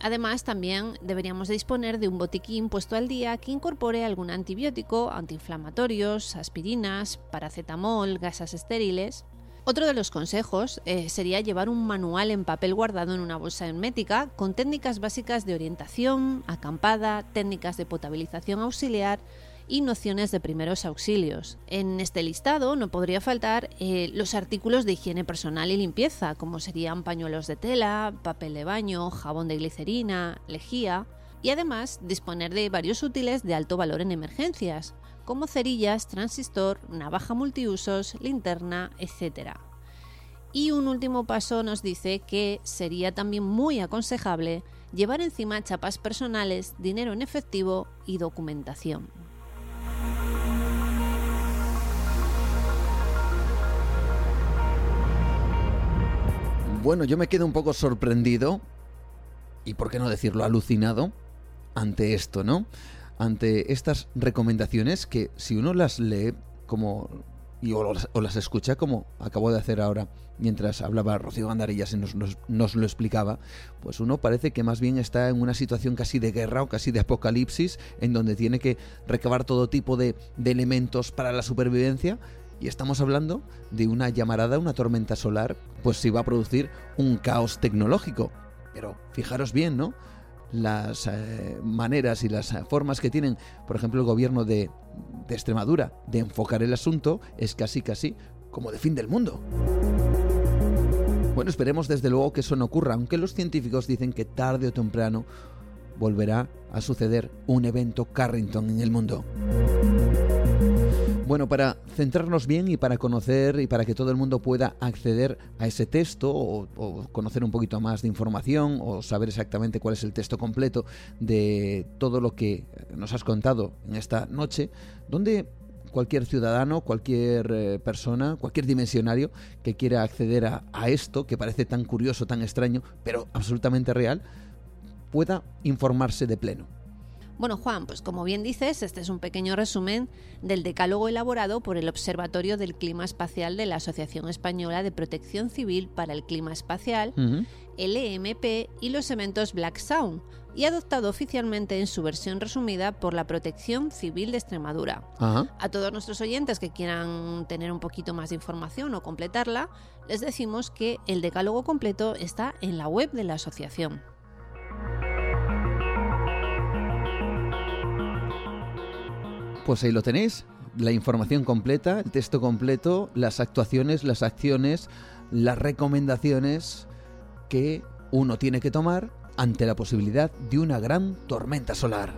Además, también deberíamos disponer de un botiquín puesto al día que incorpore algún antibiótico, antiinflamatorios, aspirinas, paracetamol, gasas estériles. Otro de los consejos eh, sería llevar un manual en papel guardado en una bolsa hermética con técnicas básicas de orientación, acampada, técnicas de potabilización auxiliar y nociones de primeros auxilios. En este listado no podría faltar eh, los artículos de higiene personal y limpieza, como serían pañuelos de tela, papel de baño, jabón de glicerina, lejía, y además disponer de varios útiles de alto valor en emergencias, como cerillas, transistor, navaja multiusos, linterna, etc. Y un último paso nos dice que sería también muy aconsejable llevar encima chapas personales, dinero en efectivo y documentación. Bueno, yo me quedo un poco sorprendido, y por qué no decirlo alucinado, ante esto, ¿no? Ante estas recomendaciones que si uno las lee como y o, las, escucha como acabo de hacer ahora mientras hablaba Rocío Gandarillas y nos, nos, lo explicaba, pues uno parece que más bien está en una situación casi de guerra o casi de apocalipsis en donde tiene que recabar todo tipo de elementos para la supervivencia y estamos hablando de una llamarada, una tormenta solar, pues si va a producir un caos tecnológico. Pero fijaros bien, ¿no? Las eh, maneras y las formas que tienen, por ejemplo, el gobierno de, de Extremadura de enfocar el asunto es casi casi como de fin del mundo. Bueno, esperemos desde luego que eso no ocurra, aunque los científicos dicen que tarde o temprano volverá a suceder un evento Carrington en el mundo. Bueno, para centrarnos bien y para conocer y para que todo el mundo pueda acceder a ese texto o, conocer un poquito más de información o saber exactamente cuál es el texto completo de todo lo que nos has contado en esta noche, donde cualquier ciudadano, cualquier eh, persona, cualquier dimensionario que quiera acceder a, a esto, que parece tan curioso, tan extraño, pero absolutamente real, pueda informarse de pleno. Bueno, Juan, pues como bien dices, este es un pequeño resumen del decálogo elaborado por el Observatorio del Clima Espacial de la Asociación Española de Protección Civil para el Clima Espacial, LMP, y los eventos Black Sound, y adoptado oficialmente en su versión resumida por la Protección Civil de Extremadura. A todos nuestros oyentes que quieran tener un poquito más de información o completarla, les decimos que el decálogo completo está en la web de la asociación. Pues ahí lo tenéis, la información completa, el texto completo, las actuaciones, las acciones, las recomendaciones que uno tiene que tomar ante la posibilidad de una gran tormenta solar.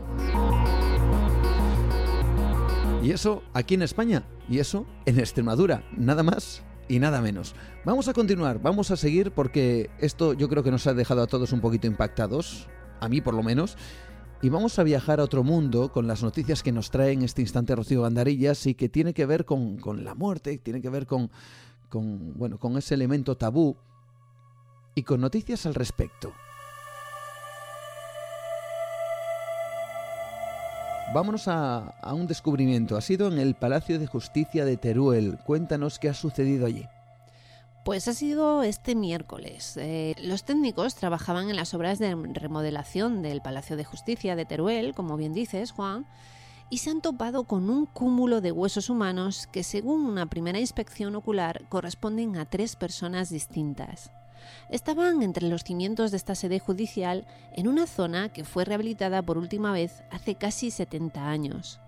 Y eso aquí en España, y eso en Extremadura, nada más y nada menos. Vamos a continuar, vamos a seguir porque esto yo creo que nos ha dejado a todos un poquito impactados, a mí por lo menos, y vamos a viajar a otro mundo con las noticias que nos trae en este instante Rocío Bandarillas y que tiene que ver con, la muerte, tiene que ver con, con, bueno, con ese elemento tabú y con noticias al respecto. Vámonos a, a, un descubrimiento. Ha sido en el Palacio de Justicia de Teruel. Cuéntanos qué ha sucedido allí. Pues ha sido este miércoles. Eh, los técnicos trabajaban en las obras de remodelación del Palacio de Justicia de Teruel, como bien dices, Juan, y se han topado con un cúmulo de huesos humanos que, según una primera inspección ocular, corresponden a tres personas distintas. Estaban entre los cimientos de esta sede judicial en una zona que fue rehabilitada por última vez hace casi 70 años.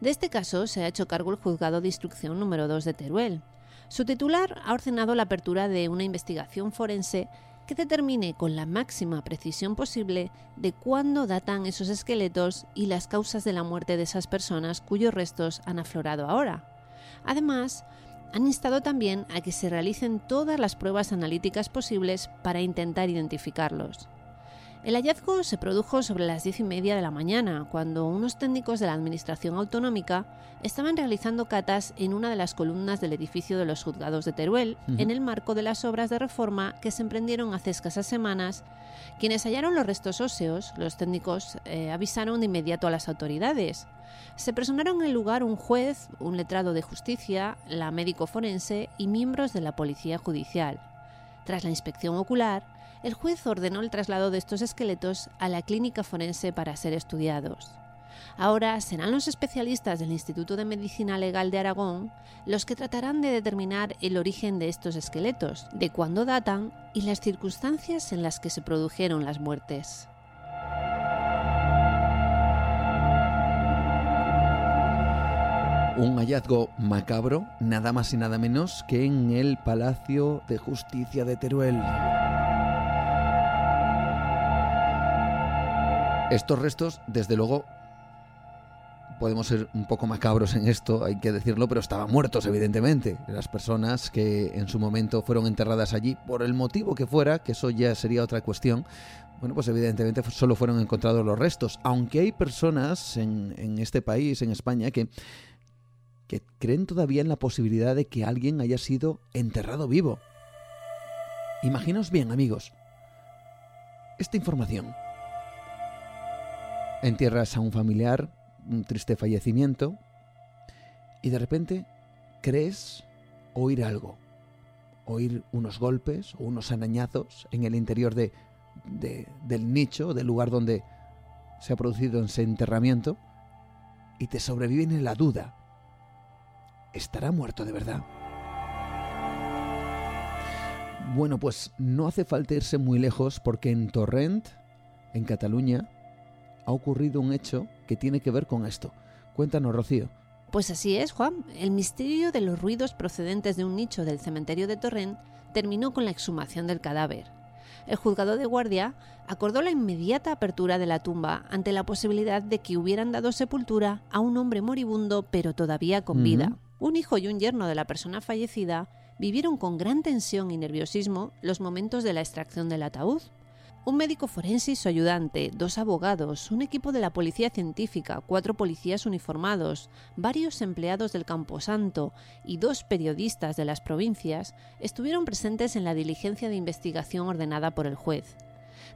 De este caso se ha hecho cargo el juzgado de instrucción número 2 de Teruel, su titular ha ordenado la apertura de una investigación forense que determine con la máxima precisión posible de cuándo datan esos esqueletos y las causas de la muerte de esas personas cuyos restos han aflorado ahora. Además, han instado también a que se realicen todas las pruebas analíticas posibles para intentar identificarlos. El hallazgo se produjo sobre las diez y media de la mañana, cuando unos técnicos de la Administración Autonómica estaban realizando catas en una de las columnas del edificio de los juzgados de Teruel, en el marco de las obras de reforma que se emprendieron hace escasas semanas. Quienes hallaron los restos óseos, los técnicos eh, avisaron de inmediato a las autoridades. Se personaron en el lugar un juez, un letrado de justicia, la médico forense y miembros de la policía judicial. Tras la inspección ocular, el juez ordenó el traslado de estos esqueletos a la clínica forense para ser estudiados. Ahora serán los especialistas del Instituto de Medicina Legal de Aragón los que tratarán de determinar el origen de estos esqueletos, de cuándo datan y las circunstancias en las que se produjeron las muertes. Un hallazgo macabro, nada más y nada menos que en el Palacio de Justicia de Teruel. Estos restos, desde luego, podemos ser un poco macabros en esto, hay que decirlo, pero estaban muertos, evidentemente. Las personas que en su momento fueron enterradas allí, por el motivo que fuera, que eso ya sería otra cuestión, bueno, pues evidentemente solo fueron encontrados los restos. Aunque hay personas en, este país, en España, que que creen todavía en la posibilidad de que alguien haya sido enterrado vivo. Imaginaos bien, amigos, esta información. Entierras a un familiar, un triste fallecimiento, y de repente crees oír algo, oír unos golpes o unos anañazos en el interior de, del nicho, del lugar donde se ha producido ese enterramiento, y te sobrevive la duda ¿Estará muerto de verdad? Bueno, pues no hace falta irse muy lejos porque en Torrent, en Cataluña, ha ocurrido un hecho que tiene que ver con esto. Cuéntanos, Rocío. Pues así es, Juan. El misterio de los ruidos procedentes de un nicho del cementerio de Torrent terminó con la exhumación del cadáver. El juzgado de guardia acordó la inmediata apertura de la tumba ante la posibilidad de que hubieran dado sepultura a un hombre moribundo pero todavía con vida. Un hijo y un yerno de la persona fallecida vivieron con gran tensión y nerviosismo los momentos de la extracción del ataúd. Un médico forense y su ayudante, dos abogados, un equipo de la policía científica, cuatro policías uniformados, varios empleados del Camposanto y dos periodistas de las provincias estuvieron presentes en la diligencia de investigación ordenada por el juez.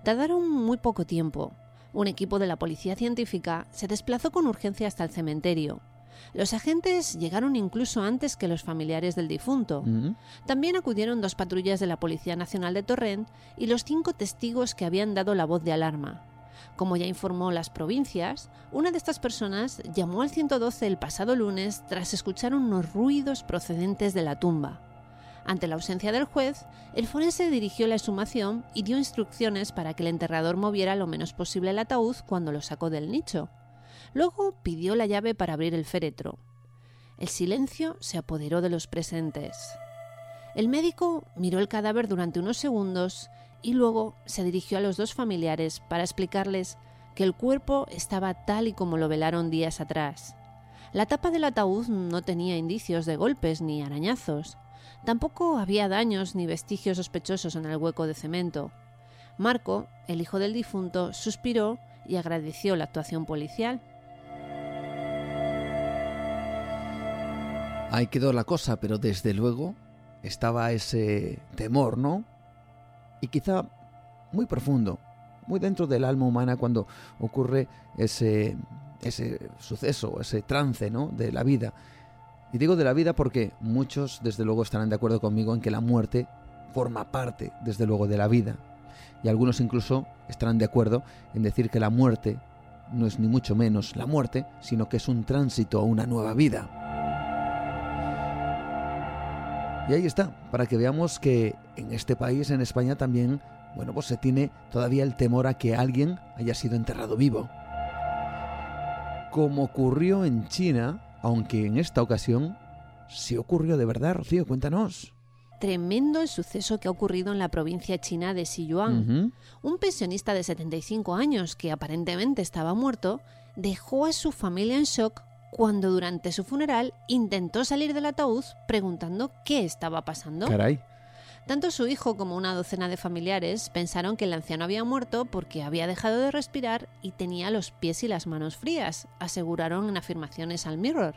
Tardaron muy poco tiempo. Un equipo de la policía científica se desplazó con urgencia hasta el cementerio, los agentes llegaron incluso antes que los familiares del difunto. También acudieron dos patrullas de la Policía Nacional de Torrent y los cinco testigos que habían dado la voz de alarma. Como ya informó las provincias, una de estas personas llamó al 112 el pasado lunes tras escuchar unos ruidos procedentes de la tumba. Ante la ausencia del juez, el forense dirigió la exhumación y dio instrucciones para que el enterrador moviera lo menos posible el ataúd cuando lo sacó del nicho. Luego pidió la llave para abrir el féretro. El silencio se apoderó de los presentes. El médico miró el cadáver durante unos segundos y luego se dirigió a los dos familiares para explicarles que el cuerpo estaba tal y como lo velaron días atrás. La tapa del ataúd no tenía indicios de golpes ni arañazos. Tampoco había daños ni vestigios sospechosos en el hueco de cemento. Marco, el hijo del difunto, suspiró y agradeció la actuación policial. Ahí quedó la cosa, pero desde luego estaba ese temor, ¿no? Y quizá muy profundo, muy dentro del alma humana cuando ocurre ese, ese suceso, ese trance, ¿no? De la vida. Y digo de la vida porque muchos, desde luego, estarán de acuerdo conmigo en que la muerte forma parte, desde luego, de la vida. Y algunos incluso estarán de acuerdo en decir que la muerte no es ni mucho menos la muerte, sino que es un tránsito a una nueva vida. Y ahí está, para que veamos que en este país, en España también, bueno, pues se tiene todavía el temor a que alguien haya sido enterrado vivo. Como ocurrió en China, aunque en esta ocasión sí ocurrió de verdad, Rocío, cuéntanos tremendo el suceso que ha ocurrido en la provincia china de Sichuan. Un pensionista de 75 años, que aparentemente estaba muerto, dejó a su familia en shock cuando durante su funeral intentó salir del ataúd preguntando qué estaba pasando. Caray. Tanto su hijo como una docena de familiares pensaron que el anciano había muerto porque había dejado de respirar y tenía los pies y las manos frías, aseguraron en afirmaciones al Mirror.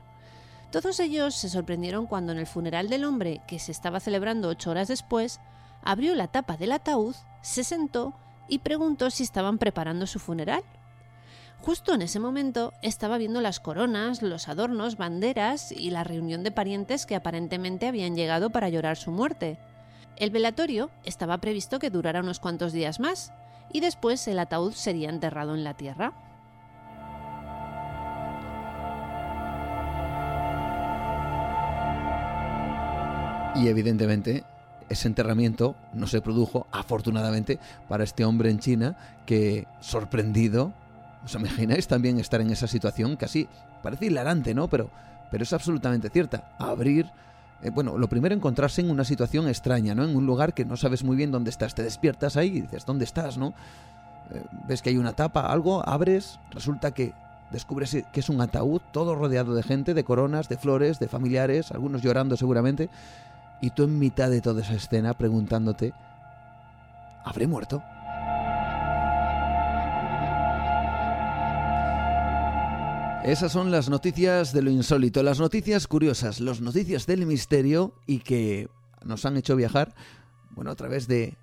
Todos ellos se sorprendieron cuando en el funeral del hombre, que se estaba celebrando ocho horas después, abrió la tapa del ataúd, se sentó y preguntó si estaban preparando su funeral. Justo en ese momento estaba viendo las coronas, los adornos, banderas y la reunión de parientes que aparentemente habían llegado para llorar su muerte. El velatorio estaba previsto que durara unos cuantos días más y después el ataúd sería enterrado en la tierra. Y evidentemente ese enterramiento no se produjo, afortunadamente, para este hombre en China que, sorprendido, ¿Os imagináis también estar en esa situación? Casi parece hilarante, ¿no? Pero pero es absolutamente cierta. Abrir eh, bueno, lo primero encontrarse en una situación extraña, ¿no? En un lugar que no sabes muy bien dónde estás. Te despiertas ahí y dices, ¿dónde estás, no? Eh, ves que hay una tapa, algo, abres, resulta que descubres que es un ataúd todo rodeado de gente, de coronas, de flores, de familiares, algunos llorando seguramente, y tú en mitad de toda esa escena preguntándote, ¿habré muerto? Esas son las noticias de lo insólito, las noticias curiosas, las noticias del misterio y que nos han hecho viajar, bueno, a través de,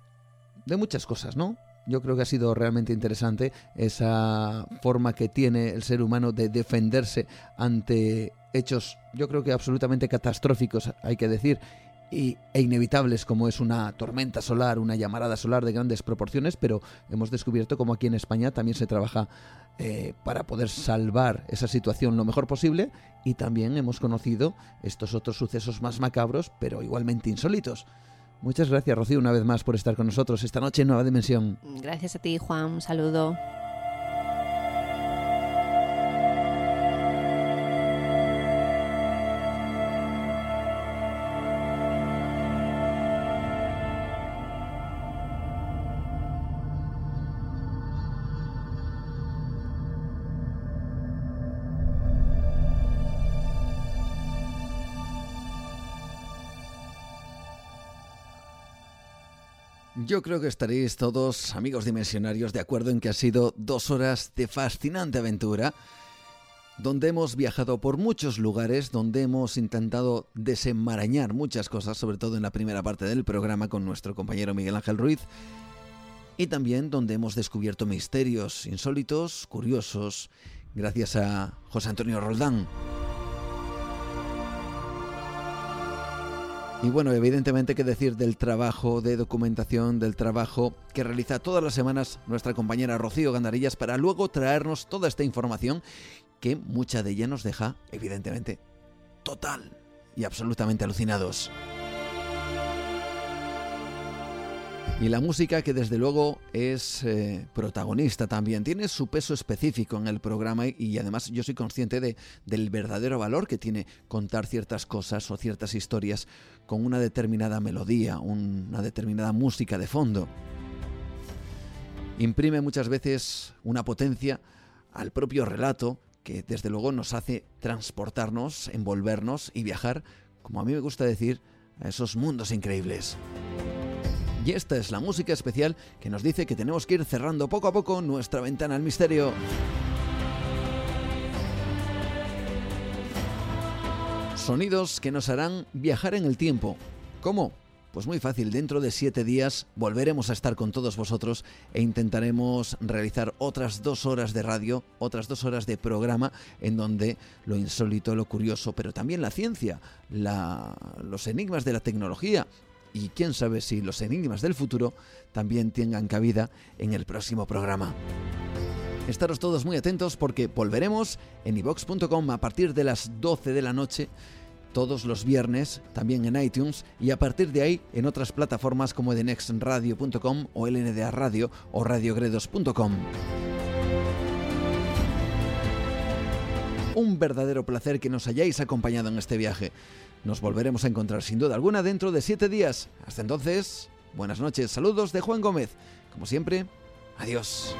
de muchas cosas, ¿no? Yo creo que ha sido realmente interesante esa forma que tiene el ser humano de defenderse ante hechos, yo creo que absolutamente catastróficos, hay que decir, y, e inevitables como es una tormenta solar, una llamarada solar de grandes proporciones, pero hemos descubierto como aquí en España también se trabaja eh, para poder salvar esa situación lo mejor posible y también hemos conocido estos otros sucesos más macabros, pero igualmente insólitos. Muchas gracias, Rocío, una vez más por estar con nosotros esta noche en Nueva Dimensión. Gracias a ti, Juan. Un saludo. Yo creo que estaréis todos, amigos dimensionarios, de acuerdo en que ha sido dos horas de fascinante aventura, donde hemos viajado por muchos lugares, donde hemos intentado desenmarañar muchas cosas, sobre todo en la primera parte del programa con nuestro compañero Miguel Ángel Ruiz, y también donde hemos descubierto misterios insólitos, curiosos, gracias a José Antonio Roldán. Y bueno, evidentemente que decir del trabajo de documentación, del trabajo que realiza todas las semanas nuestra compañera Rocío Gandarillas para luego traernos toda esta información que mucha de ella nos deja, evidentemente, total y absolutamente alucinados. Y la música que desde luego es eh, protagonista también, tiene su peso específico en el programa y, además yo soy consciente de, del verdadero valor que tiene contar ciertas cosas o ciertas historias con una determinada melodía, una determinada música de fondo. Imprime muchas veces una potencia al propio relato que desde luego nos hace transportarnos, envolvernos y viajar, como a mí me gusta decir, a esos mundos increíbles. Y esta es la música especial que nos dice que tenemos que ir cerrando poco a poco nuestra ventana al misterio. Sonidos que nos harán viajar en el tiempo. ¿Cómo? Pues muy fácil, dentro de siete días volveremos a estar con todos vosotros e intentaremos realizar otras dos horas de radio, otras dos horas de programa en donde lo insólito, lo curioso, pero también la ciencia, los enigmas de la tecnología y quién sabe si los enigmas del futuro también tengan cabida en el próximo programa. Estaros todos muy atentos porque volveremos en ivox.com a partir de las 12 de la noche todos los viernes, también en iTunes y a partir de ahí en otras plataformas como edenexradio.com o LNDA Radio o radiogredos.com. Un verdadero placer que nos hayáis acompañado en este viaje. Nos volveremos a encontrar sin duda alguna dentro de siete días. Hasta entonces, buenas noches, saludos de Juan Gómez. Como siempre, adiós.